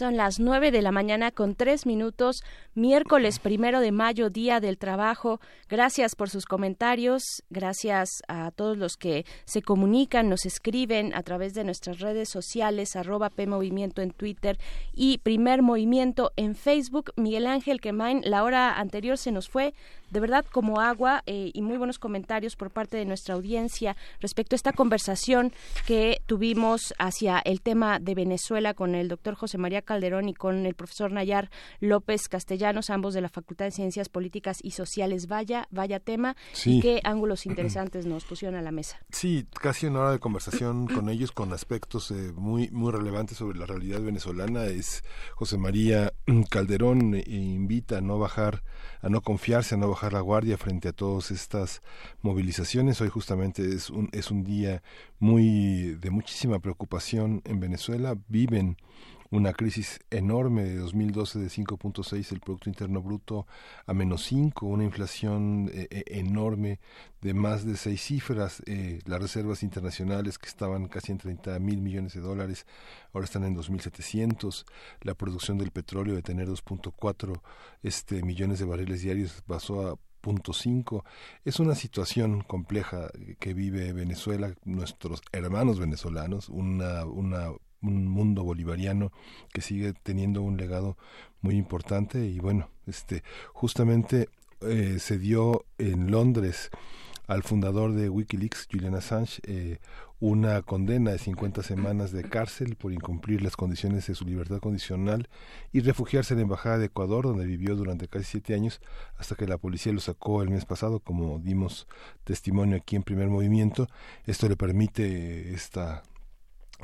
Speaker 2: Son las nueve de la mañana con tres minutos, miércoles primero de mayo, Día del Trabajo. Gracias por sus comentarios, gracias a todos los que se comunican, nos escriben a través de nuestras redes sociales, arroba PMovimiento en Twitter y Primer Movimiento en Facebook. Miguel Ángel Quemain, la hora anterior se nos fue, de verdad como agua eh, y muy buenos comentarios por parte de nuestra audiencia respecto a esta conversación que tuvimos hacia el tema de Venezuela con el doctor José María Calderón y con el profesor Nayar López Castellanos, ambos de la Facultad de Ciencias Políticas y Sociales. Vaya, vaya tema y qué ángulos interesantes nos pusieron a la mesa.
Speaker 1: Sí, casi una hora de conversación [coughs] con ellos con aspectos eh, muy muy relevantes sobre la realidad venezolana. Es José María Calderón e invita a no bajar, a no confiarse, a no bajar la guardia frente a todas estas movilizaciones. Hoy justamente es un es un día muy de muchísima preocupación en Venezuela. Viven una crisis enorme de 2012 de 5.6 el Producto Interno Bruto a menos 5, una inflación eh, eh, enorme de más de seis cifras, eh, las reservas internacionales que estaban casi en 30 mil millones de dólares, ahora están en 2.700, la producción del petróleo de tener 2.4 este, millones de barriles diarios pasó a punto cinco. Es una situación compleja que vive Venezuela, nuestros hermanos venezolanos, una, una un mundo bolivariano que sigue teniendo un legado muy importante y bueno, este justamente eh, se dio en Londres al fundador de Wikileaks, Julian Assange, eh, una condena de 50 semanas de cárcel por incumplir las condiciones de su libertad condicional y refugiarse en la Embajada de Ecuador, donde vivió durante casi siete años, hasta que la policía lo sacó el mes pasado, como dimos testimonio aquí en primer movimiento. Esto le permite esta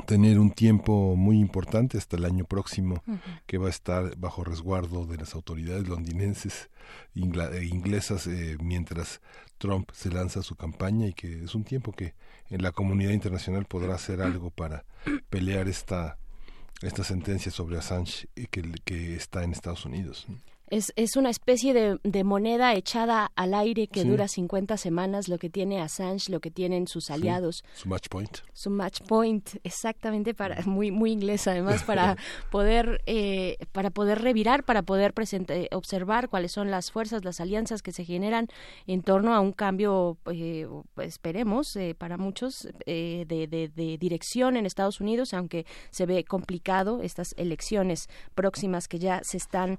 Speaker 1: tener un tiempo muy importante hasta el año próximo que va a estar bajo resguardo de las autoridades londinenses e inglesas eh, mientras Trump se lanza su campaña y que es un tiempo que en la comunidad internacional podrá hacer algo para pelear esta esta sentencia sobre Assange eh, que, que está en Estados Unidos.
Speaker 2: Es, es una especie de, de, moneda echada al aire que dura 50 semanas, lo que tiene Assange, lo que tienen sus aliados.
Speaker 1: Su match point.
Speaker 2: Su match point, exactamente, para muy muy inglés además, para [laughs] poder eh, para poder revirar, para poder observar cuáles son las fuerzas, las alianzas que se generan en torno a un cambio, eh, esperemos, eh, para muchos, de, de, de dirección en Estados Unidos, aunque se ve complicado estas elecciones próximas que ya se están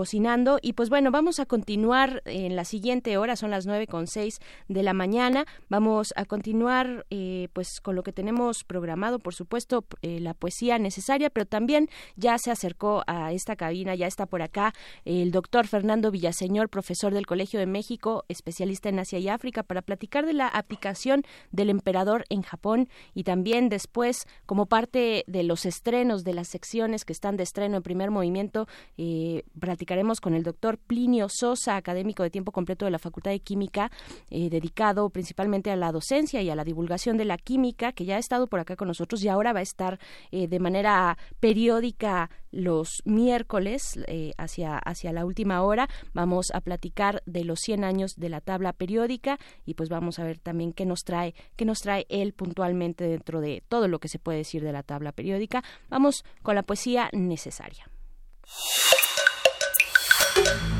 Speaker 2: cocinando. Y pues bueno, vamos a continuar en la siguiente hora, son las nueve con seis de la mañana. Vamos a continuar eh, pues con lo que tenemos programado, por supuesto, eh, la poesía necesaria, pero también ya se acercó a esta cabina, ya está por acá el doctor Fernando Villaseñor, profesor del Colegio de México, especialista en Asia y África, para platicar de la aplicación del emperador en Japón y también después, como parte de los estrenos de las secciones que están de estreno en primer movimiento, eh, platicaremos con el doctor Plinio Sosa, académico de tiempo completo de la Facultad de Química, eh, dedicado principalmente a la docencia y a la divulgación de la química, que ya ha estado por acá con nosotros y ahora va a estar eh, de manera periódica los miércoles eh, hacia, hacia la última hora. Vamos a platicar de los 100 años de la tabla periódica y pues vamos a ver también qué nos trae, qué nos trae él puntualmente dentro de todo lo que se puede decir de la tabla periódica. Vamos con la poesía necesaria.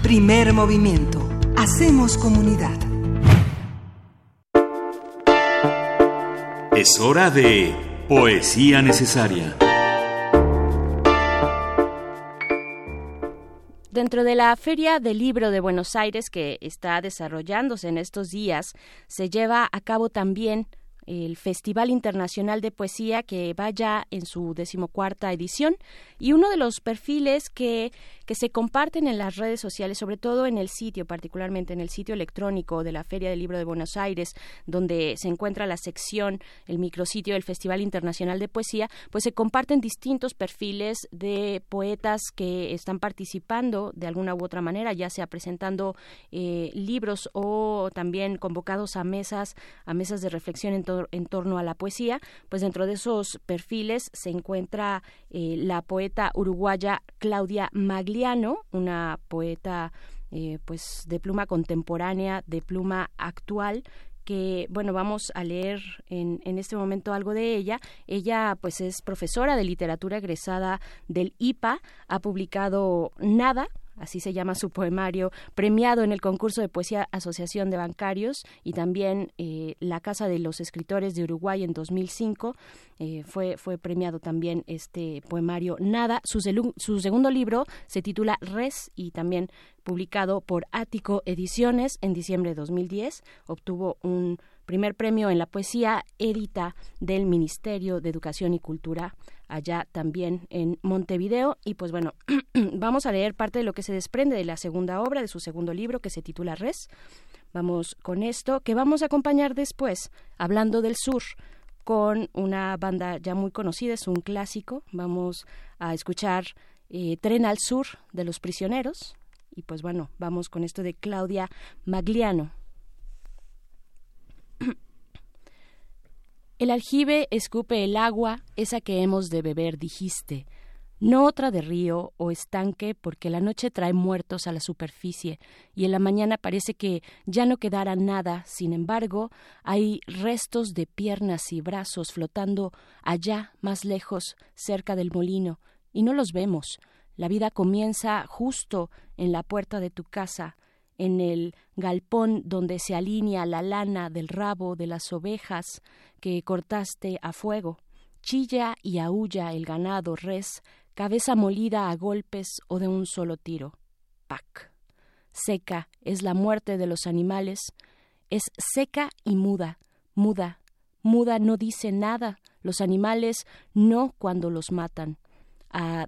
Speaker 4: Primer movimiento. Hacemos comunidad.
Speaker 15: Es hora de poesía necesaria.
Speaker 2: Dentro de la Feria del Libro de Buenos Aires que está desarrollándose en estos días, se lleva a cabo también el Festival Internacional de Poesía que va ya en su decimocuarta edición y uno de los perfiles que, que se comparten en las redes sociales, sobre todo en el sitio, particularmente en el sitio electrónico de la Feria del Libro de Buenos Aires, donde se encuentra la sección, el micrositio del Festival Internacional de Poesía, pues se comparten distintos perfiles de poetas que están participando de alguna u otra manera, ya sea presentando eh, libros o también convocados a mesas, a mesas de reflexión en, torno a la poesía, pues dentro de esos perfiles se encuentra eh, la poeta uruguaya Claudia Una poeta eh, pues de pluma contemporánea, de pluma actual, que bueno vamos a leer en, en, este momento algo de ella. Ella pues es profesora de literatura egresada del IPA ha publicado nada así se llama su poemario, premiado en el concurso de poesía Asociación de Bancarios y también eh, la Casa de los Escritores de Uruguay en 2005. Eh, fue, fue premiado también este poemario Nada. Su, su segundo libro se titula Res y también publicado por Ático Ediciones en diciembre de 2010. Obtuvo un primer premio en la poesía Edita del Ministerio de Educación y Cultura allá también en Montevideo. Y pues bueno, [clears throat] vamos a leer parte de lo que se desprende de la segunda obra, de su segundo libro, que se titula Res. Vamos con esto, que vamos a acompañar después, hablando del sur, con una banda ya muy conocida, es un clásico. Vamos a escuchar eh, Tren al Sur de los Prisioneros. Y pues bueno, vamos con esto de Claudia Magliano. El aljibe escupe el agua, esa que hemos de beber, dijiste, no otra de río o estanque, porque la noche trae muertos a la superficie y en la mañana parece que ya no quedará nada. Sin embargo, hay restos de piernas y brazos flotando allá, más lejos, cerca del molino, y no los vemos. La vida comienza justo en la puerta de tu casa, en el galpón donde se alinea la lana del rabo de las ovejas que cortaste a fuego. Chilla y aúlla el ganado res, cabeza molida a golpes o de un solo tiro. Pac. Seca es la muerte de los animales, es seca y muda, muda, muda no dice nada, los animales no cuando los matan. Ah,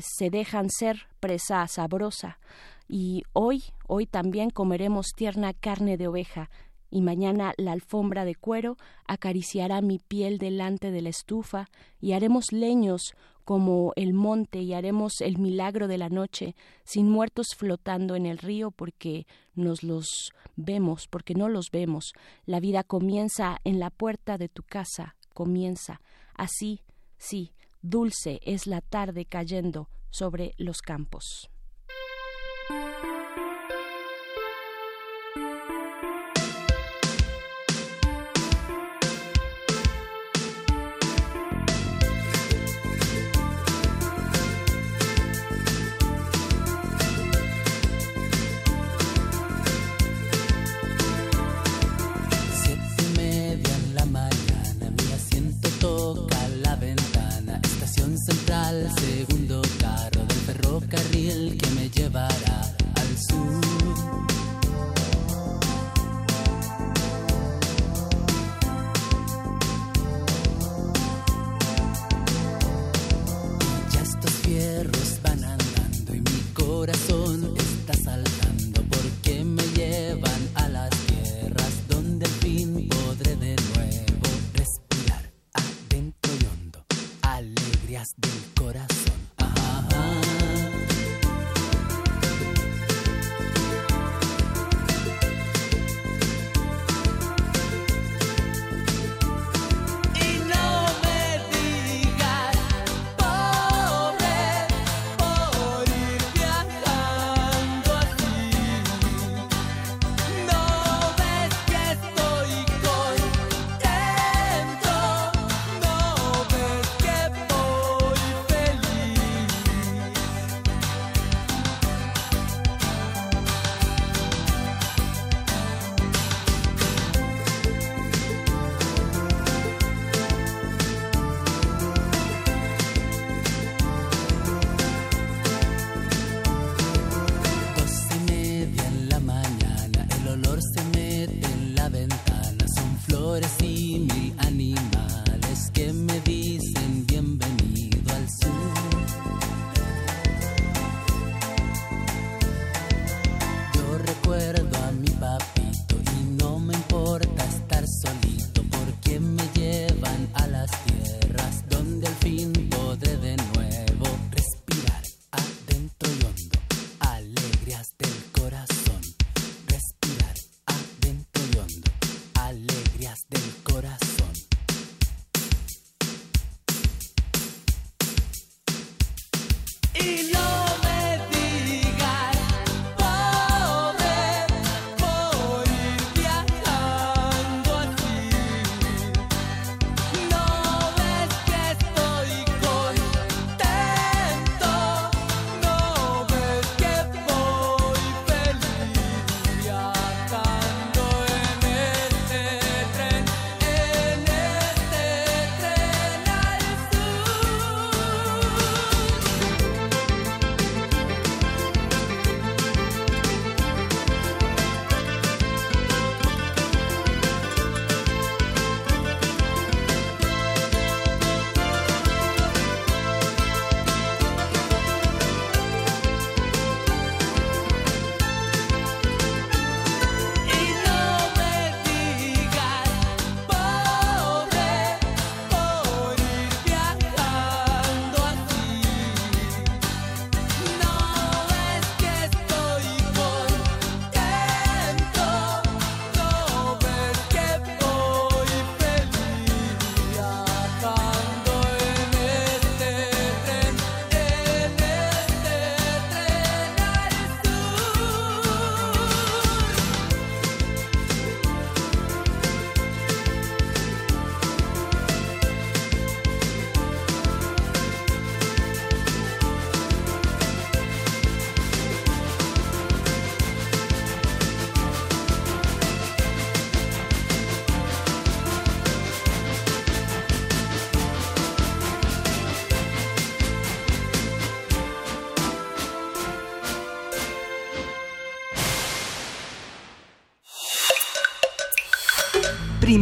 Speaker 2: se dejan ser presa sabrosa, y hoy, hoy también comeremos tierna carne de oveja, y mañana la alfombra de cuero acariciará mi piel delante de la estufa, y haremos leños como el monte, y haremos el milagro de la noche, sin muertos flotando en el río, porque nos los vemos, porque no los vemos. La vida comienza en la puerta de tu casa, comienza. Así, sí, dulce es la tarde cayendo sobre los campos.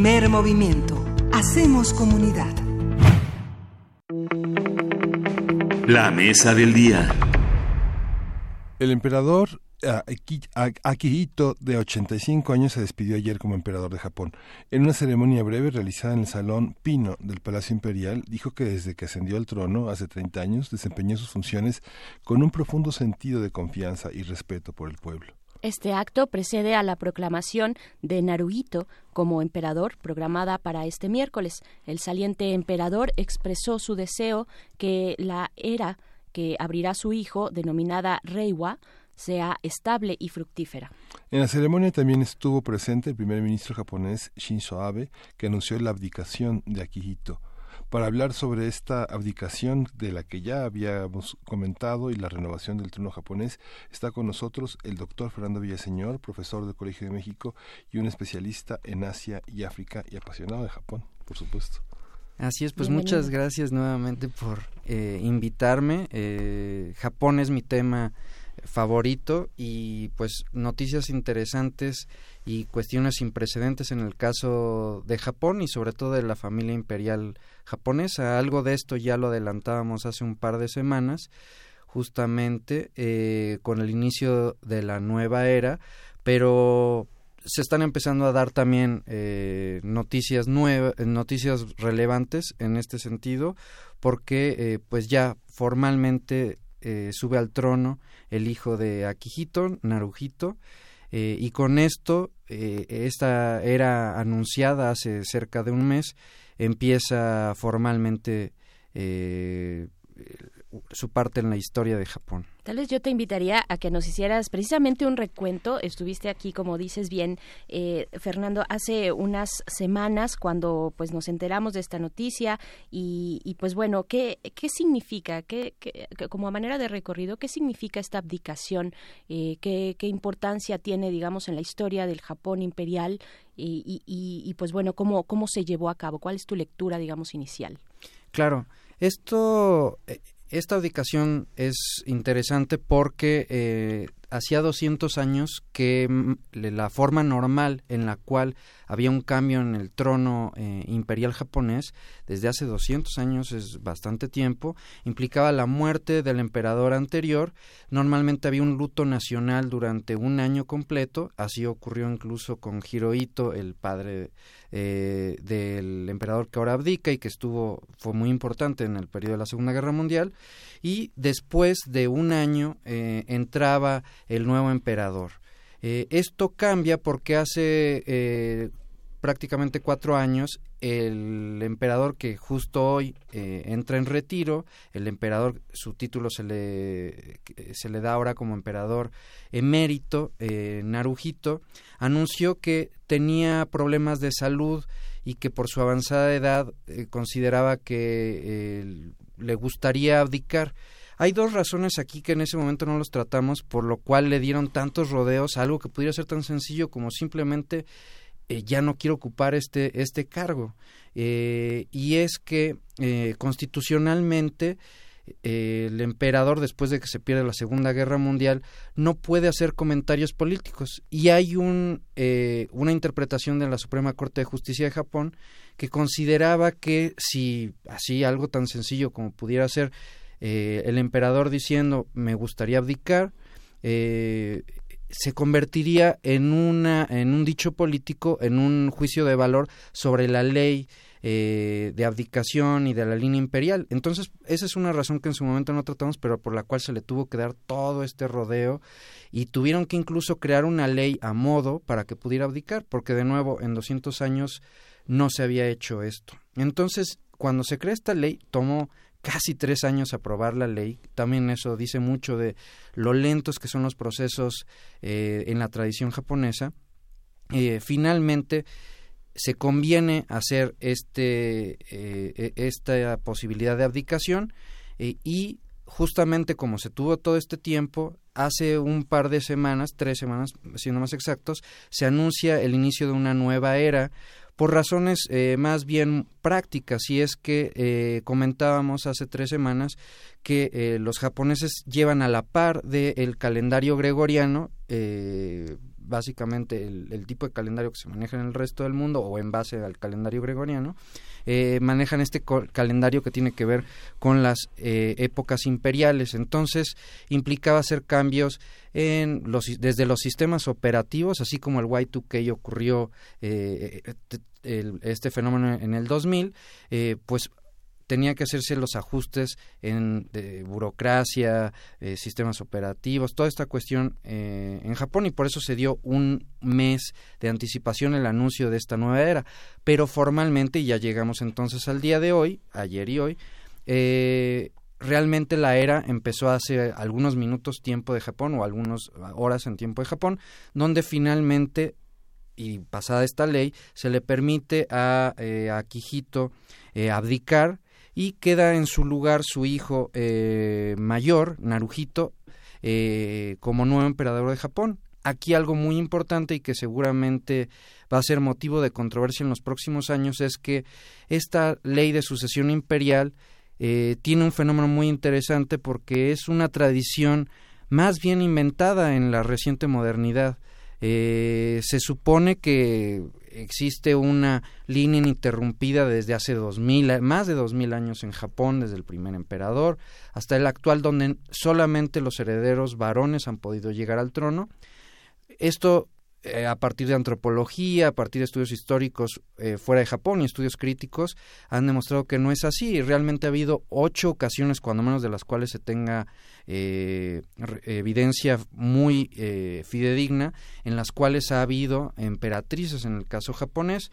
Speaker 4: Primer movimiento. Hacemos comunidad.
Speaker 16: La mesa del día.
Speaker 1: El emperador Akihito, de 85 años, se despidió ayer como emperador de Japón. En una ceremonia breve realizada en el Salón Pino del Palacio Imperial, dijo que desde que ascendió al trono hace 30 años desempeñó sus funciones con un profundo sentido de confianza y respeto por el pueblo.
Speaker 2: Este acto precede a la proclamación de Naruhito como emperador programada para este miércoles. El saliente emperador expresó su deseo que la era que abrirá su hijo, denominada Reiwa, sea estable y fructífera.
Speaker 1: En la ceremonia también estuvo presente el primer ministro japonés Shinzo Abe, que anunció la abdicación de Akihito. Para hablar sobre esta abdicación de la que ya habíamos comentado y la renovación del trono japonés, está con nosotros el doctor Fernando Villaseñor, profesor del Colegio de México y un especialista en Asia y África y apasionado de Japón, por supuesto.
Speaker 17: Así es, pues muchas gracias nuevamente por eh, invitarme. Eh, Japón es mi tema favorito y pues noticias interesantes y cuestiones sin precedentes en el caso de Japón y sobre todo de la familia imperial japonesa. Algo de esto ya lo adelantábamos hace un par de semanas, justamente eh, con el inicio de la nueva era, pero se están empezando a dar también eh, noticias nuevas, noticias relevantes en este sentido, porque eh, pues ya formalmente eh, sube al trono el hijo de Akihito, Naruhito, eh, y con esto, eh, esta era anunciada hace cerca de un mes, empieza formalmente su parte en la historia de Japón.
Speaker 2: Tal vez yo te invitaría a que nos hicieras precisamente un recuento. Estuviste aquí, como dices bien, eh, Fernando, hace unas semanas cuando pues nos enteramos de esta noticia y, pues bueno, ¿qué, qué significa? ¿Qué, como a manera de recorrido, ¿qué significa esta abdicación? Eh, ¿qué, ¿qué, importancia tiene, digamos, en la historia del Japón imperial? Y, y, y, pues bueno, ¿cómo, ¿cómo se llevó a cabo? ¿Cuál es tu lectura, digamos, inicial?
Speaker 17: Claro, esto eh, esta ubicación es interesante porque eh, hacía 200 años que mm, la forma normal en la cual había un cambio en el trono eh, imperial japonés, desde hace 200 años es bastante tiempo, implicaba la muerte del emperador anterior. Normalmente había un luto nacional durante un año completo, así ocurrió incluso con Hirohito, el padre eh, del emperador que ahora abdica y que estuvo fue muy importante en el periodo de la Segunda Guerra Mundial y después de un año eh, entraba el nuevo emperador. Eh, esto cambia porque hace prácticamente cuatro años el emperador que justo hoy entra en retiro, el emperador, su título se le, se le da ahora como emperador emérito, Naruhito, anunció que tenía problemas de salud y que por su avanzada edad eh, consideraba que eh, le gustaría abdicar. Hay dos razones aquí que en ese momento no los tratamos, por lo cual le dieron tantos rodeos a algo que pudiera ser tan sencillo como simplemente eh, ya no quiero ocupar este, este cargo. y es que constitucionalmente el emperador, después de que se pierde la Segunda Guerra Mundial, no puede hacer comentarios políticos. Y hay un, eh, una interpretación de la Suprema Corte de Justicia de Japón que consideraba que si así algo tan sencillo como pudiera ser eh, el emperador diciendo me gustaría abdicar, eh, se convertiría en, una, en un dicho político, en un juicio de valor sobre la ley eh, de abdicación y de la línea imperial. Entonces, esa es una razón que en su momento no tratamos, pero por la cual se le tuvo que dar todo este rodeo y tuvieron que incluso crear una ley a modo para que pudiera abdicar, porque de nuevo, en 200 años no se había hecho esto. Entonces, cuando se crea esta ley, tomó casi tres años aprobar la ley. También eso dice mucho de lo lentos que son los procesos eh, en la tradición japonesa. Eh, finalmente, se conviene hacer este, eh, e, esta posibilidad de abdicación y justamente como se tuvo todo este tiempo, hace un par de semanas, tres semanas siendo más exactos, se anuncia el inicio de una nueva era por razones eh, más bien prácticas. Y es que comentábamos hace tres semanas que los japoneses llevan a la par del calendario gregoriano básicamente el, tipo de calendario que se maneja en el resto del mundo o en base al calendario gregoriano, eh, manejan este calendario que tiene que ver con las eh, épocas imperiales. Entonces implicaba hacer cambios en los, desde los sistemas operativos, así como el Y2K ocurrió eh, este fenómeno en el 2000, pues tenía que hacerse los ajustes en de burocracia, eh, sistemas operativos, toda esta cuestión eh, en Japón y por eso se dio un mes de anticipación el anuncio de esta nueva era. Pero formalmente, y ya llegamos entonces al día de hoy, ayer y hoy, eh, realmente la era empezó hace algunos minutos tiempo de Japón o algunas horas en tiempo de Japón, donde finalmente y pasada esta ley se le permite a, Kijito abdicar y queda en su lugar su hijo eh, mayor, Naruhito, eh, como nuevo emperador de Japón. Aquí algo muy importante y que seguramente va a ser motivo de controversia en los próximos años es que esta ley de sucesión imperial eh, tiene un fenómeno muy interesante porque es una tradición más bien inventada en la reciente modernidad. se supone que existe una línea ininterrumpida desde hace dos mil, más de dos mil años en Japón, desde el primer emperador hasta el actual, donde solamente los herederos varones han podido llegar al trono. Esto eh, a partir de antropología, a partir de estudios históricos eh, fuera de Japón y estudios críticos, han demostrado que no es así. Realmente ha habido ocho ocasiones, cuando menos de las cuales se tenga eh, evidencia muy fidedigna, en las cuales ha habido emperatrices en el caso japonés,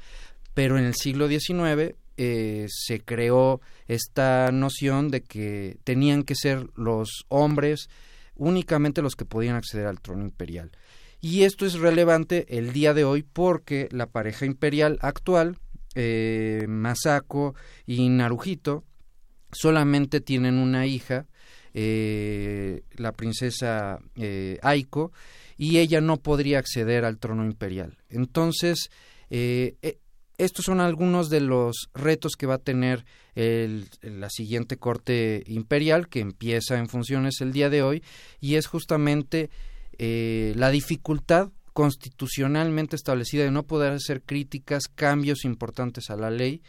Speaker 17: pero en el siglo XIX se creó esta noción de que tenían que ser los hombres únicamente los que podían acceder al trono imperial. Y esto es relevante el día de hoy porque la pareja imperial actual, eh, Masako y Naruhito, solamente tienen una hija, eh, la princesa eh, Aiko, y ella no podría acceder al trono imperial. Entonces, eh, estos son algunos de los retos que va a tener el, la siguiente corte imperial, que empieza en funciones el día de hoy, y es justamente eh, la dificultad constitucionalmente establecida de no poder hacer críticas, cambios importantes a la ley,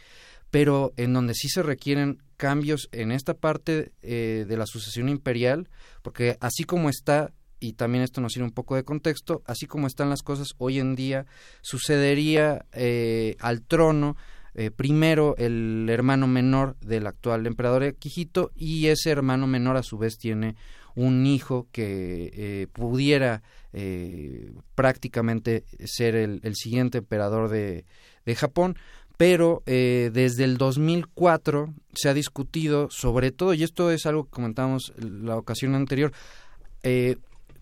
Speaker 17: pero en donde sí se requieren cambios en esta parte eh, de la sucesión imperial, porque así como está, y también esto nos sirve un poco de contexto, así como están las cosas hoy en día, sucedería eh, al trono primero el hermano menor del actual emperador Quijito y ese hermano menor a su vez tiene un hijo que eh, pudiera eh, prácticamente ser el, siguiente emperador de, Japón, pero eh, desde el 2004 se ha discutido sobre todo, y esto es algo que comentábamos la ocasión anterior,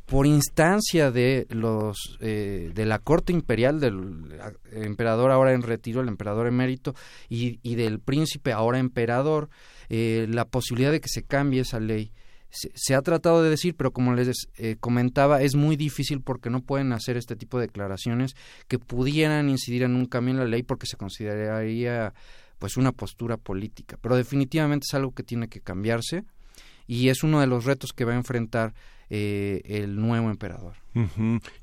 Speaker 17: por instancia de los de la corte imperial del emperador ahora en retiro el emperador emérito y, y del príncipe ahora emperador la posibilidad de que se cambie esa ley se, ha tratado de decir, pero como les eh, comentaba, es muy difícil porque no pueden hacer este tipo de declaraciones que pudieran incidir en un cambio en la ley porque se consideraría pues una postura política. Pero definitivamente es algo que tiene que cambiarse y es uno de los retos que va a enfrentar eh, el nuevo emperador.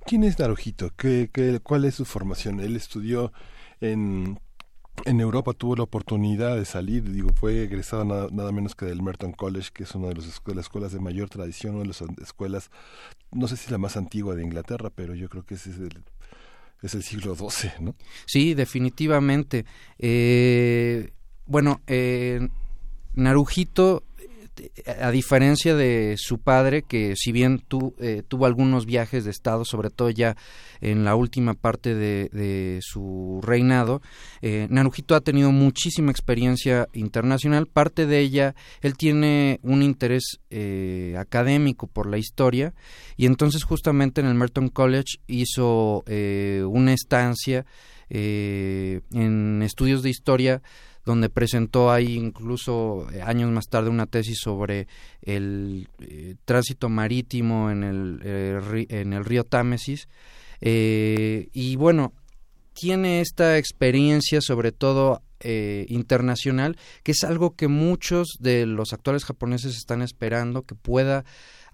Speaker 1: ¿Quién es Naruhito? ¿Qué, qué, cuál es su formación? Él estudió en en Europa tuvo la oportunidad de salir, digo, fue egresado nada, menos que del Merton College, que es una de, los, las escuelas de mayor tradición, una de las escuelas, no sé si es la más antigua de Inglaterra, pero yo creo que es el, es el siglo XII, ¿no?
Speaker 17: Sí, definitivamente. Eh, bueno, eh, Narujito a diferencia de su padre, que si bien eh, tuvo algunos viajes de Estado, sobre todo ya en la última parte de, su reinado, eh, Narujito ha tenido muchísima experiencia internacional. Parte de ella, él tiene un interés eh, académico por la historia y entonces justamente en el Merton College hizo una estancia en estudios de historia donde presentó ahí incluso eh, años más tarde una tesis sobre el eh, tránsito marítimo en el, eh, en el río Támesis. y bueno, tiene esta experiencia, sobre todo eh, internacional, que es algo que muchos de los actuales japoneses están esperando que pueda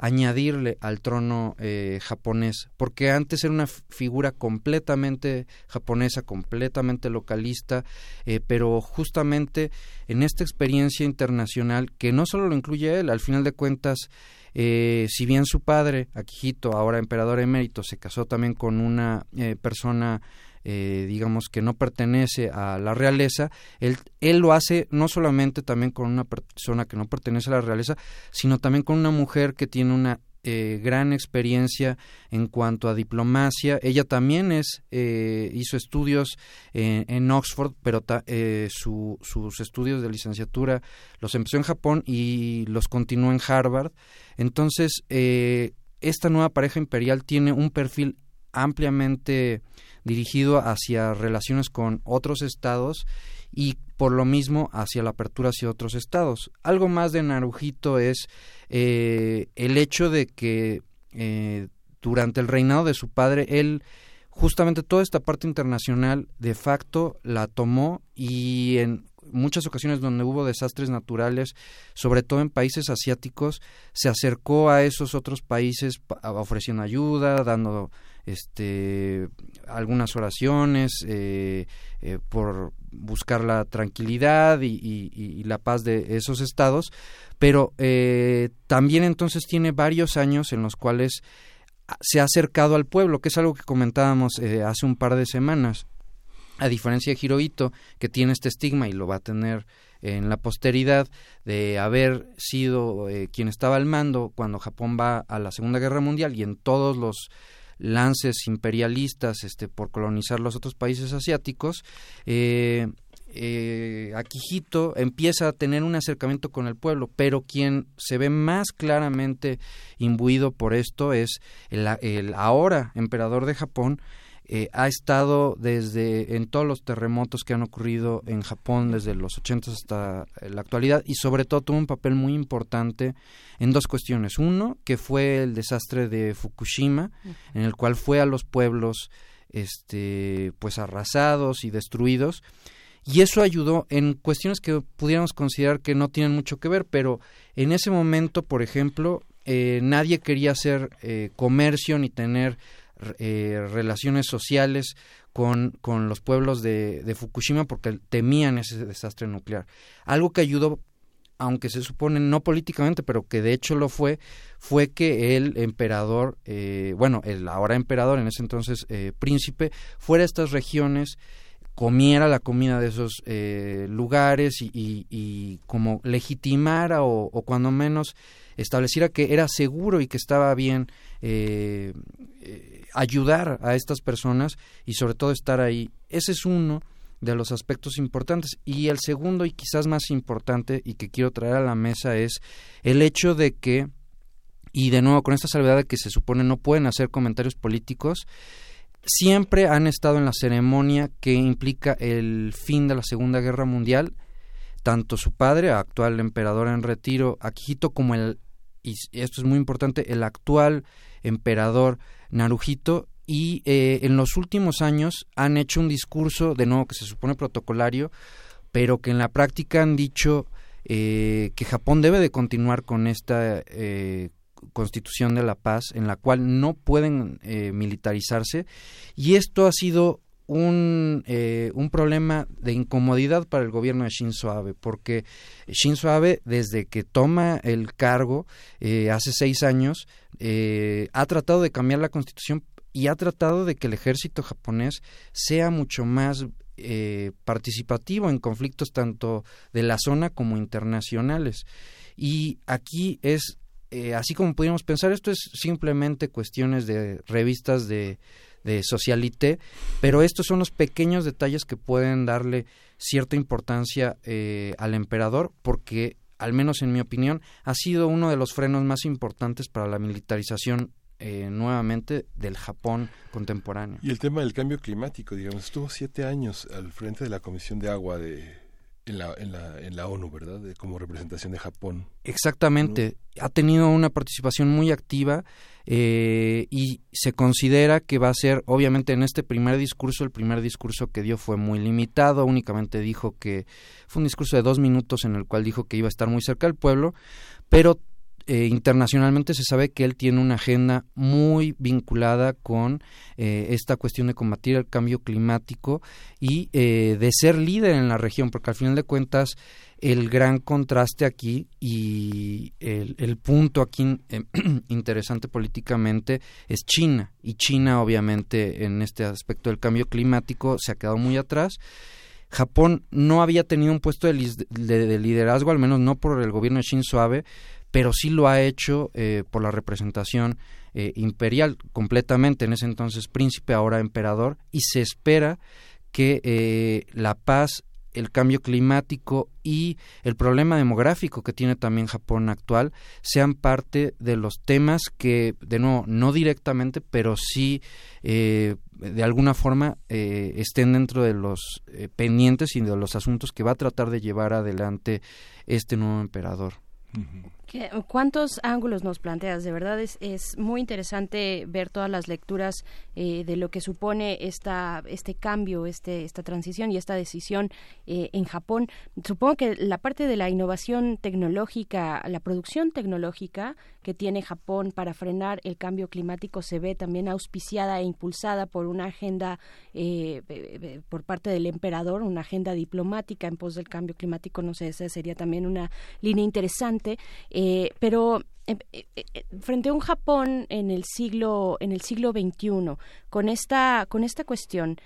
Speaker 17: añadirle al trono eh, japonés, porque antes era una figura completamente japonesa, completamente localista, eh, pero justamente en esta experiencia internacional, que no solo lo incluye él, al final de cuentas, eh, si bien su padre, Akihito, ahora emperador emérito, se casó también con una persona eh, digamos que no pertenece a la realeza, él, él lo hace no solamente también con una persona que no pertenece a la realeza, sino también con una mujer que tiene una eh, gran experiencia en cuanto a diplomacia. Ella también es eh, hizo estudios en Oxford, pero sus estudios de licenciatura los empezó en Japón y los continuó en Harvard. Entonces, esta nueva pareja imperial tiene un perfil ampliamente dirigido hacia relaciones con otros estados y por lo mismo hacia la apertura hacia otros estados. Algo más de Narujito es eh, el hecho de que eh, durante el reinado de su padre, él justamente toda esta parte internacional de facto la tomó y en muchas ocasiones donde hubo desastres naturales, sobre todo en países asiáticos, se acercó a esos otros países ofreciendo ayuda, dando este algunas oraciones eh, eh, por buscar la tranquilidad y, la paz de esos estados, pero eh, también entonces tiene varios años en los cuales se ha acercado al pueblo, que es algo que comentábamos hace un par de semanas. A diferencia de Hirohito, que tiene este estigma y lo va a tener en la posteridad de haber sido quien estaba al mando cuando Japón va a la Segunda Guerra Mundial y en todos los lances imperialistas este, por colonizar los otros países asiáticos, eh, eh, Akihito empieza a tener un acercamiento con el pueblo, pero quien se ve más claramente imbuido por esto es el ahora emperador de Japón, eh, ha estado desde en todos los terremotos que han ocurrido en Japón desde los 80 hasta la actualidad y sobre todo tuvo un papel muy importante en dos cuestiones. Uno, que fue el desastre de Fukushima, en el cual fue a los pueblos este pues arrasados y destruidos y eso ayudó en cuestiones que pudiéramos considerar que no tienen mucho que ver, pero en ese momento, por ejemplo, eh, nadie quería hacer eh, comercio ni tener eh, relaciones sociales con, con los pueblos de, de, Fukushima porque temían ese desastre nuclear. Algo que ayudó, aunque se supone no políticamente, pero que de hecho lo fue, fue que el emperador, eh, bueno, el ahora emperador, en ese entonces eh, príncipe, fuera a estas regiones comiera la comida de esos eh, lugares y, y, como legitimara o, o, cuando menos estableciera que era seguro y que estaba bien eh, ayudar a estas personas y sobre todo estar ahí. Ese es uno de los aspectos importantes. Y el segundo y quizás más importante y que quiero traer a la mesa es el hecho de que, y de nuevo con esta salvedad de que se supone no pueden hacer comentarios políticos, siempre han estado en la ceremonia que implica el fin de la Segunda Guerra Mundial, tanto su padre, actual emperador en retiro, Akihito, como el, y esto es muy importante, el actual emperador Narujito y eh, en los últimos años han hecho un discurso, de nuevo que se supone protocolario, pero que en la práctica han dicho eh, que Japón debe de continuar con esta eh, constitución de la paz en la cual no pueden militarizarse y esto ha sido un, un problema de incomodidad para el gobierno de Shinzo Abe, porque Shinzo Abe, desde que toma el cargo hace seis años, eh, ha tratado de cambiar la constitución y ha tratado de que el ejército japonés sea mucho más eh, participativo en conflictos tanto de la zona como internacionales. Y aquí es, eh, así como pudiéramos pensar, esto es simplemente cuestiones de revistas de, de socialité, pero estos son los pequeños detalles que pueden darle cierta importancia al emperador porque al menos en mi opinión, ha sido uno de los frenos más importantes para la militarización eh, nuevamente del Japón contemporáneo.
Speaker 1: Y el tema del cambio climático, digamos, estuvo siete años al frente de la Comisión de Agua de, en la, en la, en la ONU, ¿verdad? como representación de Japón.
Speaker 17: Exactamente. Ha tenido una participación muy activa eh, y se considera que va a ser, obviamente, en este primer discurso, el primer discurso que dio fue muy limitado, únicamente dijo que fue un discurso de dos minutos en el cual dijo que iba a estar muy cerca del pueblo, pero eh, internacionalmente se sabe que él tiene una agenda muy vinculada con eh, esta cuestión de combatir el cambio climático y eh, de ser líder en la región, porque al final de cuentas el gran contraste aquí y el, punto aquí [clears throat] interesante políticamente es China. Y China, obviamente, en este aspecto del cambio climático se ha quedado muy atrás. Japón no había tenido un puesto de, liderazgo, al menos no por el gobierno de Shinzo Abe, pero sí lo ha hecho eh, por la representación eh, imperial completamente, en ese entonces príncipe, ahora emperador, y se espera que eh, la paz, el cambio climático y el problema demográfico que tiene también Japón actual sean parte de los temas que, de nuevo, no directamente, pero sí de alguna forma estén dentro de los pendientes y de los asuntos que va a tratar de llevar adelante este nuevo emperador.
Speaker 2: ¿Cuántos ángulos nos planteas? De verdad es, es muy interesante ver todas las lecturas eh, de lo que supone esta, este cambio, este, esta transición y esta decisión eh, en Japón. Supongo que la parte de la innovación tecnológica, la producción tecnológica que tiene Japón para frenar el cambio climático se ve también auspiciada e impulsada por una agenda eh, por parte del emperador, una agenda diplomática en pos del cambio climático. No sé, esa sería también una línea interesante. Eh, eh, eh, frente a un Japón en el siglo en el siglo XXI con esta con esta cuestión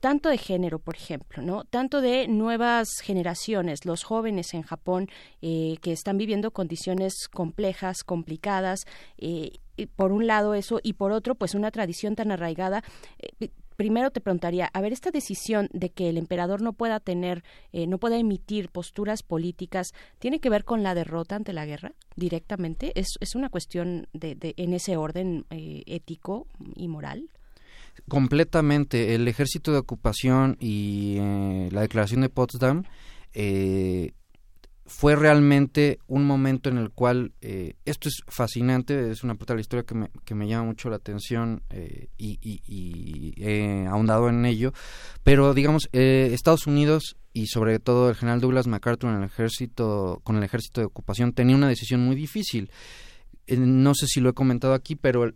Speaker 2: tanto de género por ejemplo no tanto de nuevas generaciones los jóvenes en Japón que están viviendo condiciones complejas complicadas por un lado eso y por otro pues una tradición tan arraigada primero te preguntaría, a ver, esta decisión de que el emperador no pueda tener, eh, no pueda emitir posturas políticas, ¿tiene que ver con la derrota ante la guerra directamente? ¿Es, es una cuestión de, en ese orden eh, ético y moral?
Speaker 17: Completamente. El ejército de ocupación y eh, la declaración de Potsdam fue realmente un momento en el cual eh, esto es fascinante, es una parte de la historia que me, que me llama mucho la atención eh, y, y, he ahondado en ello, pero digamos, eh, Estados Unidos y sobre todo el general Douglas MacArthur en el ejército, con el ejército de ocupación tenía una decisión muy difícil. No sé si lo he comentado aquí, pero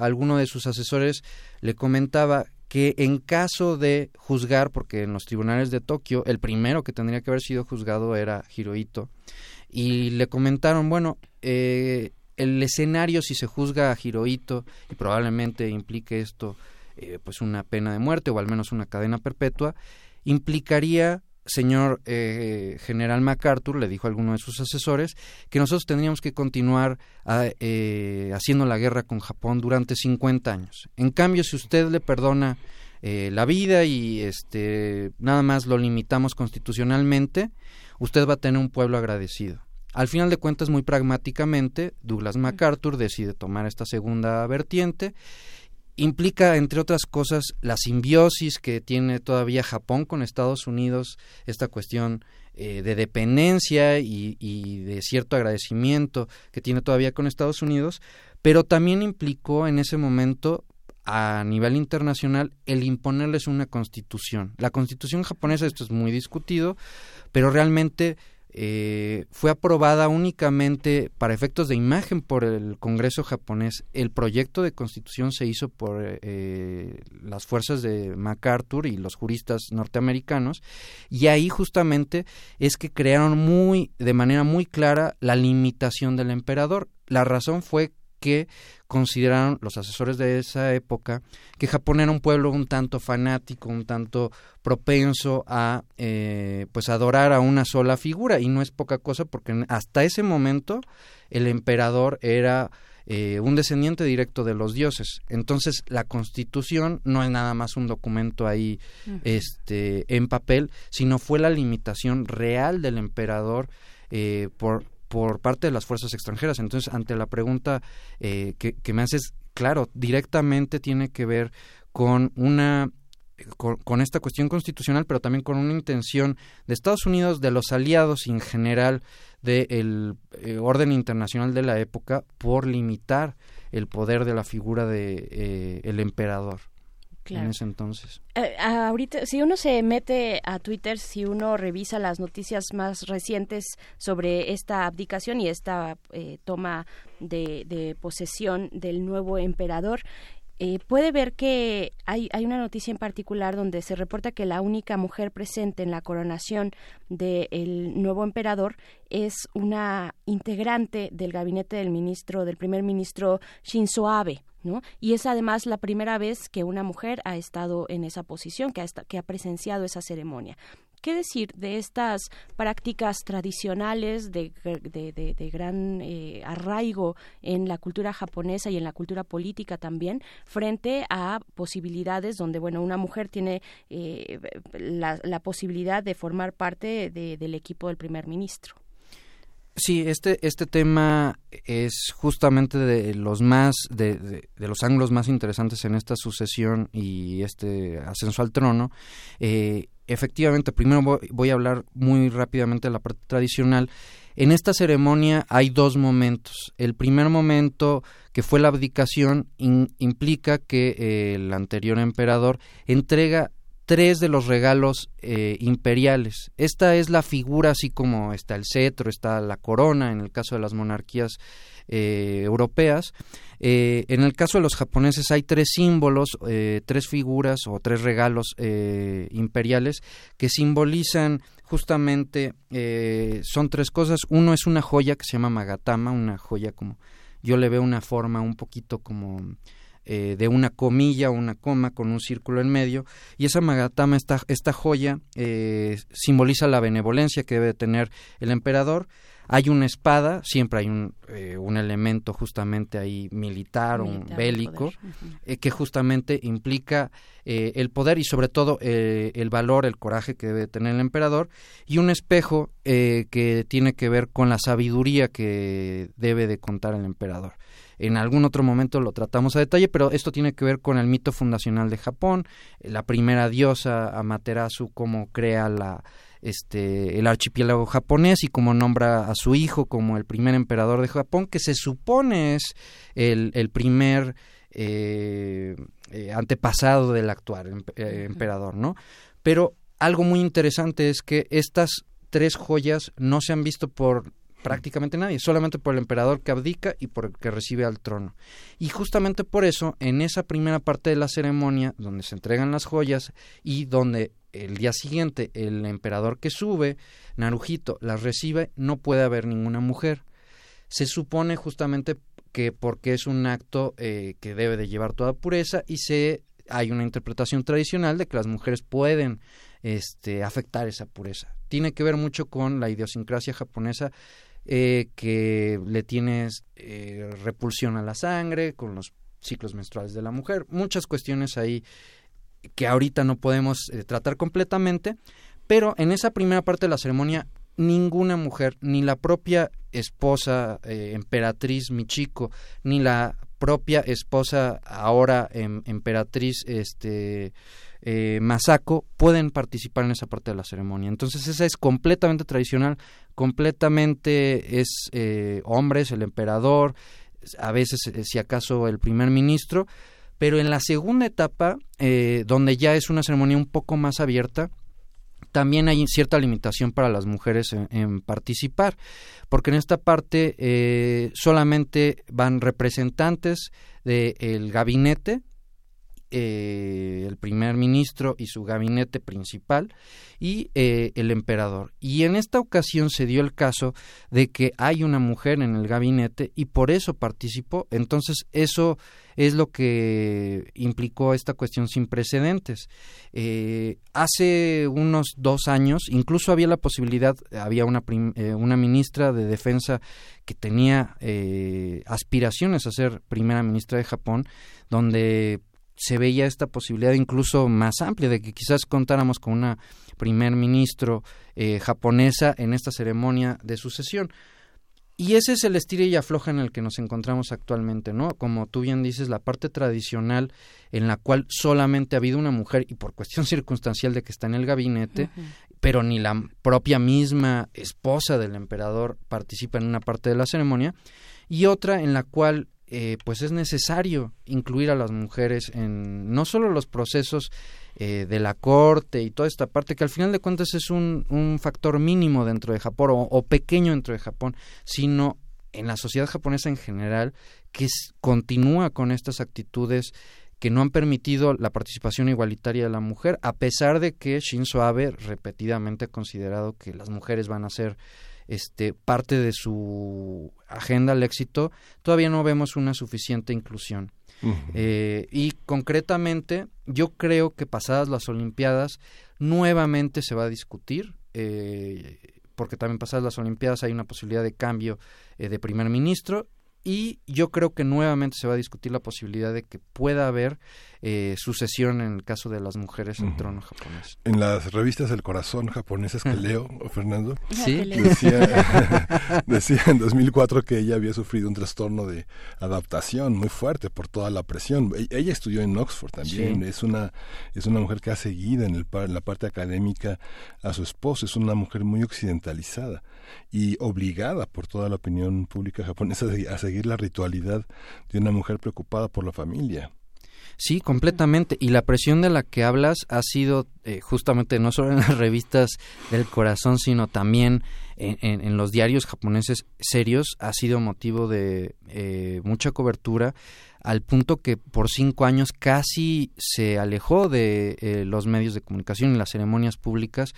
Speaker 17: alguno de sus asesores le comentaba que en caso de juzgar, porque en los tribunales de Tokio el primero que tendría que haber sido juzgado era Hirohito, y le comentaron, bueno, eh, el escenario si se juzga a Hirohito, y probablemente implique esto eh, pues una pena de muerte o al menos una cadena perpetua, implicaría señor eh, general MacArthur, le dijo a alguno de sus asesores, que nosotros tendríamos que continuar ah, eh, haciendo la guerra con Japón durante 50 años. En cambio, si usted le perdona eh, la vida y este, nada más lo limitamos constitucionalmente, usted va a tener un pueblo agradecido. Al final de cuentas, muy pragmáticamente, Douglas MacArthur decide tomar esta segunda vertiente implica, entre otras cosas, la simbiosis que tiene todavía Japón con Estados Unidos, esta cuestión eh, de dependencia y, y, de cierto agradecimiento que tiene todavía con Estados Unidos, pero también implicó en ese momento a nivel internacional el imponerles una constitución. La constitución japonesa, esto es muy discutido, pero realmente eh, fue aprobada únicamente para efectos de imagen por el Congreso japonés. El proyecto de constitución se hizo por eh, las fuerzas de MacArthur y los juristas norteamericanos y ahí justamente es que crearon muy de manera muy clara la limitación del emperador. La razón fue que consideraron los asesores de esa época que Japón era un pueblo un tanto fanático, un tanto propenso a eh, pues adorar a una sola figura y no es poca cosa porque hasta ese momento el emperador era eh, un descendiente directo de los dioses. Entonces la constitución no es nada más un documento ahí este, en papel, sino fue la limitación real del emperador eh, por por parte de las fuerzas extranjeras. Entonces, ante la pregunta eh, que, me haces, claro, directamente tiene que ver con una con, esta cuestión constitucional, pero también con una intención de Estados Unidos, de los aliados en general del eh, orden internacional de la época, por limitar el poder de la figura de eh, el emperador. En ese entonces.
Speaker 2: Eh, ahorita, si uno se mete a Twitter, si uno revisa las noticias más recientes sobre esta abdicación y esta toma de, de, posesión del nuevo emperador, eh, puede ver que hay, hay, una noticia en particular donde se reporta que la única mujer presente en la coronación del nuevo emperador es una integrante del gabinete del ministro, del primer ministro Shinzo Abe. ¿No? Y es además la primera vez que una mujer ha estado en esa posición, que ha, que ha presenciado esa ceremonia. ¿Qué decir de estas prácticas tradicionales de, de, gran eh, arraigo en la cultura japonesa y en la cultura política también, frente a posibilidades donde, bueno, una mujer tiene eh, la, posibilidad de formar parte del equipo del primer ministro?
Speaker 17: Sí, este, este tema es justamente de los más, de, de, los ángulos más interesantes en esta sucesión y este ascenso al trono. Eh, efectivamente, primero voy, a hablar muy rápidamente de la parte tradicional. En esta ceremonia hay dos momentos. El primer momento, que fue la abdicación, implica que eh, el anterior emperador entrega tres de los regalos eh, imperiales. Esta es la figura, así como está el cetro, está la corona, en el caso de las monarquías eh, europeas. Eh, en el caso de los japoneses hay tres símbolos, tres figuras o tres regalos imperiales que simbolizan justamente, son tres cosas. Uno es una joya que se llama Magatama, una joya como, yo le veo una forma un poquito como eh, de una comilla o una coma con un círculo en medio y esa magatama, esta, esta joya, eh, simboliza la benevolencia que debe tener el emperador. Hay una espada, siempre hay un, eh, un elemento justamente ahí militar, o bélico, que justamente implica el poder y sobre todo el valor, el coraje que debe tener el emperador, y un espejo que tiene que ver con la sabiduría que debe de contar el emperador. En algún otro momento lo tratamos a detalle, pero esto tiene que ver con el mito fundacional de Japón, la primera diosa Amaterasu, cómo crea la, este, el archipiélago japonés y cómo nombra a su hijo como el primer emperador de Japón, que se supone es el, el primer eh, eh, antepasado del actual eh, emperador, ¿no? Pero algo muy interesante es que estas tres joyas no se han visto por prácticamente nadie, solamente por el emperador que abdica y por el que recibe al trono. Y justamente por eso, en esa primera parte de la ceremonia, donde se entregan las joyas y donde el día siguiente el emperador que sube, Narujito, las recibe, no puede haber ninguna mujer. Se supone justamente que porque es un acto eh, que debe de llevar toda pureza y se hay una interpretación tradicional de que las mujeres pueden este, afectar esa pureza. Tiene que ver mucho con la idiosincrasia japonesa eh, que le tienes eh, repulsión a la sangre, con los ciclos menstruales de la mujer, muchas cuestiones ahí que ahorita no podemos eh, tratar completamente, pero en esa primera parte de la ceremonia ninguna mujer, ni la propia esposa emperatriz Michiko, ni la propia esposa ahora em, emperatriz este eh, Masako pueden participar en esa parte de la ceremonia. Entonces esa es completamente tradicional, completamente es eh, hombres, el emperador, a veces eh, si acaso el primer ministro, pero en la segunda etapa, eh, donde ya es una ceremonia un poco más abierta, también hay cierta limitación para las mujeres en, participar, porque en esta parte eh, solamente van representantes del gabinete eh, el primer ministro y su gabinete principal y eh, el emperador. Y en esta ocasión se dio el caso de que hay una mujer en el gabinete y por eso participó. Entonces eso es lo que implicó esta cuestión sin precedentes. Eh, hace unos dos años incluso había la posibilidad, había una, una ministra de defensa que tenía aspiraciones a ser primera ministra de Japón, donde se veía esta posibilidad incluso más amplia de que quizás contáramos con una primer ministro eh, japonesa en esta ceremonia de sucesión. Y ese es el estilo y afloja en el que nos encontramos actualmente, ¿no? Como tú bien dices, la parte tradicional en la cual solamente ha habido una mujer y por cuestión [laughs] circunstancial de que está en el gabinete, pero ni la propia misma esposa del emperador participa en una parte de la ceremonia, y otra en la cual eh, pues es necesario incluir a las mujeres en no solo los procesos eh, de la corte y toda esta parte que al final de cuentas es un, un factor mínimo dentro de Japón o, pequeño dentro de Japón, sino en la sociedad japonesa en general que continúa con estas actitudes que no han permitido la participación igualitaria de la mujer, a pesar de que Shinzo Abe repetidamente ha considerado que las mujeres van a ser este, parte de su agenda al éxito, todavía no vemos una suficiente inclusión. Eh, y concretamente, yo creo que pasadas las Olimpiadas, nuevamente se va a discutir, eh, porque también pasadas las Olimpiadas hay una posibilidad de cambio eh, de primer ministro y yo creo que nuevamente se va a discutir la posibilidad de que pueda haber eh, sucesión en el caso de las mujeres en el trono japonés.
Speaker 1: En las revistas del corazón japonesas que leo, Fernando, [laughs]
Speaker 17: ¿Sí?
Speaker 1: decía, [laughs] [laughs] decía en 2004 que ella había sufrido un trastorno de adaptación muy fuerte por toda la presión. E, ella estudió en Oxford también, es una es una mujer que ha seguido en, el, en la parte académica a su esposo, es una mujer muy occidentalizada y obligada por toda la opinión pública japonesa a seguir la ritualidad de una mujer preocupada por la familia.
Speaker 17: Sí, completamente. Y la presión de la que hablas ha sido eh, justamente no solo en las revistas del corazón, sino también en, los diarios japoneses serios, ha sido motivo de eh, mucha cobertura al punto que por cinco años casi se alejó de eh, los medios de comunicación y las ceremonias públicas.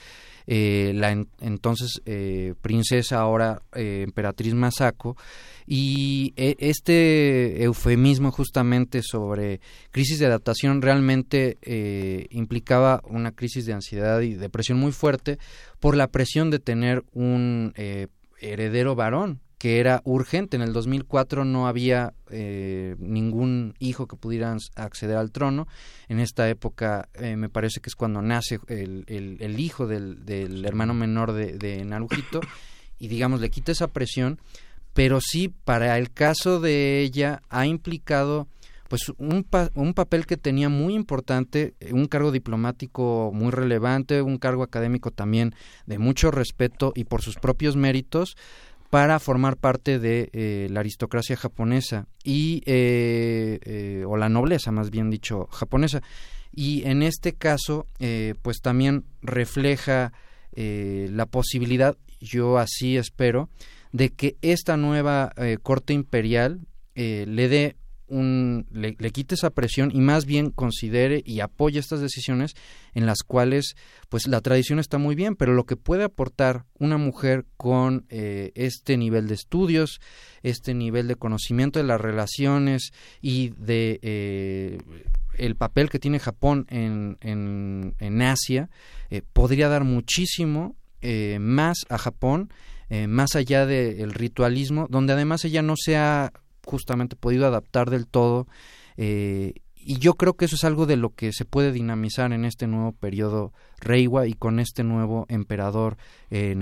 Speaker 17: Eh, la entonces eh, princesa, ahora eh, emperatriz Masako, y este eufemismo justamente sobre crisis de adaptación realmente implicaba una crisis de ansiedad y depresión muy fuerte por la presión de tener un heredero varón que era urgente. En el 2004 no había eh, ningún hijo que pudiera acceder al trono. En esta época eh, me parece que es cuando nace el, el, hijo del, del, hermano menor de, de Naruhito y digamos le quita esa presión, pero sí para el caso de ella ha implicado pues un, un papel que tenía muy importante, un cargo diplomático muy relevante, un cargo académico también de mucho respeto y por sus propios méritos, para formar parte de eh, la aristocracia japonesa y eh, eh, o la nobleza más bien dicho japonesa. Y en este caso pues también refleja la posibilidad yo así espero de que esta nueva corte imperial le dé un, le, quite esa presión y más bien considere y apoye estas decisiones en las cuales pues la tradición está muy bien, pero lo que puede aportar una mujer con eh, este nivel de estudios, este nivel de conocimiento de las relaciones y de eh, el papel que tiene Japón en, en, Asia, eh, podría dar muchísimo más a Japón, más allá del ritualismo, donde además ella no sea justamente podido adaptar del todo. Eh, y yo creo que eso es algo de lo que se puede dinamizar en este nuevo periodo Reiwa y con este nuevo emperador eh.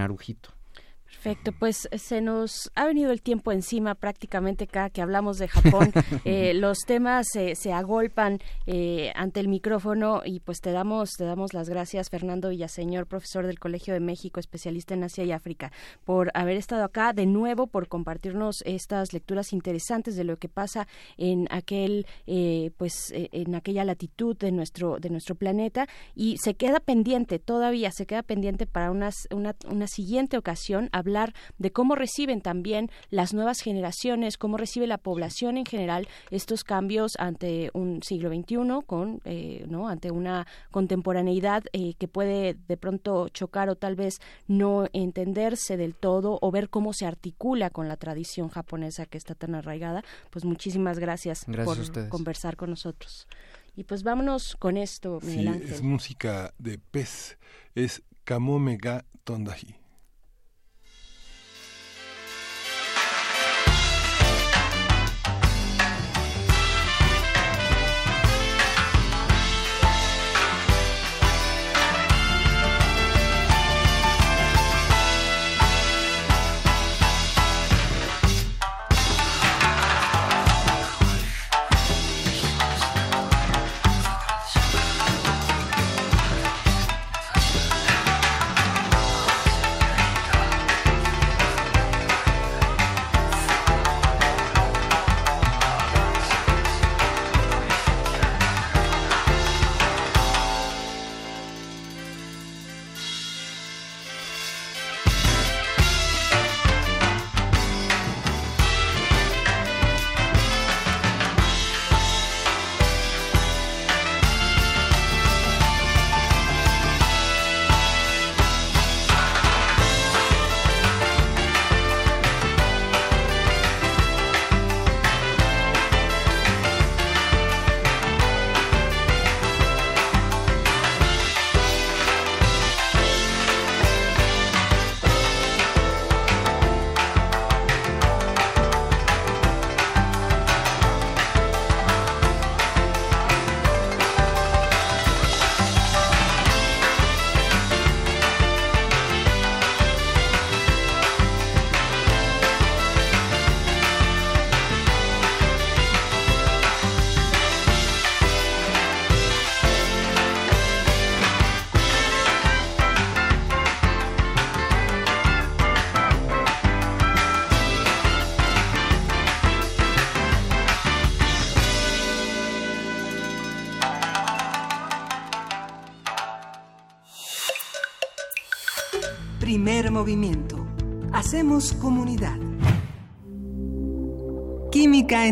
Speaker 2: Perfecto, pues eh, se nos ha venido el tiempo encima prácticamente cada que hablamos de Japón. [laughs] Eh, los temas se agolpan eh, ante el micrófono y pues te damos, te damos las gracias, Fernando Villaseñor, profesor del Colegio de México, especialista en Asia y África, por haber estado acá de nuevo, por compartirnos estas lecturas interesantes de lo que pasa en aquel, pues, en aquella latitud de nuestro, de nuestro planeta y se queda pendiente, todavía se queda pendiente para una, una siguiente ocasión hablar de cómo reciben también las nuevas generaciones, cómo recibe la población en general estos cambios ante un siglo XXI, con, eh, ¿no? ante una contemporaneidad eh, que puede de pronto chocar o tal vez no entenderse del todo o ver cómo se articula con la tradición japonesa que está tan arraigada. Pues muchísimas gracias, por conversar con nosotros. Y pues vámonos con esto, Miguel
Speaker 1: sí, Es música de pez, es Kamomega Tondaji.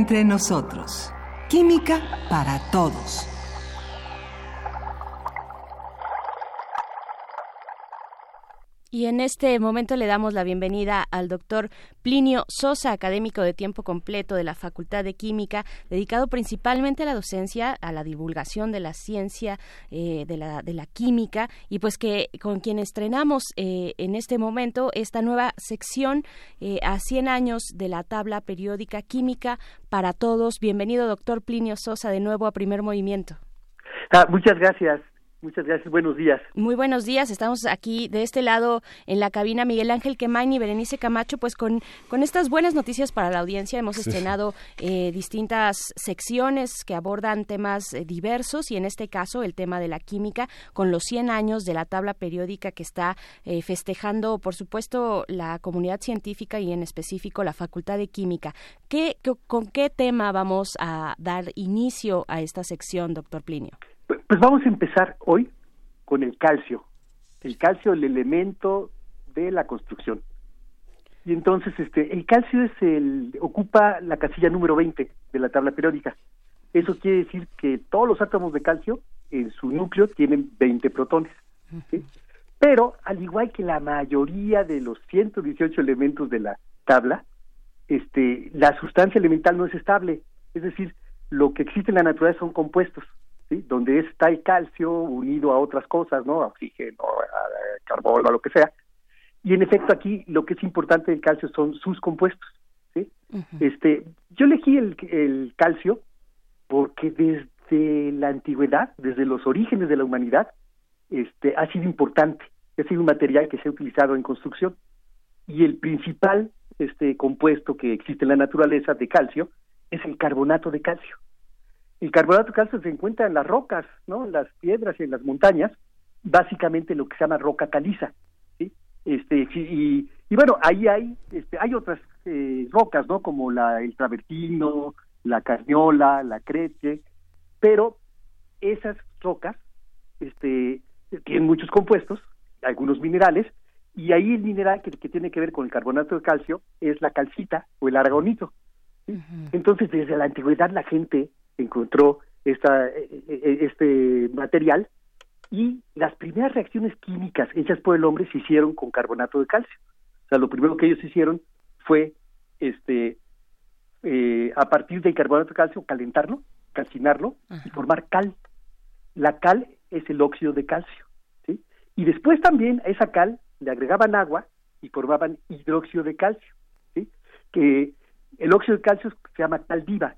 Speaker 4: Entre nosotros. Química para todos.
Speaker 2: Y en este momento le damos la bienvenida al doctor Plinio Sosa, académico de tiempo completo de la Facultad de Química, dedicado principalmente a la docencia, a la divulgación de la ciencia, eh, de, la, química, y pues que con quien estrenamos eh, en este momento esta nueva sección eh, a 100 años de la tabla periódica química para todos. Bienvenido, doctor Plinio Sosa, de nuevo a Primer Movimiento.
Speaker 18: Ah, muchas gracias. Muchas gracias, buenos días.
Speaker 2: Muy buenos días, estamos aquí de este lado en la cabina Miguel Ángel Quemain y Berenice Camacho, pues con, con estas buenas noticias para la audiencia. Hemos estrenado eh, distintas secciones que abordan temas eh, diversos y en este caso el tema de la química con los 100 años de la tabla periódica que está eh, festejando, por supuesto, la comunidad científica y en específico la Facultad de Química. ¿Qué, ¿Con qué tema vamos a dar inicio a esta sección, doctor Plinio?
Speaker 18: Pues vamos a empezar hoy con el calcio. El calcio, el elemento de la construcción. Y entonces, este, el calcio es el, ocupa la casilla número 20 de la tabla periódica. Eso quiere decir que todos los átomos de calcio en su núcleo tienen 20 protones. Pero, al igual que la mayoría de los 118 elementos de la tabla, este, la sustancia elemental no es estable. Es decir, lo que existe en la naturaleza son compuestos. ¿Sí? donde está el calcio unido a otras cosas, ¿no? A oxígeno, a carbono, a lo que sea. Y en efecto aquí lo que es importante del calcio son sus compuestos, ¿sí? Este, yo elegí el, el calcio porque desde la antigüedad, desde los orígenes de la humanidad, este, ha sido importante, ha sido un material que se ha utilizado en construcción. Y el principal este compuesto que existe en la naturaleza de calcio es el carbonato de calcio. El carbonato de calcio se encuentra en las rocas, ¿no? En las piedras y en las montañas, básicamente lo que se llama roca caliza, ¿sí? Este, y, y bueno, ahí hay, este, hay otras eh, rocas, ¿no? Como la, el travertino, la carniola, la creche, pero esas rocas, este, tienen muchos compuestos, algunos minerales, y ahí el mineral que, que tiene que ver con el carbonato de calcio es la calcita o el aragonito. Entonces, desde la antigüedad la gente encontró esta, este material y las primeras reacciones químicas hechas por el hombre se hicieron con carbonato de calcio. O sea, lo primero que ellos hicieron fue, este, eh, a partir del carbonato de calcio, calentarlo, calcinarlo y formar cal. La cal es el óxido de calcio, ¿sí? Y después también a esa cal le agregaban agua y formaban hidróxido de calcio, ¿sí? Que el óxido de calcio se llama cal viva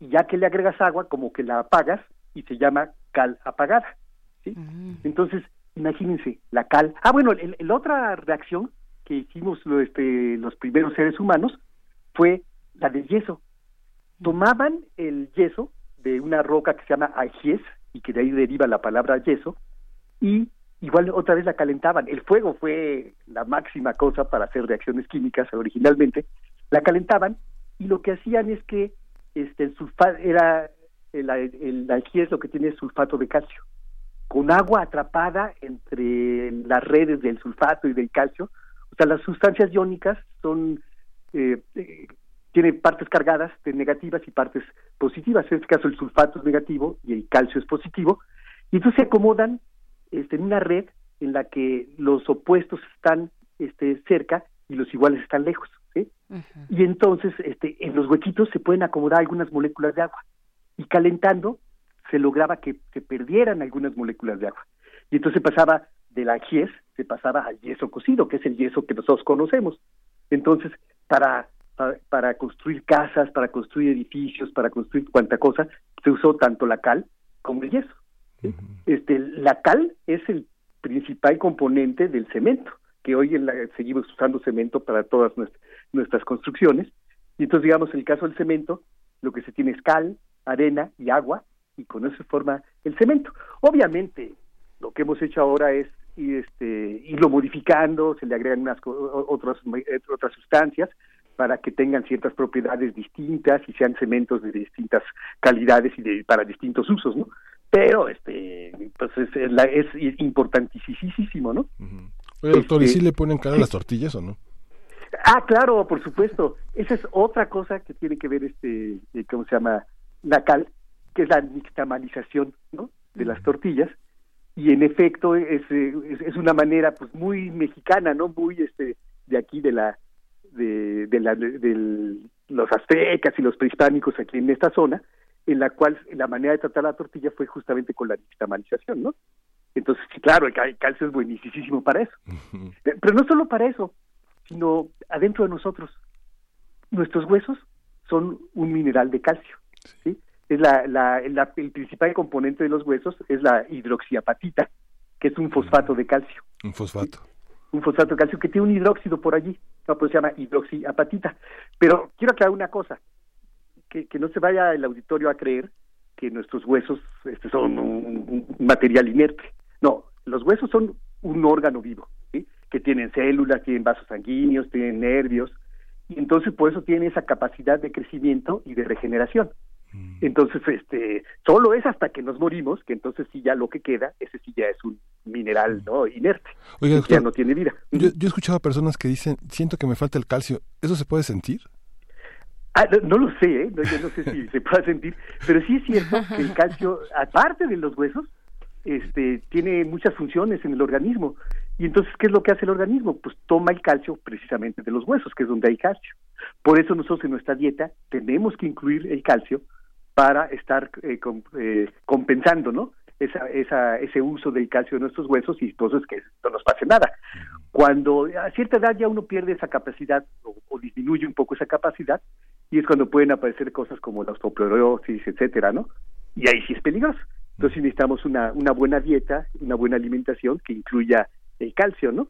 Speaker 18: y ya que le agregas agua, como que la apagas y se llama cal apagada. ¿sí? Entonces, imagínense, la cal. Ah, bueno, la otra reacción que hicimos lo, este, los primeros seres humanos fue la del yeso. Tomaban el yeso de una roca que se llama ajíes, y que de ahí deriva la palabra yeso, y igual otra vez la calentaban. El fuego fue la máxima cosa para hacer reacciones químicas originalmente. La calentaban y lo que hacían es que este el sulfato era el, el alquies lo que tiene es sulfato de calcio. Con agua atrapada entre las redes del sulfato y del calcio o sea las sustancias iónicas son eh, eh, tienen partes cargadas de negativas y partes positivas. En este caso el sulfato es negativo y el calcio es positivo. Y entonces se acomodan este, en una red en la que los opuestos están este, cerca y los iguales están lejos y entonces este, en los huequitos se pueden acomodar algunas moléculas de agua. Y calentando se lograba que se perdieran algunas moléculas de agua. Y entonces pasaba de la ajíes se pasaba al yeso cocido que es el yeso que nosotros conocemos. Entonces para para, para construir casas para construir edificios para construir cuanta cosa se usó tanto la cal como el yeso este la cal es el principal componente del cemento que hoy en la, seguimos usando cemento para todas nuestras, nuestras construcciones. Y entonces, digamos, en el caso del cemento, lo que se tiene es cal, arena y agua, y con eso se forma el cemento. Obviamente, lo que hemos hecho ahora es y este, irlo modificando, se le agregan unas otras, otras sustancias para que tengan ciertas propiedades distintas y sean cementos de distintas calidades y de, para distintos usos, ¿no? Pero este, pues es, es, es importantísimo, ¿no?
Speaker 1: Oye, doctor, ¿y
Speaker 18: Este,
Speaker 1: si le ponen cara a las tortillas o no?
Speaker 18: Ah, claro, por supuesto. Esa es otra cosa que tiene que ver, este, eh, ¿cómo se llama? La cal, que es la nixtamalización, ¿no? De las tortillas. Y en efecto es, eh, es, es una manera, pues, muy mexicana, ¿no? Muy, este, de aquí de la, de, de la, de, los aztecas y los prehispánicos aquí en esta zona, en la cual la manera de tratar la tortilla fue justamente con la nixtamalización, ¿no? Entonces, sí, claro, el, cal- el calcio es buenísimo para eso. Eh, Pero no solo para eso, sino adentro de nosotros. Nuestros huesos son un mineral de calcio. ¿sí? Es la, la- la- el principal componente de los huesos es la hidroxiapatita, que es un fosfato de calcio.
Speaker 1: Un fosfato.
Speaker 18: Un fosfato de calcio que tiene un hidróxido por allí, no, pues se llama hidroxiapatita. Pero quiero aclarar una cosa, que, que no se vaya el auditorio a creer que nuestros huesos este, son un, un material inerte. No, los huesos son un órgano vivo. Que tienen células, tienen vasos sanguíneos, tienen nervios, y entonces por eso tienen esa capacidad de crecimiento y de regeneración. Entonces, este, solo es hasta que nos morimos, que entonces sí ya lo que queda, ese sí ya es un mineral no inerte,
Speaker 1: Oiga,
Speaker 18: ya no tiene vida.
Speaker 1: yo, yo he escuchado a personas que dicen, siento que me falta el calcio. ¿Eso se puede sentir?
Speaker 18: Ah, no, no lo sé, ¿eh? no, yo no sé si se puede sentir, pero sí es cierto [laughs] que el calcio, aparte de los huesos, este, tiene muchas funciones en el organismo. Y entonces, ¿qué es lo que hace el organismo? Pues toma el calcio precisamente de los huesos, que es donde hay calcio. Por eso nosotros en nuestra dieta tenemos que incluir el calcio para estar eh, eh, compensando, ¿no? Esa, esa, ese uso del calcio de nuestros huesos y entonces que no nos pase nada. Cuando a cierta edad ya uno pierde esa capacidad o, o disminuye un poco esa capacidad y es cuando pueden aparecer cosas como la osteoporosis, etcétera, ¿no? Y ahí sí es peligroso. Entonces necesitamos una, una buena dieta, una buena alimentación que incluya el calcio, ¿no?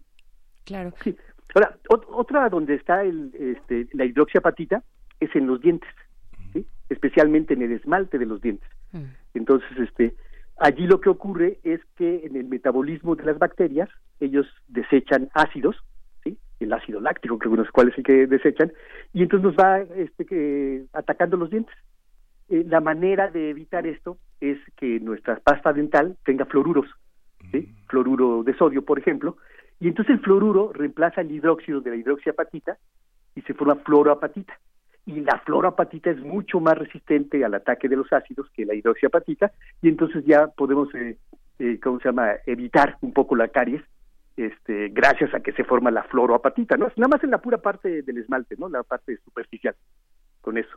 Speaker 2: Claro.
Speaker 18: Sí. Ahora, ot- otra donde está el, este, la hidroxiapatita es en los dientes, ¿sí? especialmente en el esmalte de los dientes. Entonces, este, allí lo que ocurre es que en el metabolismo de las bacterias, ellos desechan ácidos, ¿sí? el ácido láctico, que unos cuales sí que desechan, y entonces nos va este, que, atacando los dientes. Eh, la manera de evitar esto es que nuestra pasta dental tenga fluoruros, ¿sí? Fluoruro de sodio, por ejemplo, y entonces el fluoruro reemplaza el hidróxido de la hidroxiapatita y se forma fluoroapatita. Y la fluoroapatita es mucho más resistente al ataque de los ácidos que la hidroxiapatita, y entonces ya podemos, eh, eh, ¿cómo se llama?, evitar un poco la caries, este, gracias a que se forma la fluoroapatita, ¿no? Nada más en la pura parte del esmalte, ¿no? La parte superficial, con eso.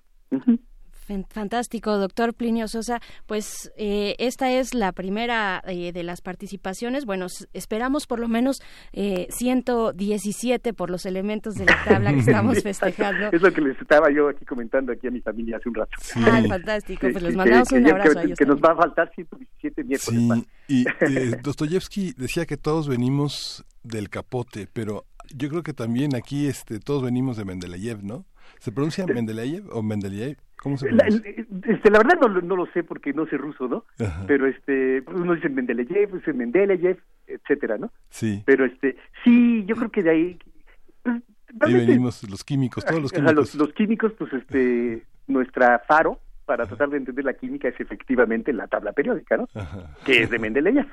Speaker 2: Fantástico, doctor Plinio Sosa. Pues eh, esta es la primera eh, de las participaciones. Bueno, esperamos por lo menos eh, 117 por los elementos de la tabla que [laughs] estamos festejando.
Speaker 18: Es lo que les estaba yo aquí comentando aquí a mi familia hace un rato.
Speaker 2: Ah, fantástico. Pues les mandamos
Speaker 18: que-
Speaker 2: un
Speaker 18: que-
Speaker 2: abrazo a ellos.
Speaker 18: que nos va a faltar 117 miércoles.
Speaker 1: Sí, y [laughs] eh, Dostoyevsky decía que todos venimos del capote, pero yo creo que también aquí este, todos venimos de Mendeleev, ¿no? ¿Se pronuncia Mendeleev o Mendeleev? ¿Cómo se
Speaker 18: La,
Speaker 1: pronuncia?
Speaker 18: este, la verdad no, lo- no lo sé porque no sé ruso, ¿no?
Speaker 1: Ajá.
Speaker 18: Pero este, uno dice Mendeleev, dice Mendeleev, etcétera, ¿no?
Speaker 1: Sí,
Speaker 18: Pero este, sí, yo creo que de ahí, pues,
Speaker 1: ahí venimos los químicos, todos los químicos.
Speaker 18: los, los químicos, pues este, nuestra faro para tratar de entender la química es efectivamente la tabla periódica, ¿no? Que es de Mendeleev.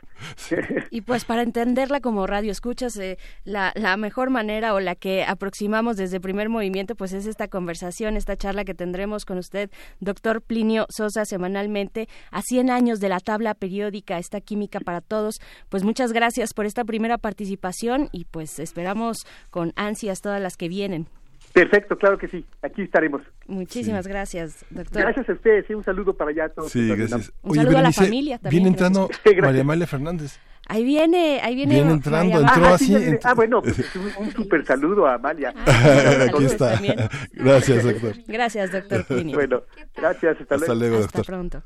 Speaker 18: [laughs]
Speaker 2: Y pues para entenderla como radio escuchas, eh, la, la mejor manera o la que aproximamos desde primer movimiento, pues es esta conversación, esta charla que tendremos con usted, doctor Plinio Sosa, semanalmente, a 100 años de la tabla periódica, esta química para todos. Pues muchas gracias por esta primera participación y pues esperamos con ansias todas las que vienen.
Speaker 18: Perfecto, claro que sí, aquí estaremos.
Speaker 2: Muchísimas gracias, doctor.
Speaker 18: Gracias a ustedes y un saludo para allá a todos.
Speaker 1: Sí, gracias.
Speaker 2: Un saludo a la familia también,
Speaker 1: Viene entrando [laughs]
Speaker 18: Gracias.
Speaker 1: María Amalia Fernández.
Speaker 2: Ahí viene, ahí viene.
Speaker 1: Viene entrando,
Speaker 2: María
Speaker 1: entró
Speaker 2: Mar-
Speaker 1: así,
Speaker 18: viene.
Speaker 1: ent-
Speaker 18: Ah, bueno, pues, un, un super saludo a Amalia. [laughs]
Speaker 1: Aquí está.
Speaker 2: también. [laughs]
Speaker 1: Gracias, doctor.
Speaker 2: Gracias, doctor Plinio.
Speaker 18: Bueno, gracias, hasta,
Speaker 1: Hasta luego,
Speaker 2: Hasta
Speaker 1: doctor.
Speaker 2: pronto.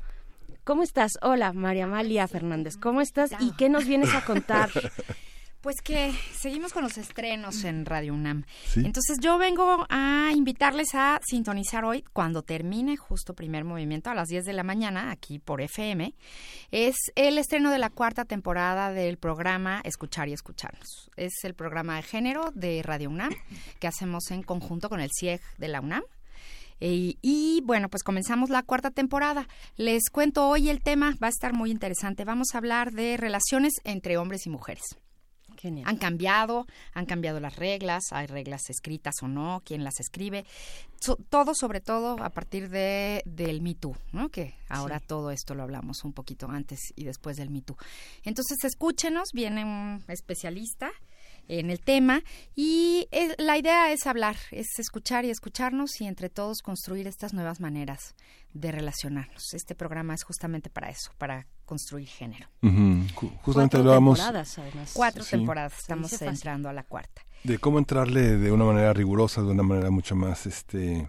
Speaker 2: ¿Cómo estás? Hola, María Amalia Fernández. ¿Cómo estás y qué nos vienes a contar?
Speaker 19: Pues que seguimos con los estrenos en Radio UNAM.
Speaker 1: Sí.
Speaker 19: Entonces yo vengo a invitarles a sintonizar hoy, cuando termine justo primer movimiento a las 10 de la mañana, aquí por FM, es el estreno de la cuarta temporada del programa Escuchar y Escucharnos. Es el programa de género de Radio UNAM que hacemos en conjunto con el CIEG de la UNAM. Y, y, bueno, pues comenzamos la cuarta temporada. Les cuento hoy el tema, va a estar muy interesante. Vamos a hablar de relaciones entre hombres y mujeres. Han cambiado, han cambiado las reglas, hay reglas escritas o no, quién las escribe, todo sobre todo a partir de del Me Too, ¿no? Que ahora todo esto lo hablamos un poquito antes y después del Me Too. Entonces, escúchenos, viene un especialista en el tema y eh, la idea es hablar, es escuchar y escucharnos y entre todos construir estas nuevas maneras de relacionarnos. Este programa es justamente para eso, para construir género.
Speaker 1: Justamente hablábamos
Speaker 19: cuatro temporadas, estamos entrando a la cuarta.
Speaker 1: De cómo entrarle de una manera rigurosa, de una manera mucho más este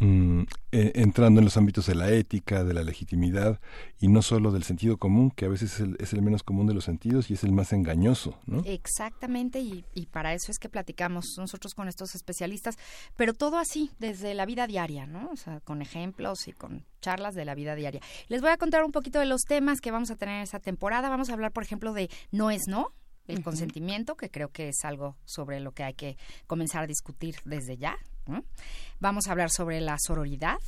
Speaker 1: Mm, eh, entrando en los ámbitos de la ética, de la legitimidad y no solo del sentido común, que a veces es el, menos común de los sentidos y es el más engañoso, ¿no?
Speaker 19: Exactamente, y, y, para eso es que platicamos nosotros con estos especialistas, pero todo así, desde la vida diaria, ¿no? O sea, con ejemplos y con charlas de la vida diaria. Les voy a contar un poquito de los temas que vamos a tener en esta temporada. Vamos a hablar, por ejemplo, de no es no, el consentimiento, que creo que es algo sobre lo que hay que comenzar a discutir desde ya. Vamos a hablar sobre la sororidad,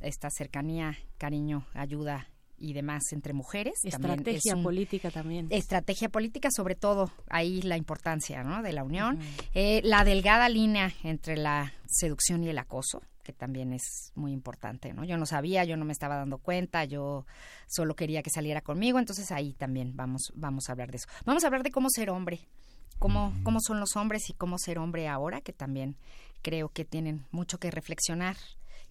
Speaker 19: esta cercanía, cariño, ayuda y demás entre mujeres.
Speaker 2: Estrategia política también.
Speaker 19: Estrategia política, sobre todo, ahí la importancia ¿no? de la unión. Eh, la delgada línea entre la seducción y el acoso, que también es muy importante, ¿no? Yo no sabía, yo no me estaba dando cuenta, yo solo quería que saliera conmigo, entonces ahí también vamos, vamos a hablar de eso. Vamos a hablar de cómo ser hombre, cómo, cómo son los hombres y cómo ser hombre ahora, que también creo que tienen mucho que reflexionar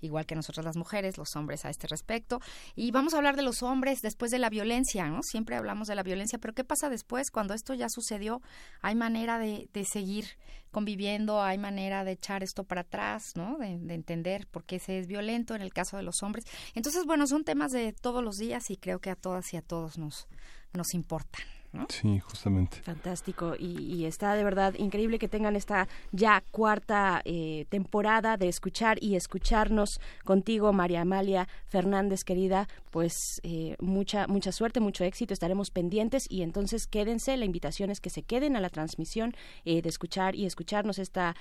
Speaker 19: igual que nosotras las mujeres, los hombres a este respecto. Y vamos a hablar de los hombres después de la violencia, ¿no? Siempre hablamos de la violencia, pero ¿qué pasa después cuando esto ya sucedió? ¿Hay manera de, de seguir conviviendo? ¿Hay manera de echar esto para atrás, ¿no? De, de, entender por qué se es violento en el caso de los hombres. Entonces, bueno, son temas de todos los días y creo que a todas y a todos nos, nos importan.
Speaker 1: Sí, justamente.
Speaker 2: Fantástico. Y, está de verdad increíble que tengan esta ya cuarta eh, temporada de escuchar y escucharnos contigo, María Amalia Fernández, querida. Pues eh, mucha, mucha suerte, mucho éxito. Estaremos pendientes y entonces quédense. La invitación es que se queden a la transmisión eh, de escuchar y escucharnos esta,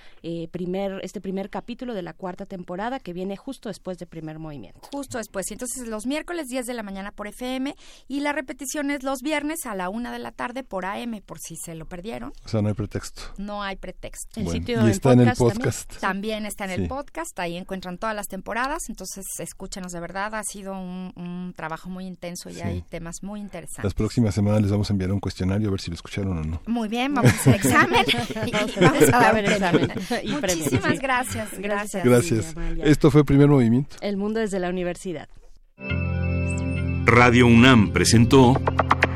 Speaker 2: primer, este primer capítulo de la cuarta temporada que viene justo después de primer movimiento.
Speaker 19: Justo después. Y entonces los miércoles 10 de la mañana por FM y la repetición es los viernes a la una de la tarde por AM, por si se lo perdieron.
Speaker 1: O sea, no hay pretexto.
Speaker 19: No hay pretexto.
Speaker 1: El sitio y está en el podcast.
Speaker 19: También, está en el podcast, ahí encuentran todas las temporadas, entonces escúchenos de verdad, ha sido un, trabajo muy intenso y hay temas muy interesantes.
Speaker 1: Las próximas semanas les vamos a enviar un cuestionario a ver si lo escucharon o no.
Speaker 19: Muy bien, vamos a hacer examen [laughs] y vamos a dar examen. Muchísimas gracias, gracias.
Speaker 1: Gracias. Esto fue Primer Movimiento.
Speaker 2: El mundo desde la universidad.
Speaker 16: Radio UNAM presentó